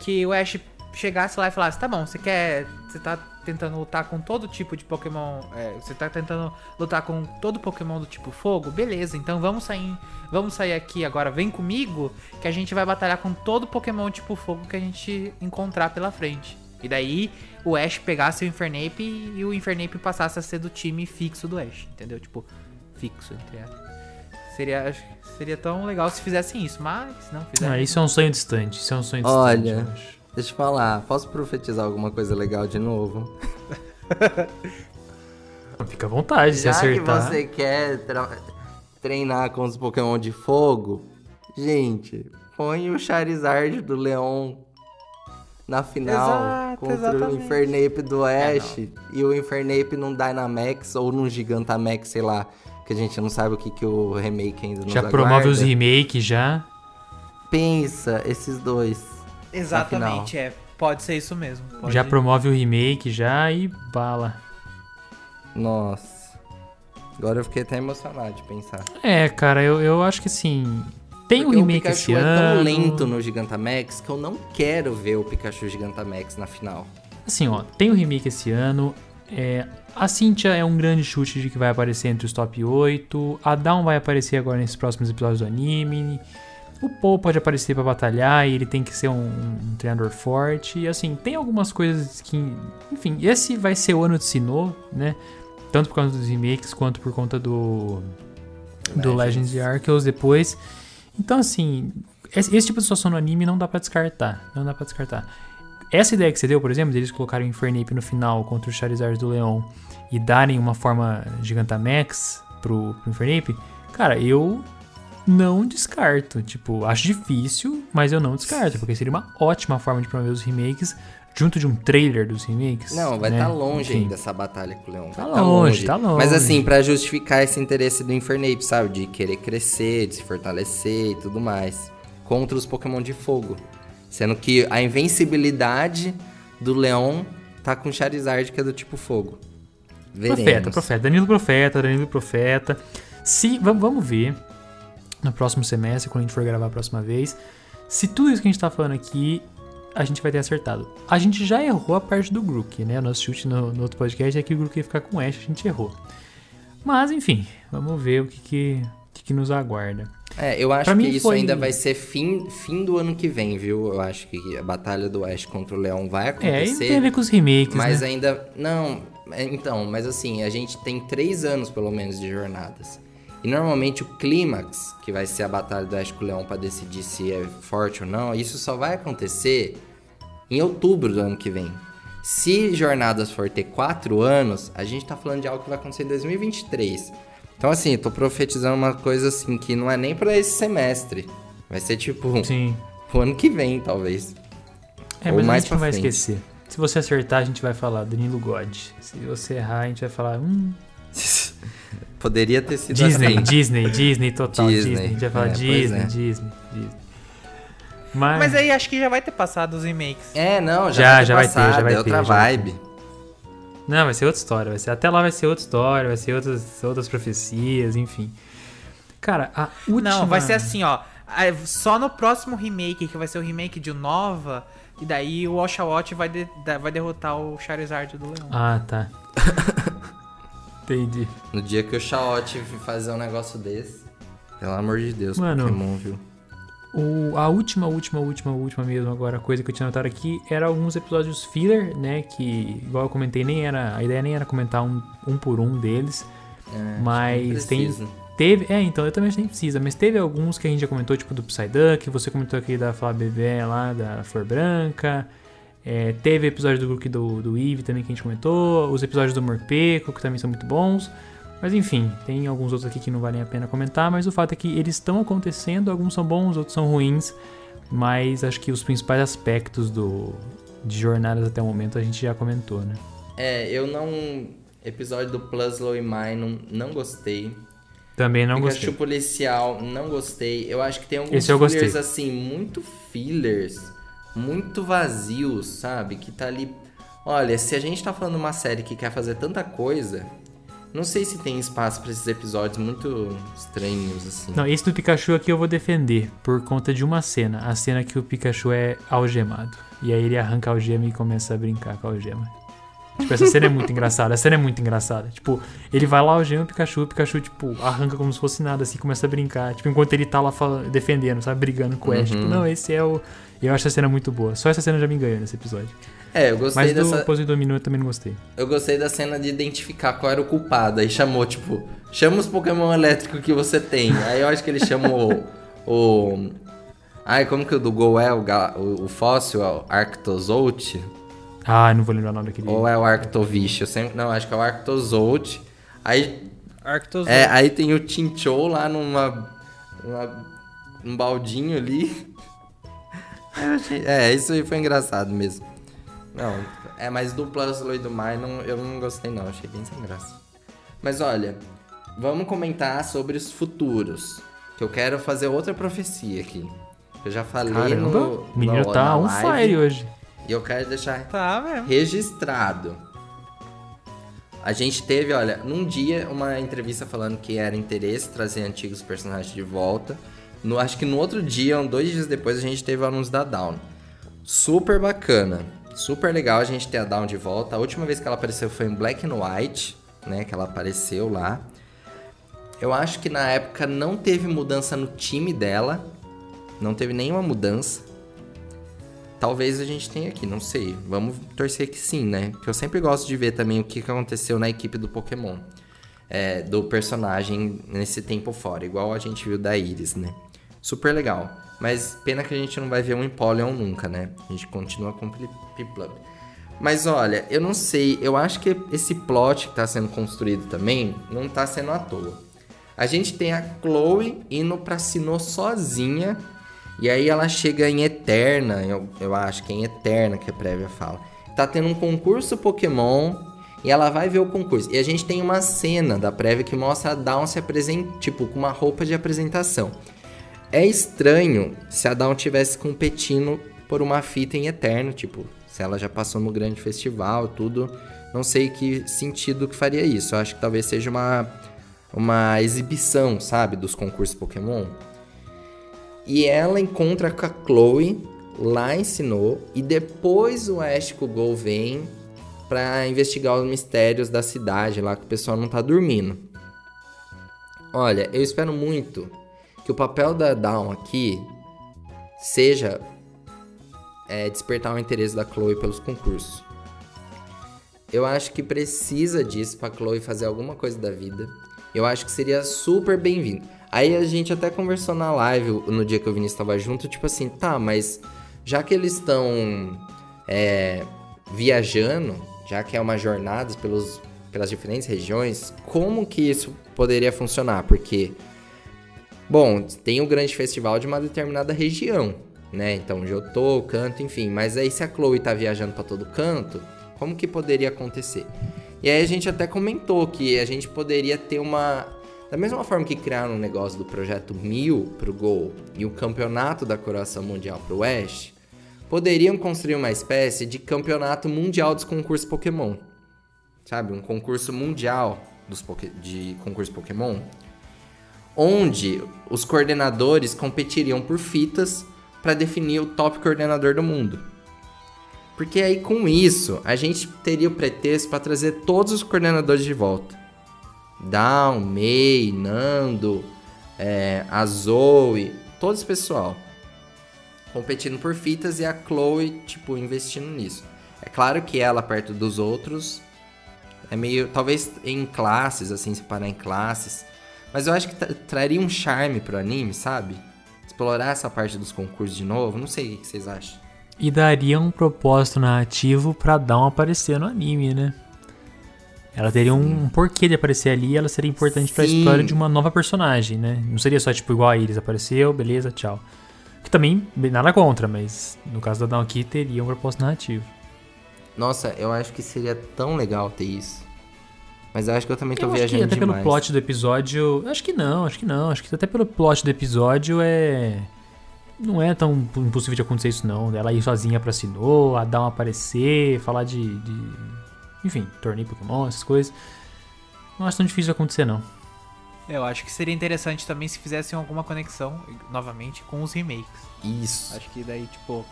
que o Ash chegasse lá e falasse: tá bom, você quer. Você tá tentando lutar com todo tipo de Pokémon. É, você tá tentando lutar com todo Pokémon do tipo fogo? Beleza, então vamos sair. Vamos sair aqui agora, vem comigo, que a gente vai batalhar com todo Pokémon tipo fogo que a gente encontrar pela frente. E daí o Ash pegasse o Infernape e o Infernape passasse a ser do time fixo do Ash, entendeu? Tipo, fixo, entre aspas. Seria, seria tão legal se fizessem isso, mas não fizeram. Ah, isso é um sonho distante, isso é um sonho distante. Olha, deixa eu falar, posso profetizar alguma coisa legal de novo? Fica à vontade Já se acertar. que você quer treinar com os Pokémon de fogo, gente, põe o Charizard do Leon na final Exato, contra exatamente. o Infernape do é, Ash é, e o Infernape num Dynamax ou num Gigantamax, sei lá, que a gente não sabe o que, que o remake ainda Já promove os remakes já? Pensa, esses dois. Exatamente, é. Pode ser isso mesmo. Pode já promove o remake já e bala. Nossa. Agora eu fiquei até emocionado de pensar. É, cara, eu, eu acho que assim. Tem um remake o Pikachu esse é ano. tão lento no Gigantamax que eu não quero ver o Pikachu Gigantamax na final. Assim, ó, tem o um remake esse ano. É, a Cynthia é um grande chute de que vai aparecer entre os top 8. A Dawn vai aparecer agora nesses próximos episódios do anime. O Paul pode aparecer para batalhar e ele tem que ser um, um, treinador forte. E assim, tem algumas coisas que. Enfim, esse vai ser o ano de Sinnoh, né? Tanto por causa dos remakes, quanto por conta do, do Legends e Arceus depois. Então, assim, esse, tipo de situação no anime não dá para descartar. Não dá pra descartar. Essa ideia que você deu, por exemplo, deles colocarem o Infernape no final contra o Charizard do Leão e darem uma forma Gigantamax pro, pro Infernape, cara, eu não descarto. Tipo, acho difícil, mas eu não descarto, porque seria uma ótima forma de promover os remakes junto de um trailer dos remakes. Não, vai estar né? tá longe Enfim. ainda essa batalha com o Leão. Tá, tá longe, tá longe. Mas assim, para justificar esse interesse do Infernape, sabe? De querer crescer, de se fortalecer e tudo mais. Contra os Pokémon de fogo. Sendo que a invencibilidade do Leão tá com Charizard, que é do tipo fogo. Veremos. Profeta, profeta. Danilo Profeta, Danilo Profeta. Se, vamos ver no próximo semestre, quando a gente for gravar a próxima vez, se tudo isso que a gente tá falando aqui, a gente vai ter acertado. A gente já errou a parte do Grook, né? O nosso chute no, no outro podcast é que o Grook ia ficar com Ash, a gente errou. Mas, enfim, vamos ver o que, que, que, que nos aguarda. É, eu acho pra que isso foi... ainda vai ser fim, fim do ano que vem, viu? Eu acho que a batalha do Ash contra o Leão vai acontecer. É, tem a ver com os remakes, Mas né? ainda... Não, é, então, mas assim, a gente tem três anos, pelo menos, de jornadas. E normalmente o clímax, que vai ser a batalha do Ash com o Leão para decidir se é forte ou não, isso só vai acontecer em outubro do ano que vem. Se Jornadas for ter quatro anos, a gente tá falando de algo que vai acontecer em 2023. Então, assim, tô profetizando uma coisa assim que não é nem para esse semestre. Vai ser tipo. Sim. O ano que vem, talvez. É, Ou mas mais a gente não vai esquecer. Se você acertar, a gente vai falar Danilo God. Se você errar, a gente vai falar. Hum. Poderia ter sido Disney, assim. Disney, Disney, total. Disney. Disney. A gente vai falar é, Disney, é. Disney, Disney. Mas... Mas aí acho que já vai ter passado os remakes. É, não, já, já vai, ter, já vai ter, já vai é outra vibe. Não, vai ser outra história. Vai ser, até lá vai ser outra história, vai ser outras, outras profecias, enfim. Cara, a última... Não, vai ser assim, ó. Só no próximo remake, que vai ser o remake de Nova, e daí o Oshawott vai, de, vai derrotar o Charizard do Leão. Ah, tá. Entendi. No dia que o Chaote fazer um negócio desse, pelo amor de Deus, Mano, Pokémon, viu? O, a última, última, última, última mesmo agora coisa que eu tinha notado aqui era alguns episódios filler, né? Que, igual eu comentei, nem era. A ideia nem era comentar um, um por um deles. É, mas tem. Teve. É, então eu também acho que nem precisa, mas teve alguns que a gente já comentou, tipo do Psyduck, você comentou aqui da Flá Bebê lá, da Flor Branca. É, teve episódio do grupo do, do Eve também que a gente comentou, os episódios do Morpeco, que também são muito bons. Mas enfim, tem alguns outros aqui que não valem a pena comentar, mas o fato é que eles estão acontecendo, alguns são bons, outros são ruins, mas acho que os principais aspectos do, de jornadas até o momento a gente já comentou, né? É, eu não. Episódio do Pluslow e Mine não, gostei. Também não Pikachu gostei. policial, não gostei. Eu acho que tem alguns Esse fillers assim, muito fillers muito vazios, sabe? Que tá ali. Olha, se a gente tá falando uma série que quer fazer tanta coisa, não sei se tem espaço para esses episódios muito estranhos, assim. Não, esse do Pikachu aqui eu vou defender por conta de uma cena. A cena que o Pikachu é algemado. E aí ele arranca a algema e começa a brincar com a algema. Tipo, essa cena é muito engraçada. A cena é muito engraçada. Tipo, ele vai lá, algema o Pikachu, o Pikachu, tipo, arranca como se fosse nada, assim, começa a brincar. Tipo, enquanto ele tá lá defendendo, sabe? Brigando com o Ash. Tipo, uhum. Tipo, não, esse é o e eu acho a cena muito boa. Só essa cena já me ganhou nesse episódio. É, eu gostei Mas dessa... do Pose Domínio eu também não gostei. Eu gostei da cena de identificar qual era o culpado. Aí chamou, tipo, chama os Pokémon elétricos que você tem. Aí eu acho que ele chamou o... Ai, como que o do Gol é? O, o, o fóssil, é o Arctozolt? Ah, não vou lembrar o nome daquele. Ou é o Arctovish? Eu sempre... Não, acho que é o Arctozolt. Aí... Arctozolt. É, aí tem o Chinchou lá numa... Uma, um baldinho ali. Achei... É, isso aí foi engraçado mesmo. Não, é, mas do Plus e do Mai não, eu não gostei não, achei bem sem graça. Mas olha, vamos comentar sobre os futuros. Que eu quero fazer outra profecia aqui. Eu já falei Caramba, no. O menino no, tá on fire hoje. E eu quero deixar tá registrado. A gente teve, olha, num dia uma entrevista falando que era interesse trazer antigos personagens de volta. No, acho que no outro dia, dois dias depois, a gente teve o anúncio da Down. Super bacana. Super legal a gente ter a Down de volta. A última vez que ela apareceu foi em Black and White, né? Que ela apareceu lá. Eu acho que na época não teve mudança no time dela. Não teve nenhuma mudança. talvez a gente tenha aqui, não sei. Vamos torcer que sim, né? Porque eu sempre gosto de ver também o que aconteceu na equipe do Pokémon. É, do personagem nesse tempo fora, igual a gente viu da Iris, né? Super legal. Mas pena que a gente não vai ver um Empoleon nunca, né? A gente continua com o Piplup. Mas olha, eu não sei, eu acho que esse plot que tá sendo construído também não tá sendo à toa. A gente tem a Chloe indo pra Sinnoh sozinha e aí ela chega em Eterna, eu, eu acho que é em Eterna que a prévia fala. Tá tendo um concurso Pokémon e ela vai ver o concurso. E a gente tem uma cena da prévia que mostra a Dawn se apresentando, tipo, com uma roupa de apresentação. É estranho se a Dawn tivesse competindo por uma fita em Eterno, tipo, se ela já passou no grande festival, tudo. Não sei que sentido que faria isso. Eu acho que talvez seja uma, uma exibição, sabe, dos concursos Pokémon. E ela encontra com a Chloe lá ensinou e depois o Ash Go vem para investigar os mistérios da cidade lá que o pessoal não tá dormindo. Olha, eu espero muito que o papel da Dawn aqui seja é, despertar o interesse da Chloe pelos concursos. Eu acho que precisa disso para Chloe fazer alguma coisa da vida. Eu acho que seria super bem-vindo. Aí a gente até conversou na live no dia que o Vinícius estava junto, tipo assim, tá, mas já que eles estão é, viajando, já que é uma jornada pelos, pelas diferentes regiões, como que isso poderia funcionar? Porque, bom, tem um grande festival de uma determinada região, né? Então, Jotô, Canto, enfim. Mas aí se a Chloe tá viajando para todo canto, como que poderia acontecer? E aí a gente até comentou que a gente poderia ter uma da mesma forma que criaram um negócio do projeto 1000 para o Gol e o campeonato da Coração Mundial para o West, poderiam construir uma espécie de campeonato mundial dos concursos Pokémon. Sabe? Um concurso mundial dos de concurso Pokémon. Onde os coordenadores competiriam por fitas para definir o top coordenador do mundo. Porque aí com isso a gente teria o pretexto para trazer todos os coordenadores de volta. Down, May, Nando, é, a Zoe, todo esse pessoal competindo por fitas e a Chloe, tipo, investindo nisso. É claro que ela, perto dos outros, é meio. Talvez em classes, assim, separar em classes. Mas eu acho que traria um charme pro anime, sabe? Explorar essa parte dos concursos de novo. Não sei o que vocês acham. E daria um propósito narrativo para dar um aparecer no anime, né? Ela teria um, um porquê de aparecer ali e ela seria importante para a história de uma nova personagem, né? Não seria só tipo igual a Iris apareceu, beleza, tchau. Que também nada contra, mas no caso da Dawn aqui teria um propósito narrativo. Nossa, eu acho que seria tão legal ter isso. Mas eu acho que eu também tô eu viajando acho que até demais. pelo plot do episódio, acho que não, acho que não, acho que até pelo plot do episódio é não é tão impossível de acontecer isso não. Ela ir sozinha pra Sinnoh, a Dawn aparecer, falar de, de enfim, torneio Pokémon, essas coisas. Não acho tão difícil de acontecer, não. Eu acho que seria interessante também se fizessem alguma conexão, novamente, com os remakes. Isso. Acho que daí, tipo.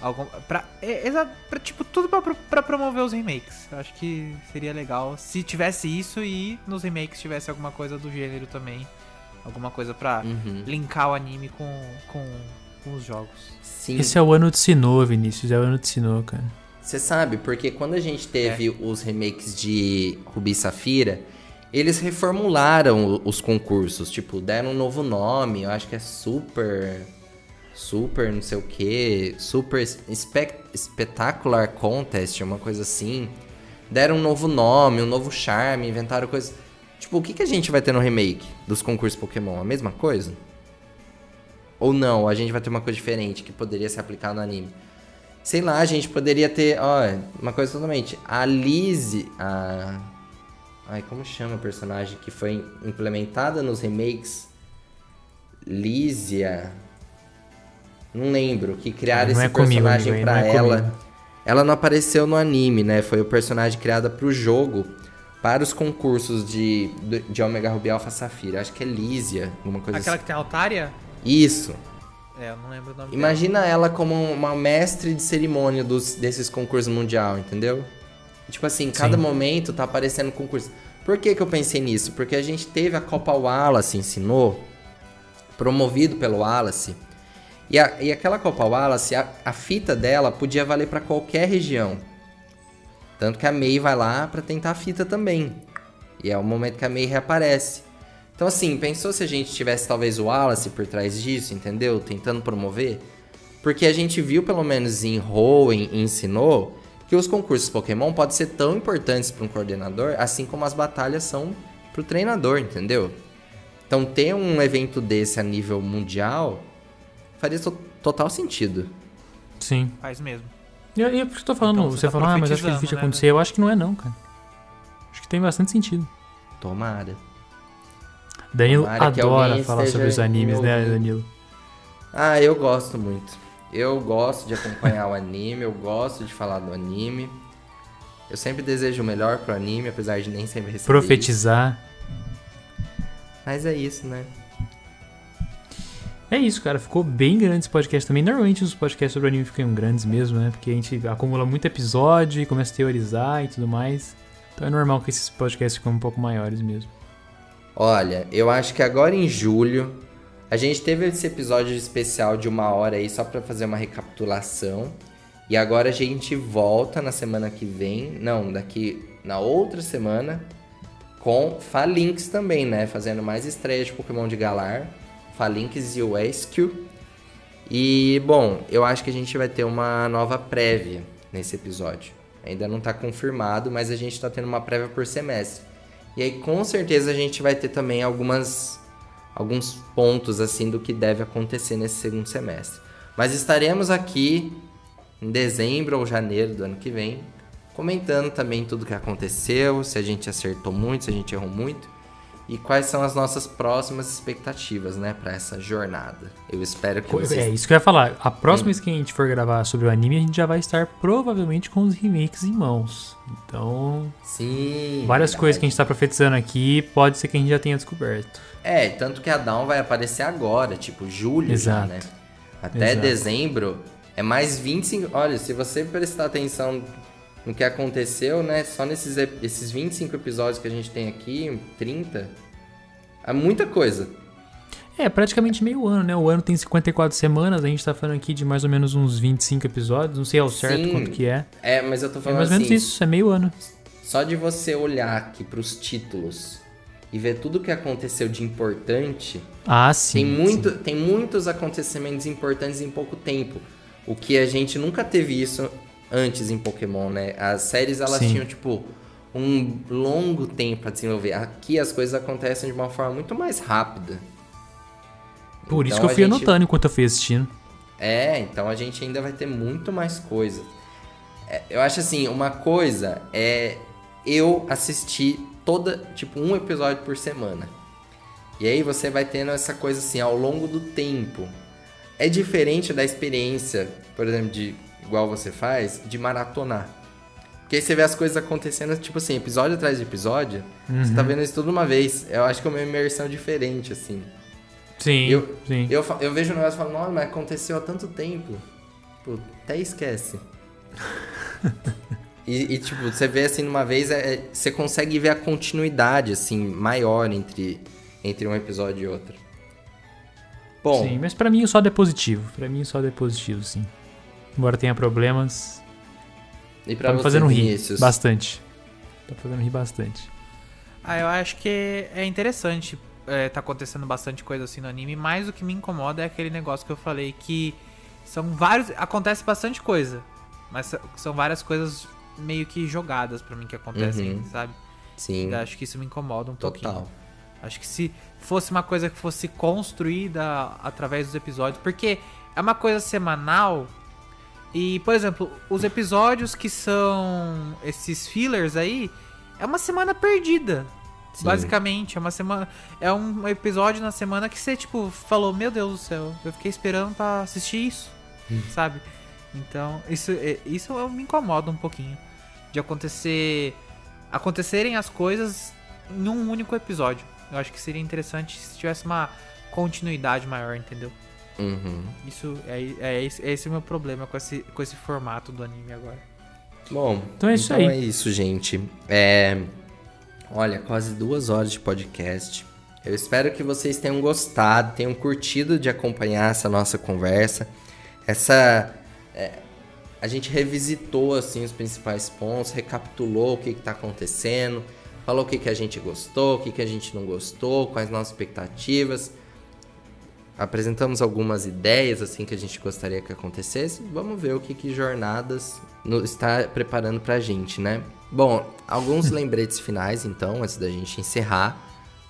Algum, pra, é, é, pra, tipo, tudo pra, pra promover os remakes. Eu acho que seria legal se tivesse isso e nos remakes tivesse alguma coisa do gênero também. Alguma coisa pra uhum. linkar o anime com, com, com os jogos. Sim. Esse é o ano de Sinnoh, Vinícius. É o ano de Sinnoh, cara. Você sabe, porque quando a gente teve é. os remakes de Rubi e Safira, eles reformularam os concursos, tipo, deram um novo nome, eu acho que é Super. Super, não sei o que, Super Spectacular Contest, uma coisa assim. Deram um novo nome, um novo charme, inventaram coisas. Tipo, o que, que a gente vai ter no remake dos concursos Pokémon? A mesma coisa? Ou não, a gente vai ter uma coisa diferente que poderia se aplicar no anime? Sei lá, a gente poderia ter, ó, uma coisa totalmente. A Lizzie, a. Ai, como chama a personagem que foi implementada nos remakes? Lízia. Não lembro. Que criaram esse é personagem comigo, pra é ela. ela não apareceu no anime, né? Foi o personagem criado pro jogo. Para os concursos de, de Omega Ruby Alpha Safira. Acho que é Lízia, alguma coisa Aquela assim. que tem a Altaria? Isso. É, eu não lembro o nome Imagina dela. ela como uma mestre de cerimônia dos, desses concursos mundial, entendeu? Tipo assim, cada Sim. momento tá aparecendo concurso. Por que, que eu pensei nisso? Porque a gente teve a Copa Wallace ensinou, promovido pelo Wallace, E, a, e aquela Copa Wallace, a, a fita dela podia valer para qualquer região. Tanto que a May vai lá para tentar a fita também. E é o momento que a May reaparece. Então, assim, pensou se a gente tivesse talvez o Wallace por trás disso, entendeu? Tentando promover? Porque a gente viu, pelo menos em Hoenn e ensinou, que os concursos Pokémon podem ser tão importantes para um coordenador, assim como as batalhas são para o treinador, entendeu? Então, ter um evento desse a nível mundial faria total sentido. Sim. Faz mesmo. E, e é por que eu tô falando, então, você, você tá falou, ah, mas acho que é difícil né, acontecer. Né? Eu acho que não é não, cara. Acho que tem bastante sentido. Tomara. Danilo Tomara adora falar sobre os animes, né, Danilo? Ah, eu gosto muito. Eu gosto de acompanhar o anime, eu gosto de falar do anime. Eu sempre desejo o melhor pro anime, apesar de nem sempre receber. Profetizar. Isso. Mas é isso, né? É isso, cara. Ficou bem grande esse podcast também. Normalmente os podcasts sobre anime ficam grandes mesmo, né? Porque a gente acumula muito episódio e começa a teorizar e tudo mais. Então é normal que esses podcasts ficam um pouco maiores mesmo. Olha, eu acho que agora em julho a gente teve esse episódio especial de uma hora aí só para fazer uma recapitulação. E agora a gente volta na semana que vem, não, daqui na outra semana, com Falinks também, né? Fazendo mais estreias de Pokémon de Galar. Falinks e o Eskew. E, bom, eu acho que a gente vai ter uma nova prévia nesse episódio. Ainda não está confirmado, mas a gente está tendo uma prévia por semestre. E aí, com certeza, a gente vai ter também algumas alguns pontos assim do que deve acontecer nesse segundo semestre. Mas estaremos aqui em dezembro ou janeiro do ano que vem, comentando também tudo o que aconteceu, se a gente acertou muito, se a gente errou muito e quais são as nossas próximas expectativas, né, para essa jornada. Eu espero que vocês... É isso que eu ia falar. A próxima hum. vez que a gente for gravar sobre o anime, a gente já vai estar provavelmente com os remakes em mãos. Então, sim, várias verdade. coisas que a gente está profetizando aqui, pode ser que a gente já tenha descoberto. É, tanto que a Dawn vai aparecer agora, tipo julho Exato. já, né? Até Exato. dezembro é mais 25. Olha, se você prestar atenção no que aconteceu, né? Só nesses esses 25 episódios que a gente tem aqui, 30, é muita coisa. É, praticamente meio ano, né? O ano tem 54 semanas, a gente tá falando aqui de mais ou menos uns 25 episódios, não sei ao certo Sim, quanto que é. É, mas eu tô falando é mais ou menos assim, isso, é meio ano. Só de você olhar aqui pros títulos e ver tudo o que aconteceu de importante. Ah, sim. Tem, muito, sim. tem muitos acontecimentos importantes em pouco tempo. O que a gente nunca teve isso antes em Pokémon, né? As séries elas Sim. tinham tipo um longo tempo para desenvolver. Aqui as coisas acontecem de uma forma muito mais rápida. Por então, isso que eu fui gente... anotando enquanto eu fui assistindo. É, então a gente ainda vai ter muito mais coisas. É, eu acho assim, uma coisa é eu assistir toda, tipo, um episódio por semana. E aí você vai tendo essa coisa assim ao longo do tempo. É diferente da experiência, por exemplo, de igual você faz, de maratonar. Porque aí você vê as coisas acontecendo, tipo assim, episódio atrás de episódio, uhum. você tá uhum. vendo isso tudo uma vez. Eu acho que é uma imersão diferente, assim. Sim, eu, sim. Eu, eu vejo um negócio e falo, nossa, mas aconteceu há tanto tempo. Pô, até esquece. e, e, tipo, você vê assim numa vez, é, é, você consegue ver a continuidade, assim, maior entre, entre um episódio e outro. Bom. Sim, mas para mim o saldo é positivo. Para mim o saldo é positivo, sim. Embora tenha problemas. E pra tá me fazendo rir bastante. Tá fazendo rir bastante. Ah, eu acho que é interessante. É, tá acontecendo bastante coisa assim no anime, mas o que me incomoda é aquele negócio que eu falei que são vários. Acontece bastante coisa. Mas são várias coisas meio que jogadas para mim que acontecem, uhum. sabe? Sim. Eu acho que isso me incomoda um Total. pouquinho. Acho que se fosse uma coisa que fosse construída através dos episódios, porque é uma coisa semanal, e, por exemplo, os episódios que são esses fillers aí, é uma semana perdida. Sim. Basicamente, é uma semana. É um episódio na semana que você, tipo, falou, meu Deus do céu, eu fiquei esperando para assistir isso. Hum. Sabe? Então, isso, é, isso me incomoda um pouquinho. De acontecer. acontecerem as coisas em um único episódio. Eu acho que seria interessante se tivesse uma continuidade maior, entendeu? Uhum. Isso é, é, esse, é esse o meu problema com esse, com esse formato do anime agora. Bom, então é isso então aí. é isso, gente. É... Olha, quase duas horas de podcast. Eu espero que vocês tenham gostado, tenham curtido de acompanhar essa nossa conversa. Essa. É, a gente revisitou assim os principais pontos, recapitulou o que está acontecendo, falou o que, que a gente gostou, o que, que a gente não gostou, quais nossas expectativas. Apresentamos algumas ideias assim que a gente gostaria que acontecesse. Vamos ver o que, que Jornadas está preparando para a gente, né? Bom, alguns lembretes finais, então, antes da gente encerrar.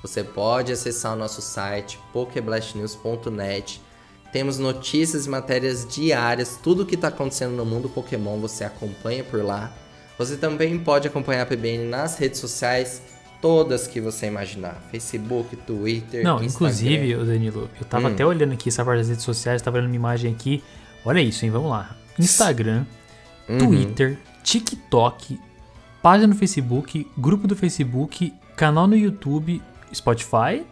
Você pode acessar o nosso site pokeblastnews.net. Temos notícias e matérias diárias, tudo o que está acontecendo no mundo Pokémon você acompanha por lá. Você também pode acompanhar a PBN nas redes sociais, todas que você imaginar: Facebook, Twitter, Não, Instagram. inclusive, Danilo, eu tava hum. até olhando aqui essa parte das redes sociais, tava vendo uma imagem aqui. Olha isso, hein? Vamos lá. Instagram, uhum. Twitter, TikTok, página no Facebook, grupo do Facebook, canal no YouTube, Spotify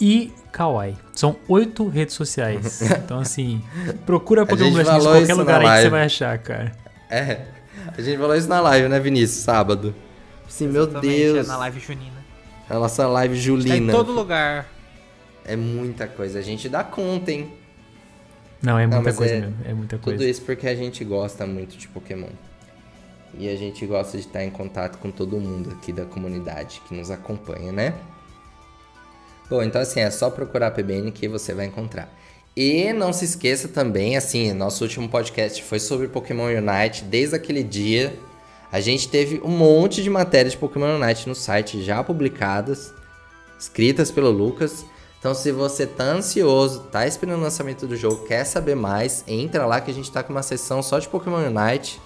e Kawaii. São oito redes sociais. Então, assim, procura Pokémon Blast em qualquer lugar aí que você vai achar, cara. É. A gente falou isso na live, né, Vinícius? Sábado. Sim, meu Deus. É na live junina. A nossa live julina. É em todo lugar. É muita coisa. A gente dá conta, hein? Não, é muita Não, coisa é, mesmo. É muita coisa. Tudo isso porque a gente gosta muito de Pokémon. E a gente gosta de estar em contato com todo mundo aqui da comunidade que nos acompanha, né? Bom, então assim, é só procurar a PBN que você vai encontrar. E não se esqueça também, assim, nosso último podcast foi sobre Pokémon Unite. Desde aquele dia, a gente teve um monte de matérias de Pokémon Unite no site já publicadas, escritas pelo Lucas. Então, se você tá ansioso, tá esperando o lançamento do jogo, quer saber mais, entra lá que a gente tá com uma sessão só de Pokémon Unite.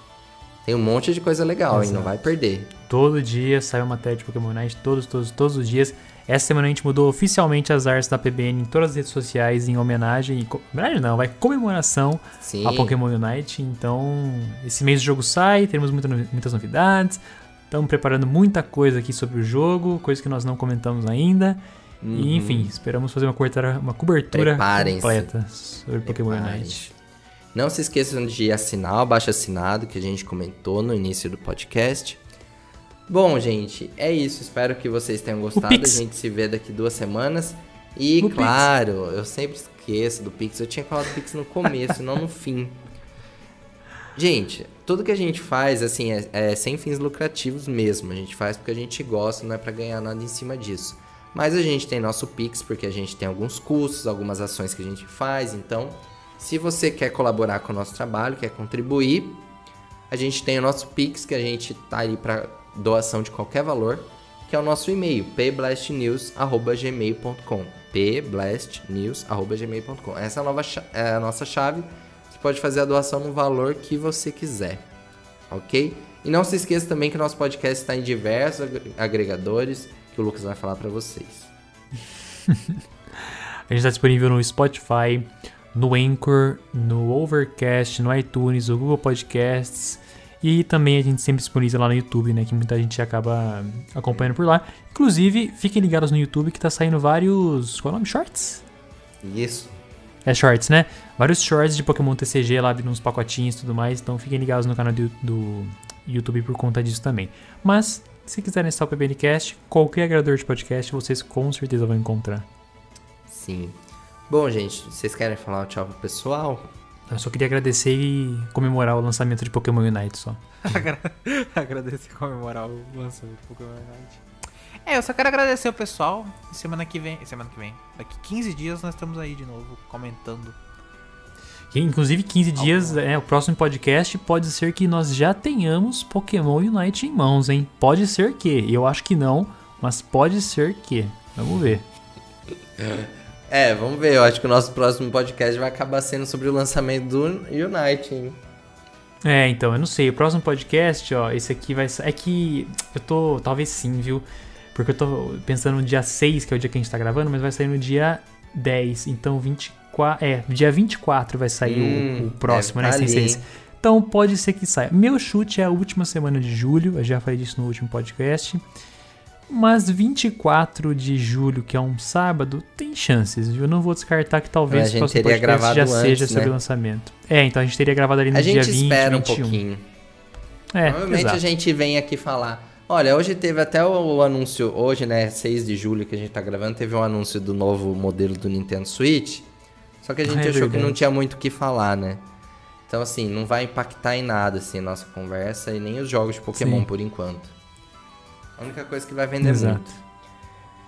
Tem um monte de coisa legal, Exato. hein? Não vai perder. Todo dia sai uma matéria de Pokémon Unite, todos, todos, todos os dias. Essa semana a gente mudou oficialmente as artes da PBN em todas as redes sociais em homenagem. Homenagem não, vai comemoração Sim. a Pokémon Unite. Então, esse mês o jogo sai, teremos muita, muitas novidades. Estamos preparando muita coisa aqui sobre o jogo, coisas que nós não comentamos ainda. Uhum. E enfim, esperamos fazer uma cobertura, uma cobertura completa sobre Pokémon Unite. Não se esqueçam de assinar o abaixo assinado que a gente comentou no início do podcast. Bom, gente, é isso. Espero que vocês tenham gostado. A gente se vê daqui duas semanas. E, o claro, Pix. eu sempre esqueço do Pix. Eu tinha falado do Pix no começo, não no fim. Gente, tudo que a gente faz, assim, é, é, sem fins lucrativos mesmo. A gente faz porque a gente gosta, não é para ganhar nada em cima disso. Mas a gente tem nosso Pix porque a gente tem alguns custos, algumas ações que a gente faz. Então, se você quer colaborar com o nosso trabalho, quer contribuir, a gente tem o nosso Pix que a gente tá aí para doação de qualquer valor, que é o nosso e-mail, pblastnews.gmail.com pblastnews.gmail.com Essa é a, nova é a nossa chave. Você pode fazer a doação no valor que você quiser, ok? E não se esqueça também que nosso podcast está em diversos agregadores, que o Lucas vai falar para vocês. a gente está disponível no Spotify, no Anchor, no Overcast, no iTunes, no Google Podcasts e também a gente sempre disponibiliza lá no YouTube, né? Que muita gente acaba acompanhando por lá. Inclusive, fiquem ligados no YouTube que tá saindo vários. Qual é o nome? Shorts? Isso. É shorts, né? Vários shorts de Pokémon TCG lá, uns pacotinhos e tudo mais. Então fiquem ligados no canal do, do YouTube por conta disso também. Mas, se quiserem estar o PBNcast, qualquer agregador de podcast, vocês com certeza vão encontrar. Sim. Bom, gente, vocês querem falar um tchau pro pessoal? Eu só queria agradecer e comemorar o lançamento de Pokémon Unite só. agradecer e comemorar o lançamento de Pokémon Unite. É, eu só quero agradecer o pessoal. Semana que vem. Semana que vem. Daqui 15 dias nós estamos aí de novo comentando. Inclusive, 15 dias, é, o próximo podcast pode ser que nós já tenhamos Pokémon Unite em mãos, hein? Pode ser que. Eu acho que não, mas pode ser que. Vamos ver. É, vamos ver. Eu acho que o nosso próximo podcast vai acabar sendo sobre o lançamento do Unite, hein? É, então, eu não sei. O próximo podcast, ó, esse aqui vai. É que eu tô. Talvez sim, viu? Porque eu tô pensando no dia 6, que é o dia que a gente tá gravando, mas vai sair no dia 10. Então, 24. É, dia 24 vai sair hum, o, o, próximo, né? Sem ser Então, pode ser que saia. Meu chute é a última semana de julho. Eu já falei disso no último podcast. Mas 24 de julho, que é um sábado, tem chances, viu? Eu não vou descartar que talvez o próximo podcast já antes, seja sobre né? o lançamento. É, então a gente teria gravado ali no a dia 20, A gente espera 21. um pouquinho. É, Provavelmente exato. a gente vem aqui falar, Olha, hoje teve até o anúncio, hoje, né, 6 de julho que a gente tá gravando, teve um anúncio do novo modelo do Nintendo Switch. Só que a gente é achou verdade. que não tinha muito o que falar, né? Então, assim, não vai impactar em nada, assim, a nossa conversa e nem os jogos de Pokémon Sim. por enquanto. A única coisa que vai vender Exato. muito.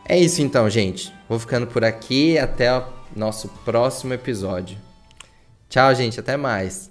É isso então, gente. Vou ficando por aqui. Até o nosso próximo episódio. Tchau, gente. Até mais.